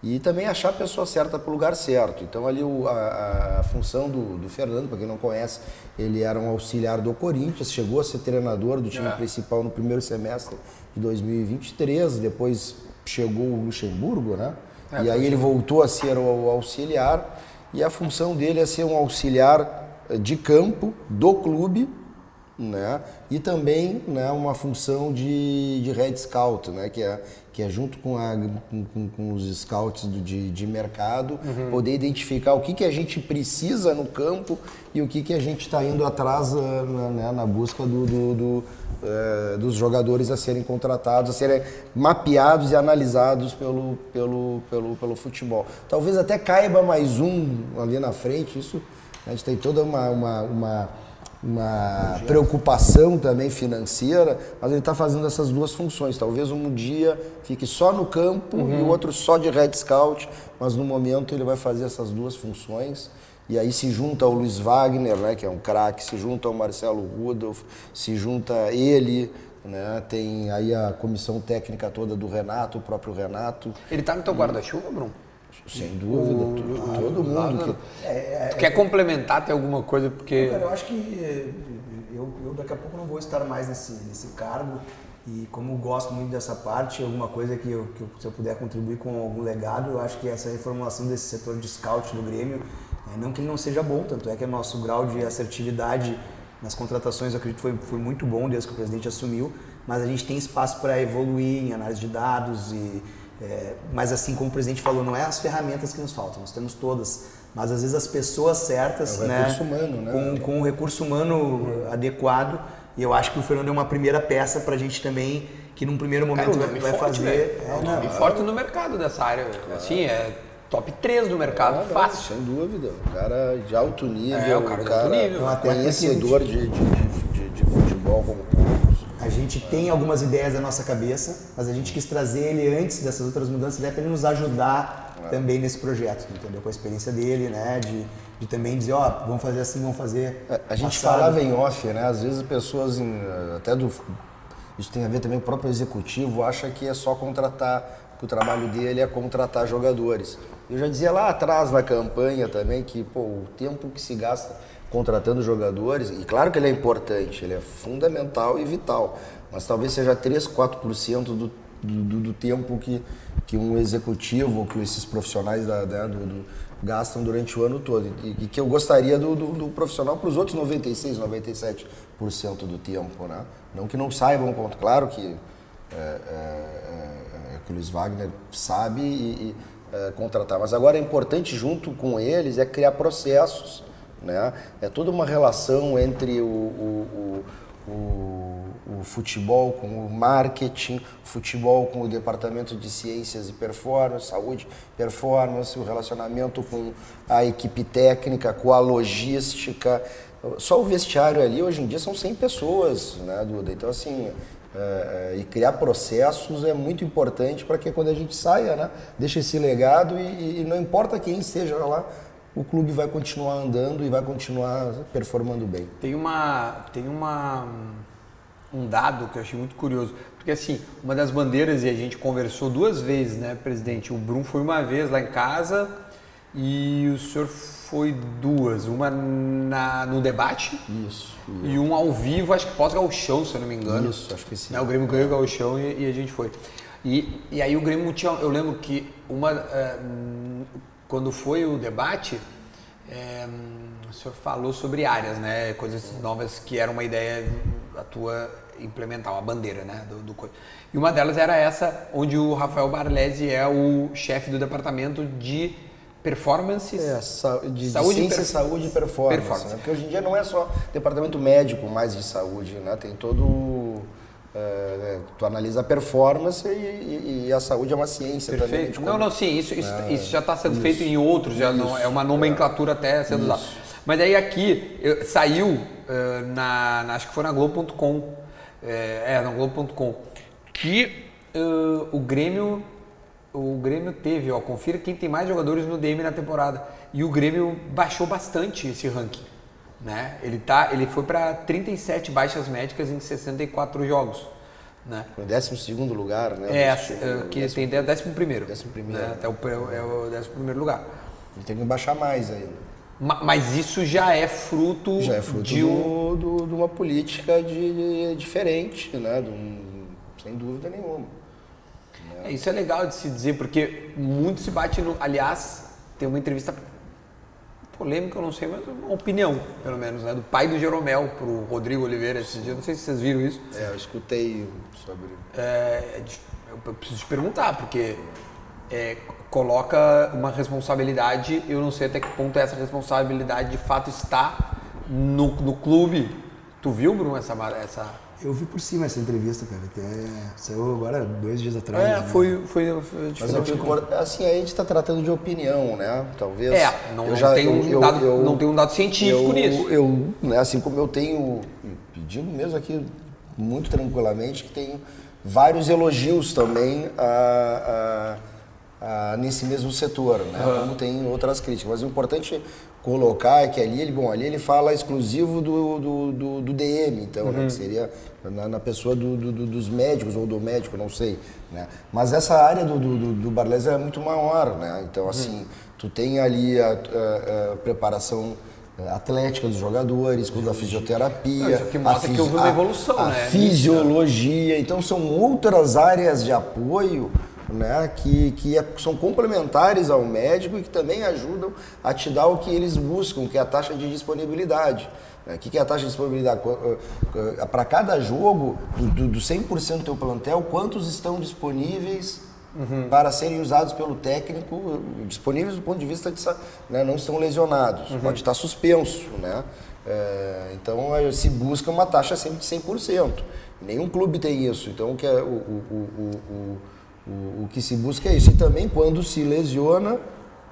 E também achar a pessoa certa para o lugar certo. Então ali o- a, a função do, do Fernando, para quem não conhece, ele era um auxiliar do Corinthians, chegou a ser treinador do time É. principal no primeiro semestre de 2023, depois chegou o Luxemburgo, né? É, e aí ele voltou a ser o auxiliar e a função dele é ser um auxiliar eh, de campo do clube, né? E também, né, uma função de, de head scout, né, que é que é junto com, a, com, com- os scouts do- de, de mercado, poder identificar o que, que a gente precisa no campo e o que, que a gente está indo atrás na, né, na busca do, do- do, eh, dos jogadores a serem contratados, a serem mapeados e analisados pelo, pelo, pelo, pelo futebol. Talvez até caiba mais um ali na frente, isso a gente tem toda uma, uma, uma, uma preocupação também financeira, mas ele está fazendo essas duas funções. Talvez um dia fique só no campo e o outro só de Red Scout, mas no momento ele vai fazer essas duas funções. E aí se junta o Luiz Wagner, né, que é um craque, se junta o Marcelo Rudolph, se junta ele, né, tem aí a comissão técnica toda do Renato, o próprio Renato. Ele tá no teu guarda-chuva, Bruno? Sem dúvida, todo, todo mundo. que- tu quer complementar, tem alguma coisa? Porque. Cara, eu acho que eh, eu, eu daqui a pouco não vou estar mais nesse, nesse cargo e como gosto muito dessa parte, alguma coisa que, eu, que eu- se eu puder contribuir com algum legado, eu acho que essa reformulação desse setor de scout no Grêmio, eh, não que ele não seja bom, tanto é que o nosso grau de assertividade nas contratações, eu acredito, foi, foi muito bom desde que o presidente assumiu, mas a gente tem espaço para evoluir em análise de dados e é, mas assim como o presidente falou, não é as ferramentas que nos faltam, nós temos todas, mas às vezes as pessoas certas, É o né, humano, né? com, com o recurso humano adequado. E eu acho que o Fernando é uma primeira peça para a gente também, que num primeiro Cara, momento um vai, nome vai forte, fazer. velho. É, É um não, nome forte no mercado dessa área. Assim, é top 3 do mercado, não, fácil. Sem dúvida. O cara de alto nível, É, o cara de alto nível. Um conhecedor de, de, de, de futebol como gente tem algumas ideias na nossa cabeça, mas a gente quis trazer ele antes dessas outras mudanças, até para ele nos ajudar também nesse projeto, entendeu? Com a experiência dele, né? De, de também dizer, ó, vamos fazer assim, vamos fazer. A- A gente falava em off, né? Às vezes as pessoas, em, até do. Isso tem a ver também com o próprio executivo, acha que é só contratar, que o trabalho dele é contratar jogadores. Eu já dizia lá atrás na campanha também que pô, o tempo que se gasta contratando jogadores, e claro que ele é importante, ele é fundamental e vital, mas talvez seja 3, 4% do, do, do, tempo que, que um executivo, que esses profissionais da, da do, do, gastam durante o ano todo. E, e que eu gostaria do, do, profissional para os outros 96, 97% do tempo. Né? Não que não saibam, claro que é, é, é, que o Luiz Wagner sabe e, e é, contratar. Mas agora é importante, junto com eles, é criar processos. Né? É toda uma relação entre o, o, o, o futebol com o marketing, futebol com o departamento de ciências e performance, saúde, performance, o relacionamento com a equipe técnica, com a logística. Só o vestiário ali hoje em dia são 100 pessoas, né, Duda? Então, assim, é, e criar processos é muito importante para que quando a gente saia, né, deixe esse legado e, e, não importa quem esteja lá, o clube vai continuar andando e vai continuar performando bem. Tem uma tem uma um dado que eu achei muito curioso, porque assim, uma das bandeiras e a gente conversou duas vezes, né, presidente, o Brum foi uma vez lá em casa e o senhor foi duas. Uma na, no debate. Isso, E um ao vivo, acho que pós-gauchão, se eu não me engano. Isso, acho que sim. Né, o Grêmio ganhou o gauchão e, e, a gente foi. E, e aí o Grêmio tinha... Eu lembro que uma... É, quando foi o debate, é, o senhor falou sobre áreas, né? Coisas novas que era uma ideia a tua implementar, uma bandeira, né? Do, do, e uma delas era essa, onde o Rafael Barlesi é o chefe do departamento de performances. É, sa de, saúde, de ciência, saúde e performance. performance. Né? Porque hoje em dia não é só departamento médico mais de saúde, né? Tem todo. É, tu analisa a performance e, e, e, a saúde é uma ciência Perfeito. também. Não, não, sim, isso, isso, é, isso já está sendo isso, feito em outros, já não, é uma nomenclatura é, até sendo usada. Mas aí aqui eu, saiu uh, na, na, acho que foi na Globo.com, é, é, na Globo.com, que uh, o Grêmio o Grêmio teve, ó, confira quem tem mais jogadores no DM na temporada. E o Grêmio baixou bastante esse ranking. Né? Ele, tá, ele foi para 37 baixas médicas em 64 jogos. Né? Foi o 12 lugar, né? É, é que décimo, tem até o 11 primeiro. Décimo primeiro. Né? Até o, é o 11 primeiro lugar. Ele tem que baixar mais ainda. Mas isso já é fruto, já é fruto de, um... do, do, de uma política de, de diferente, né? Um, sem dúvida nenhuma. É, isso é legal de se dizer, porque muito se bate no. Aliás, tem uma entrevista polêmica, eu não sei, mas uma opinião, pelo menos, né? Do pai do Jeromel pro Rodrigo Oliveira esse dia. Não sei se vocês viram isso. É, eu escutei sobre. É, eu preciso te perguntar, porque é, coloca uma responsabilidade, eu não sei até que ponto essa responsabilidade de fato está no, no clube. Tu viu, Bruno, essa, essa eu vi por cima essa entrevista, cara. Até saiu agora dois dias atrás. É, né? foi, foi, foi Mas eu fico, assim, a gente está tratando de opinião, né? Talvez. É, não, eu já, tem, um eu, dado, eu, não tem um dado científico eu, nisso. Eu, né, assim como eu tenho, pedindo mesmo aqui muito tranquilamente, que tenho vários elogios também a, a, a nesse mesmo setor, né? Uhum. Como tem outras críticas. Mas o importante colocar é que ali ele, bom, ali ele fala exclusivo do, do, do, do DM, então, uhum. né, que seria na, na pessoa do, do, dos médicos ou do médico, não sei, né? Mas essa área do, do, do Barles é muito maior, né? Então, assim, uhum. tu tem ali a, a, a preparação atlética dos jogadores, com a fisioterapia. Isso que mostra que houve uma evolução, a, né? A fisiologia. Então, são outras áreas de apoio né, que, que é, são complementares ao médico e que também ajudam a te dar o que eles buscam, que é a taxa de disponibilidade. Né? O que é a taxa de disponibilidade? Para cada jogo, do, do 100% do teu plantel, quantos estão disponíveis uhum. para serem usados pelo técnico, disponíveis do ponto de vista de né, não estão lesionados, uhum. pode estar suspenso. Né? É, então se busca uma taxa sempre de 100%. Nenhum clube tem isso. Então o que é o, o, o, o o, o que se busca é isso. E também, quando se lesiona,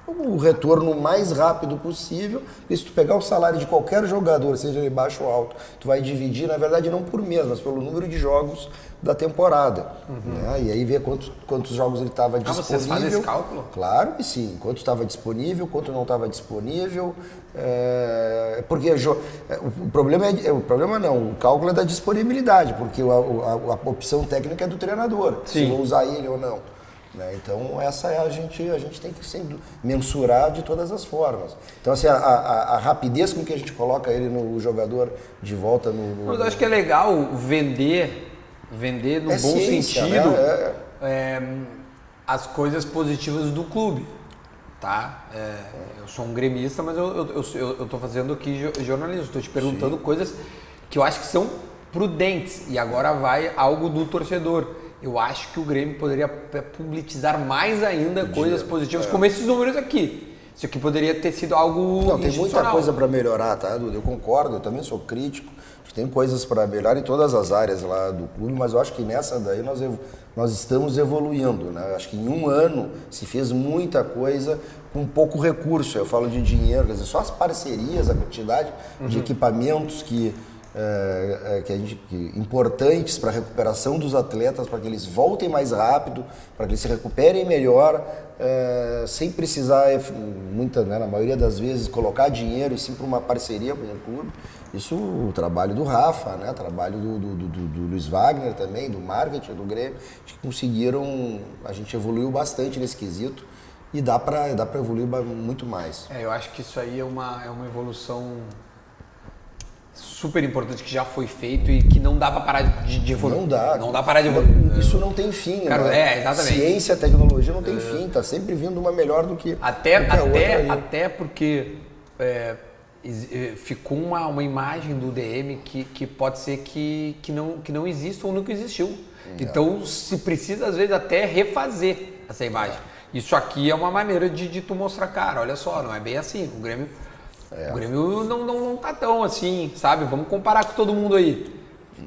o retorno mais rápido possível. E se tu pegar o salário de qualquer jogador, seja ele baixo ou alto, tu vai dividir, na verdade, não por mês, mas pelo número de jogos da temporada. Uhum. Né? E aí ver quantos, quantos jogos ele estava ah, disponível. Vocês fazem esse cálculo? Claro que sim. Quanto estava disponível, quanto não estava disponível. É... Porque é, o problema é o problema não, o cálculo é da disponibilidade, porque a, a, a opção técnica é do treinador, sim. se vou usar ele ou não. Né? Então essa é a gente a gente tem que sempre mensurar de todas as formas. Então assim a, a, a, rapidez com que a gente coloca ele no jogador de volta no. no Mas eu acho que é legal vender vender no é bom ciência, sentido. Né? É, é, as coisas positivas do clube, tá? É, eu sou um gremista, mas eu, eu, eu, eu tô fazendo aqui jo- jornalismo, estou te perguntando coisas que eu acho que são prudentes. E agora vai algo do torcedor. Eu acho que o Grêmio poderia publicizar mais ainda coisas positivas, como esses números aqui. Isso aqui poderia ter sido algo Não, tem muita coisa para melhorar, tá, Duda? Eu concordo, eu também sou crítico. Tem coisas para melhorar em todas as áreas lá do clube, mas eu acho que nessa daí nós, nós estamos evoluindo, né? Acho que em um ano se fez muita coisa com pouco recurso. Eu falo de dinheiro, quer dizer, só as parcerias, a quantidade de equipamentos que é, é, que a gente, que- importantes para a recuperação dos atletas, para que eles voltem mais rápido, para que eles se recuperem melhor, é, sem precisar, muita, né, na maioria das vezes, colocar dinheiro e sim para uma parceria com o clube. Isso o trabalho do Rafa, né, o trabalho do, do, do- do- Luiz Wagner também, do marketing, do Grêmio, acho que conseguiram, a gente evoluiu bastante nesse quesito e dá para dá para evoluir muito mais. É, eu acho que isso aí é uma, é uma evolução super importante que já foi feito e que não dá pra parar de, de evoluir. Não dá. Não dá pra parar de evoluir. Isso não tem fim, Cara, né? é, exatamente. Ciência, tecnologia não tem fim, tá sempre vindo uma melhor do que Até, até, até porque é, é, ficou uma, uma imagem do DM que, que pode ser que, que, não, que não exista ou nunca existiu. Então se precisa, às vezes, até refazer essa imagem. Isso aqui é uma maneira de, de tu mostrar, cara, olha só, não é bem assim. O Grêmio, É. o Grêmio não, não, não tá tão assim, sabe? Vamos comparar com todo mundo aí.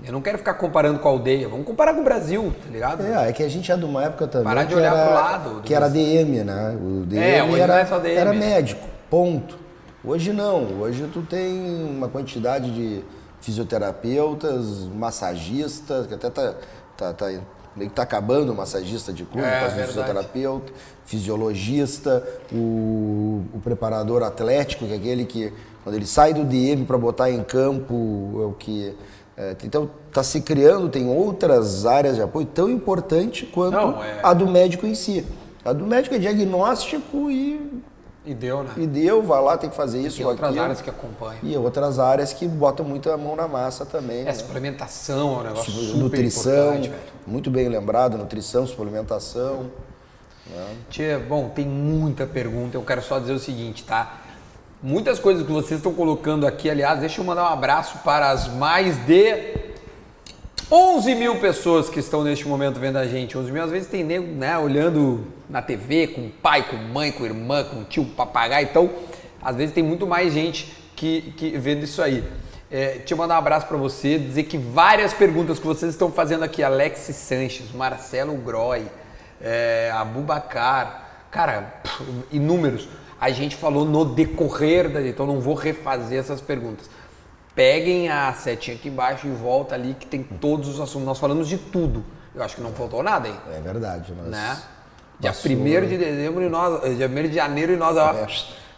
Eu não quero ficar comparando com a aldeia, vamos comparar com o Brasil, tá ligado? É, é que a gente é de uma época também Parar de olhar era, pro lado do que era DM, né? O DM É, era, não é DM. era médico, ponto. Hoje não, hoje tu tem uma quantidade de fisioterapeutas, massagistas, que até tá, tá, tá meio que tá acabando o massagista de clube, É, verdade. fisioterapeuta, fisiologista, o, o preparador atlético, que é aquele que quando ele sai do DM para botar em campo, é o que é, então está se criando, tem outras áreas de apoio tão importante quanto Não, é- a do médico em si. A do médico é diagnóstico e, E deu, né? e deu, vai lá, tem que fazer isso ou outras aquilo. áreas que acompanham. E outras áreas que botam muita mão na massa também. É, né? suplementação é um negócio super nutrição, muito bem lembrado, nutrição, suplementação. Tia, bom, tem muita pergunta. Eu quero só dizer o seguinte, tá? Muitas coisas que vocês estão colocando aqui, aliás, deixa eu mandar um abraço para as mais de 11 mil pessoas que estão neste momento vendo a gente. 11 mil, às vezes tem nego, né, olhando na TV com pai, com mãe, com irmã, com tio, papagaio. Então, às vezes tem muito mais gente que, que vendo isso aí. É, deixa eu mandar um abraço para você, dizer que várias perguntas que vocês estão fazendo aqui, Alex Sanches, Marcelo Groy, é, Abubacar, cara, inúmeros. A gente falou no decorrer da, então não vou refazer essas perguntas. Peguem a setinha aqui embaixo e volta ali que tem todos os assuntos. Nós falamos de tudo. Eu acho que não faltou nada, hein? É verdade. Nós, Né? Dia passou- 1 de dezembro e nós. eh, Dia 1 de janeiro e nós ó, É.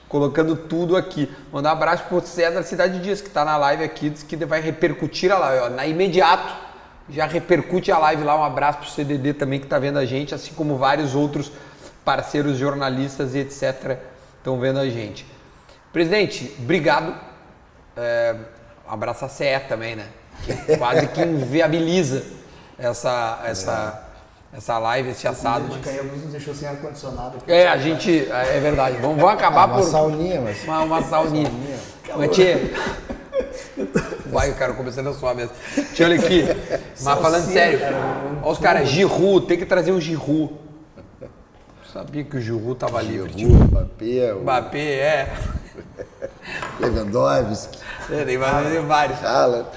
colocando tudo aqui. Mandar um abraço pro César Cidade Dias, que tá na live aqui, diz que vai repercutir a live. Ó, na imediato, já repercute a live lá. Um abraço pro CDD também que tá vendo a gente, assim como vários outros parceiros jornalistas e etc. estão vendo a gente. Presidente, obrigado. É, um abraço a CE também, né? Que quase que (laughs) inviabiliza essa, essa, essa live, esse assado. A gente mas- a luz nos deixou sem ar-condicionado. É, a gente. É verdade. Vamos, vamos acabar Uma por. sauninha, mas... Uma, uma sauninha. Mas, tia. Vai, cara, começando a suar mesmo. Tia, olha aqui. Mas falando sério. Olha os caras, Giru, tem que trazer um Giru. Sabia que o Giru tava livre. Tipo, Giroud, Mbappé, o Mbappé, é. Lewandowski, é tem vários. Haaland.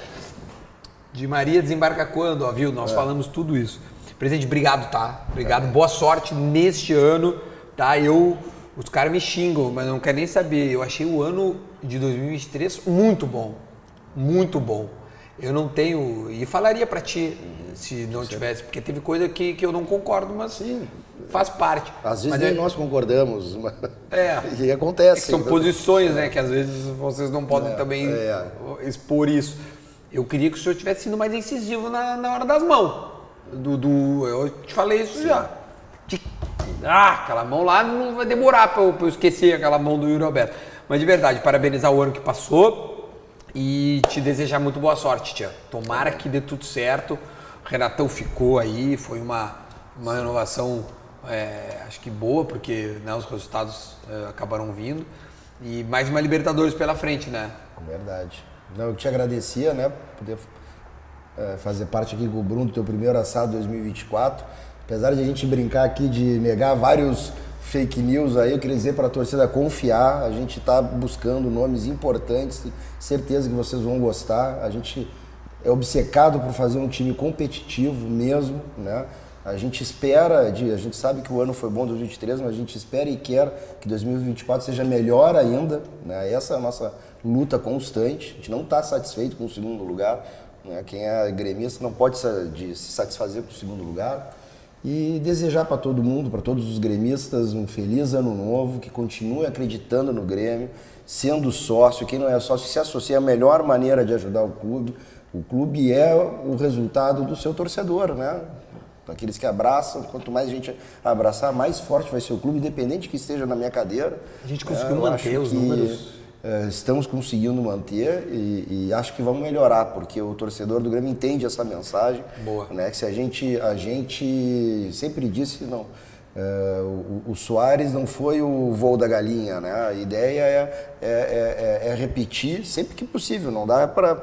De Maria desembarca quando, ó, viu? Nós falamos tudo isso. Presidente, obrigado, tá? Obrigado. Boa sorte neste ano, tá? Eu. Os caras me xingam, mas não quero nem saber. Eu achei o ano de 2023 muito bom. Muito bom. Eu não tenho. E falaria pra ti se não tivesse, porque teve coisa que, que eu não concordo, mas sim, faz parte. Às vezes mas nem é- nós concordamos. (laughs) Mas... É. E acontece. São né? posições, né? Que às vezes vocês não podem também é. expor isso. Eu queria que o senhor tivesse sido mais incisivo na, na hora das mãos. Do, do- eu te falei isso já. De- ah, aquela mão lá não vai demorar pra eu, eu esquecer aquela mão do Yuri Alberto. Mas de verdade, parabenizar o ano que passou e te desejar muito boa sorte, tia. Tomara que dê tudo certo. O Renatão ficou aí, foi uma, uma renovação é, acho que boa, porque né, os resultados é, acabaram vindo. E mais uma Libertadores pela frente, né? Verdade. Não, eu te agradecia, né, poder é, fazer parte aqui com o Bruno do teu primeiro assado 2024. Apesar de a gente brincar aqui de negar vários fake news aí, eu queria dizer para a torcida confiar. A gente está buscando nomes importantes, certeza que vocês vão gostar. A gente é obcecado por fazer um time competitivo mesmo, né? A gente espera, de, a gente sabe que o ano foi bom 2023, mas a gente espera e quer que 2024 seja melhor ainda. Né? Essa é a nossa luta constante. A gente não está satisfeito com o segundo lugar. Né? Quem é gremista não pode se satisfazer com o segundo lugar. E desejar para todo mundo, para todos os gremistas, um feliz ano novo, que continue acreditando no Grêmio, sendo sócio. Quem não é sócio se associa, é a melhor maneira de ajudar o clube. O clube é o resultado do seu torcedor, né? Aqueles que abraçam, quanto mais gente abraçar, mais forte vai ser o clube, independente que esteja na minha cadeira. A gente conseguiu é, manter os números. É, estamos conseguindo manter e, e, acho que vamos melhorar, porque o torcedor do Grêmio entende essa mensagem. Boa. Né, que se a gente, a gente sempre disse, não, é, o, o Soares não foi o voo da galinha, né? A ideia é, é, é, é repetir sempre que possível, não dá para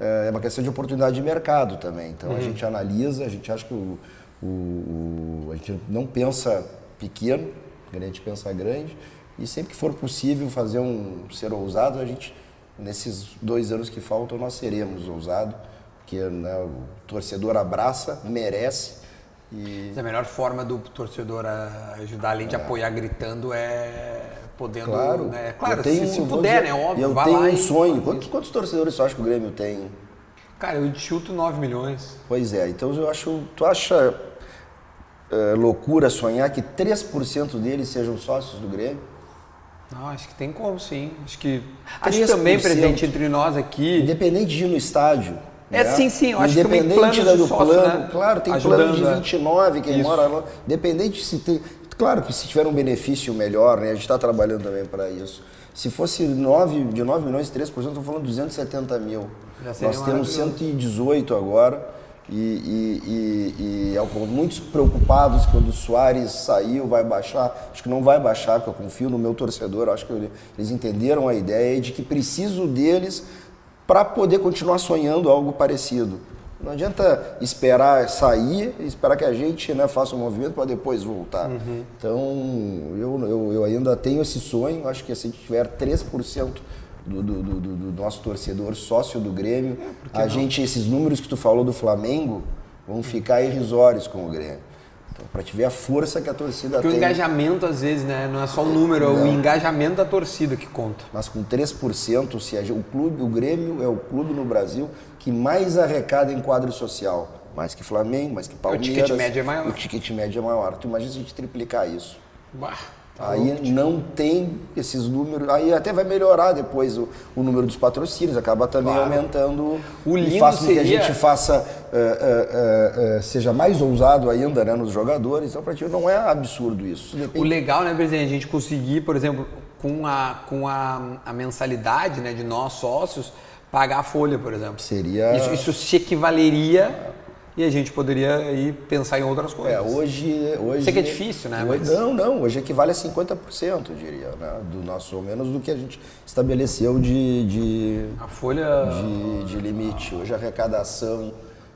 é uma questão de oportunidade de mercado também. Então uhum. a gente analisa, a gente acha que o, o, o, a gente não pensa pequeno, a gente pensa grande. E sempre que for possível fazer um ser ousado, a gente, nesses dois anos que faltam, nós seremos ousados, porque né, o torcedor abraça, merece. E... A melhor forma do torcedor ajudar, além de é. apoiar gritando, é podendo. Claro, né? claro tenho, se, se puder, dizer, né? Óbvio. Eu tenho um sonho. Quantos, quantos torcedores você acha que o Grêmio tem? Cara, eu chuto 9 milhões. Pois é, então eu acho. Tu acha é, loucura sonhar que 3% deles sejam sócios do Grêmio? Não, acho que tem como sim. Acho que. Acho que também presente entre nós aqui. Independente de ir no estádio. É né? sim, sim, eu acho que tem plano do sócio, plano, né? claro, tem Ajudando, plano de 29, quem Isso. mora lá. Independente se tem. Claro que se tiver um benefício melhor, né? A gente está trabalhando também para isso. Se fosse 9, de 9 milhões, 3%, estou falando 270 mil. Nós temos 118 agora. E, e, e, e, muitos preocupados quando o Soares saiu, vai baixar. Acho que não vai baixar, porque eu confio no meu torcedor. Acho que eles entenderam a ideia de que preciso deles para poder continuar sonhando algo parecido. Não adianta esperar sair esperar que a gente né, faça um movimento para depois voltar. Uhum. Então, eu, eu, eu, ainda tenho esse sonho. Acho que se a gente tiver 3% do, do, do, do, nosso torcedor sócio do Grêmio, é, a não? gente, esses números que tu falou do Flamengo, vão ficar irrisórios com o Grêmio. Então, para te ver a força que a torcida Porque tem. Porque o engajamento, às vezes, né, não é só o número, não. é o engajamento da torcida que conta. Mas com 3%, se a, o clube, o Grêmio é o clube no Brasil que mais arrecada em quadro social. Mais que Flamengo, mais que Palmeiras. O ticket médio é maior. O ticket médio é maior. Tu imagina se a gente triplicar isso. Bah. Aí não tem esses números, aí até vai melhorar depois o, o número dos patrocínios, acaba também claro. aumentando o e faz com seria... que a gente faça, uh, uh, uh, seja mais ousado ainda né, nos jogadores, então para ti não é absurdo isso. Depende... O legal, né, presidente, a gente conseguir, por exemplo, com a, com a, a mensalidade né, de nós sócios, pagar a folha, por exemplo. Seria... Isso, isso se equivaleria e a gente poderia aí pensar em outras coisas. É, hoje, hoje. Sei que é difícil, né? Hoje, mas... Não, não, hoje equivale a 50%, eu diria, né? Do nosso, ou menos do que a gente estabeleceu de. de a folha. De, de limite. Hoje a arrecadação.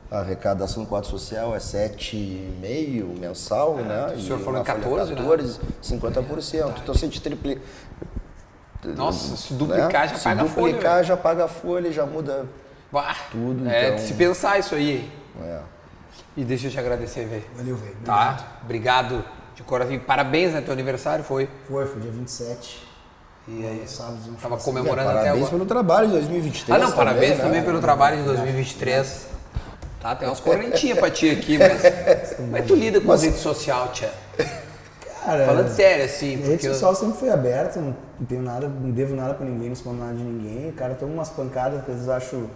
A arrecadação do quadro social é 7,5 mensal, é, né? O senhor falou em 14, 14, né? 50%. então se a gente triplica. Nossa, se duplicar né? já se paga a folha. Se duplicar já paga a folha, já muda bah, tudo. É, então... se pensar isso aí. É. E deixa eu te agradecer, Vê. Valeu, Vê. Tá? Obrigado de coração. Parabéns, né? Teu aniversário foi? Foi, foi dia 27. E aí, sábado, tava comemorando é, até agora. Parabéns pelo trabalho de 2023. Ah, não, também, parabéns né? também pelo trabalho de 2023. Tá, tem umas (laughs) correntinhas pra ti aqui, mas como é que tu lida com mas... a rede social, tia? Cara, Falando sério, assim. A rede social eu... sempre foi aberta, não tenho nada, não devo nada pra ninguém, não respondo nada de ninguém. O cara tem umas pancadas que às vezes acho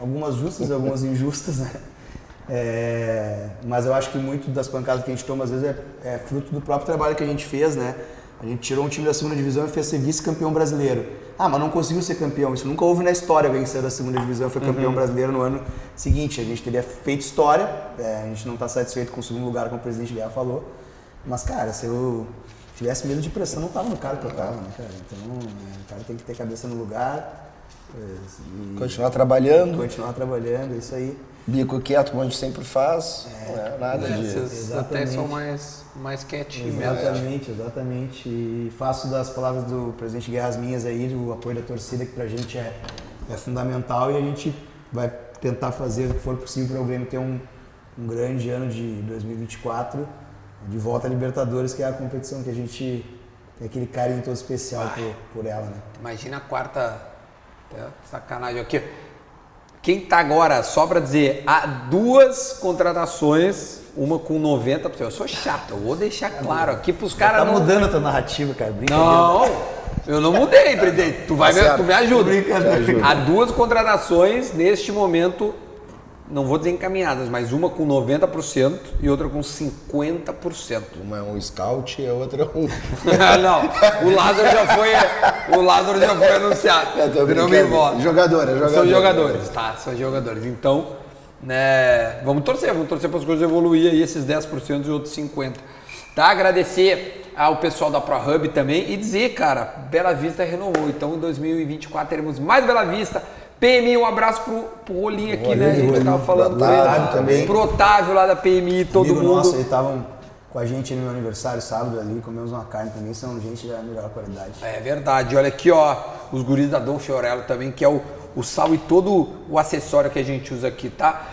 algumas justas e algumas (laughs) injustas, né? É, mas eu acho que muito das pancadas que a gente toma às vezes é, é, fruto do próprio trabalho que a gente fez, né? A gente tirou um time da segunda divisão e fez ser vice-campeão brasileiro. Ah, mas não conseguiu ser campeão. Isso nunca houve na história alguém saiu da segunda divisão e foi campeão Uhum. brasileiro no ano seguinte. A gente teria feito história. é, a gente não está satisfeito com o segundo lugar, como o presidente Guerra falou. Mas, cara, se eu tivesse medo de pressão, não tava no cara que eu tava, né, cara? Então, é, o cara tem que ter cabeça no lugar é, e Continuar trabalhando, continuar trabalhando, é isso aí. Bico quieto, como a gente sempre faz. Não é nada É, de. vocês até são mais, mais quietinhos mesmo. Exatamente, exatamente. E faço das palavras do presidente Guerras minhas aí, o apoio da torcida, que pra gente é, é fundamental e a gente vai tentar fazer o que for possível para o Grêmio ter um, um grande ano de 2024, de volta à Libertadores, que é a competição que a gente tem aquele carinho todo especial por, por ela, né? Imagina a quarta. é, Sacanagem aqui. Quem tá agora, só pra dizer, há duas contratações, uma com 90%. Eu sou chato, eu vou deixar claro aqui pros caras Tá não. mudando a tua narrativa, cara. Não, eu não mudei, presidente. Tu, vai Tá me, tu me ajuda. Há duas contratações neste momento, não vou dizer encaminhadas, mas uma com 90% e outra com 50%. Uma é um scout e a outra é um. (laughs) não, o Lázaro já foi, o Lázaro já foi anunciado. Eu tô Virou brincando. me voto. Jogador, é jogador. São jogadores, tá? São jogadores. Então, né, vamos torcer, vamos torcer para as coisas evoluir aí, esses 10% e outros 50%. Tá? Agradecer ao pessoal da ProHub também e dizer, cara, Bela Vista renovou. Então, em 2024 teremos mais Bela Vista. PMI, um abraço pro, pro Rolinho aqui, né? A gente Rolinho, tava falando pro ele. Otávio também. Pro Otávio lá da PMI, todo Amigo mundo. nosso, eles estavam com a gente no meu aniversário sábado ali, comemos uma carne também, são gente da melhor qualidade. É verdade. Olha aqui, ó, os guris da Dom Fiorello também, que é o, o sal e todo o acessório que a gente usa aqui, tá?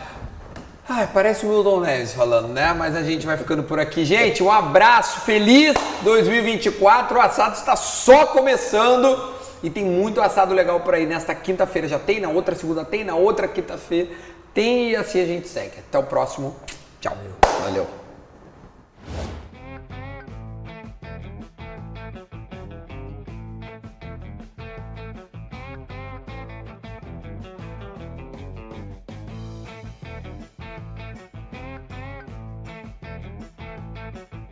Ai, parece o Wildon Neves falando, né? Mas a gente vai ficando por aqui. Gente, um abraço, feliz 2024. O assado está só começando e tem muito assado legal por aí. Nesta quinta-feira já tem, na outra segunda tem, na outra quinta-feira tem e assim a gente segue. Até o próximo. Tchau. Valeu. you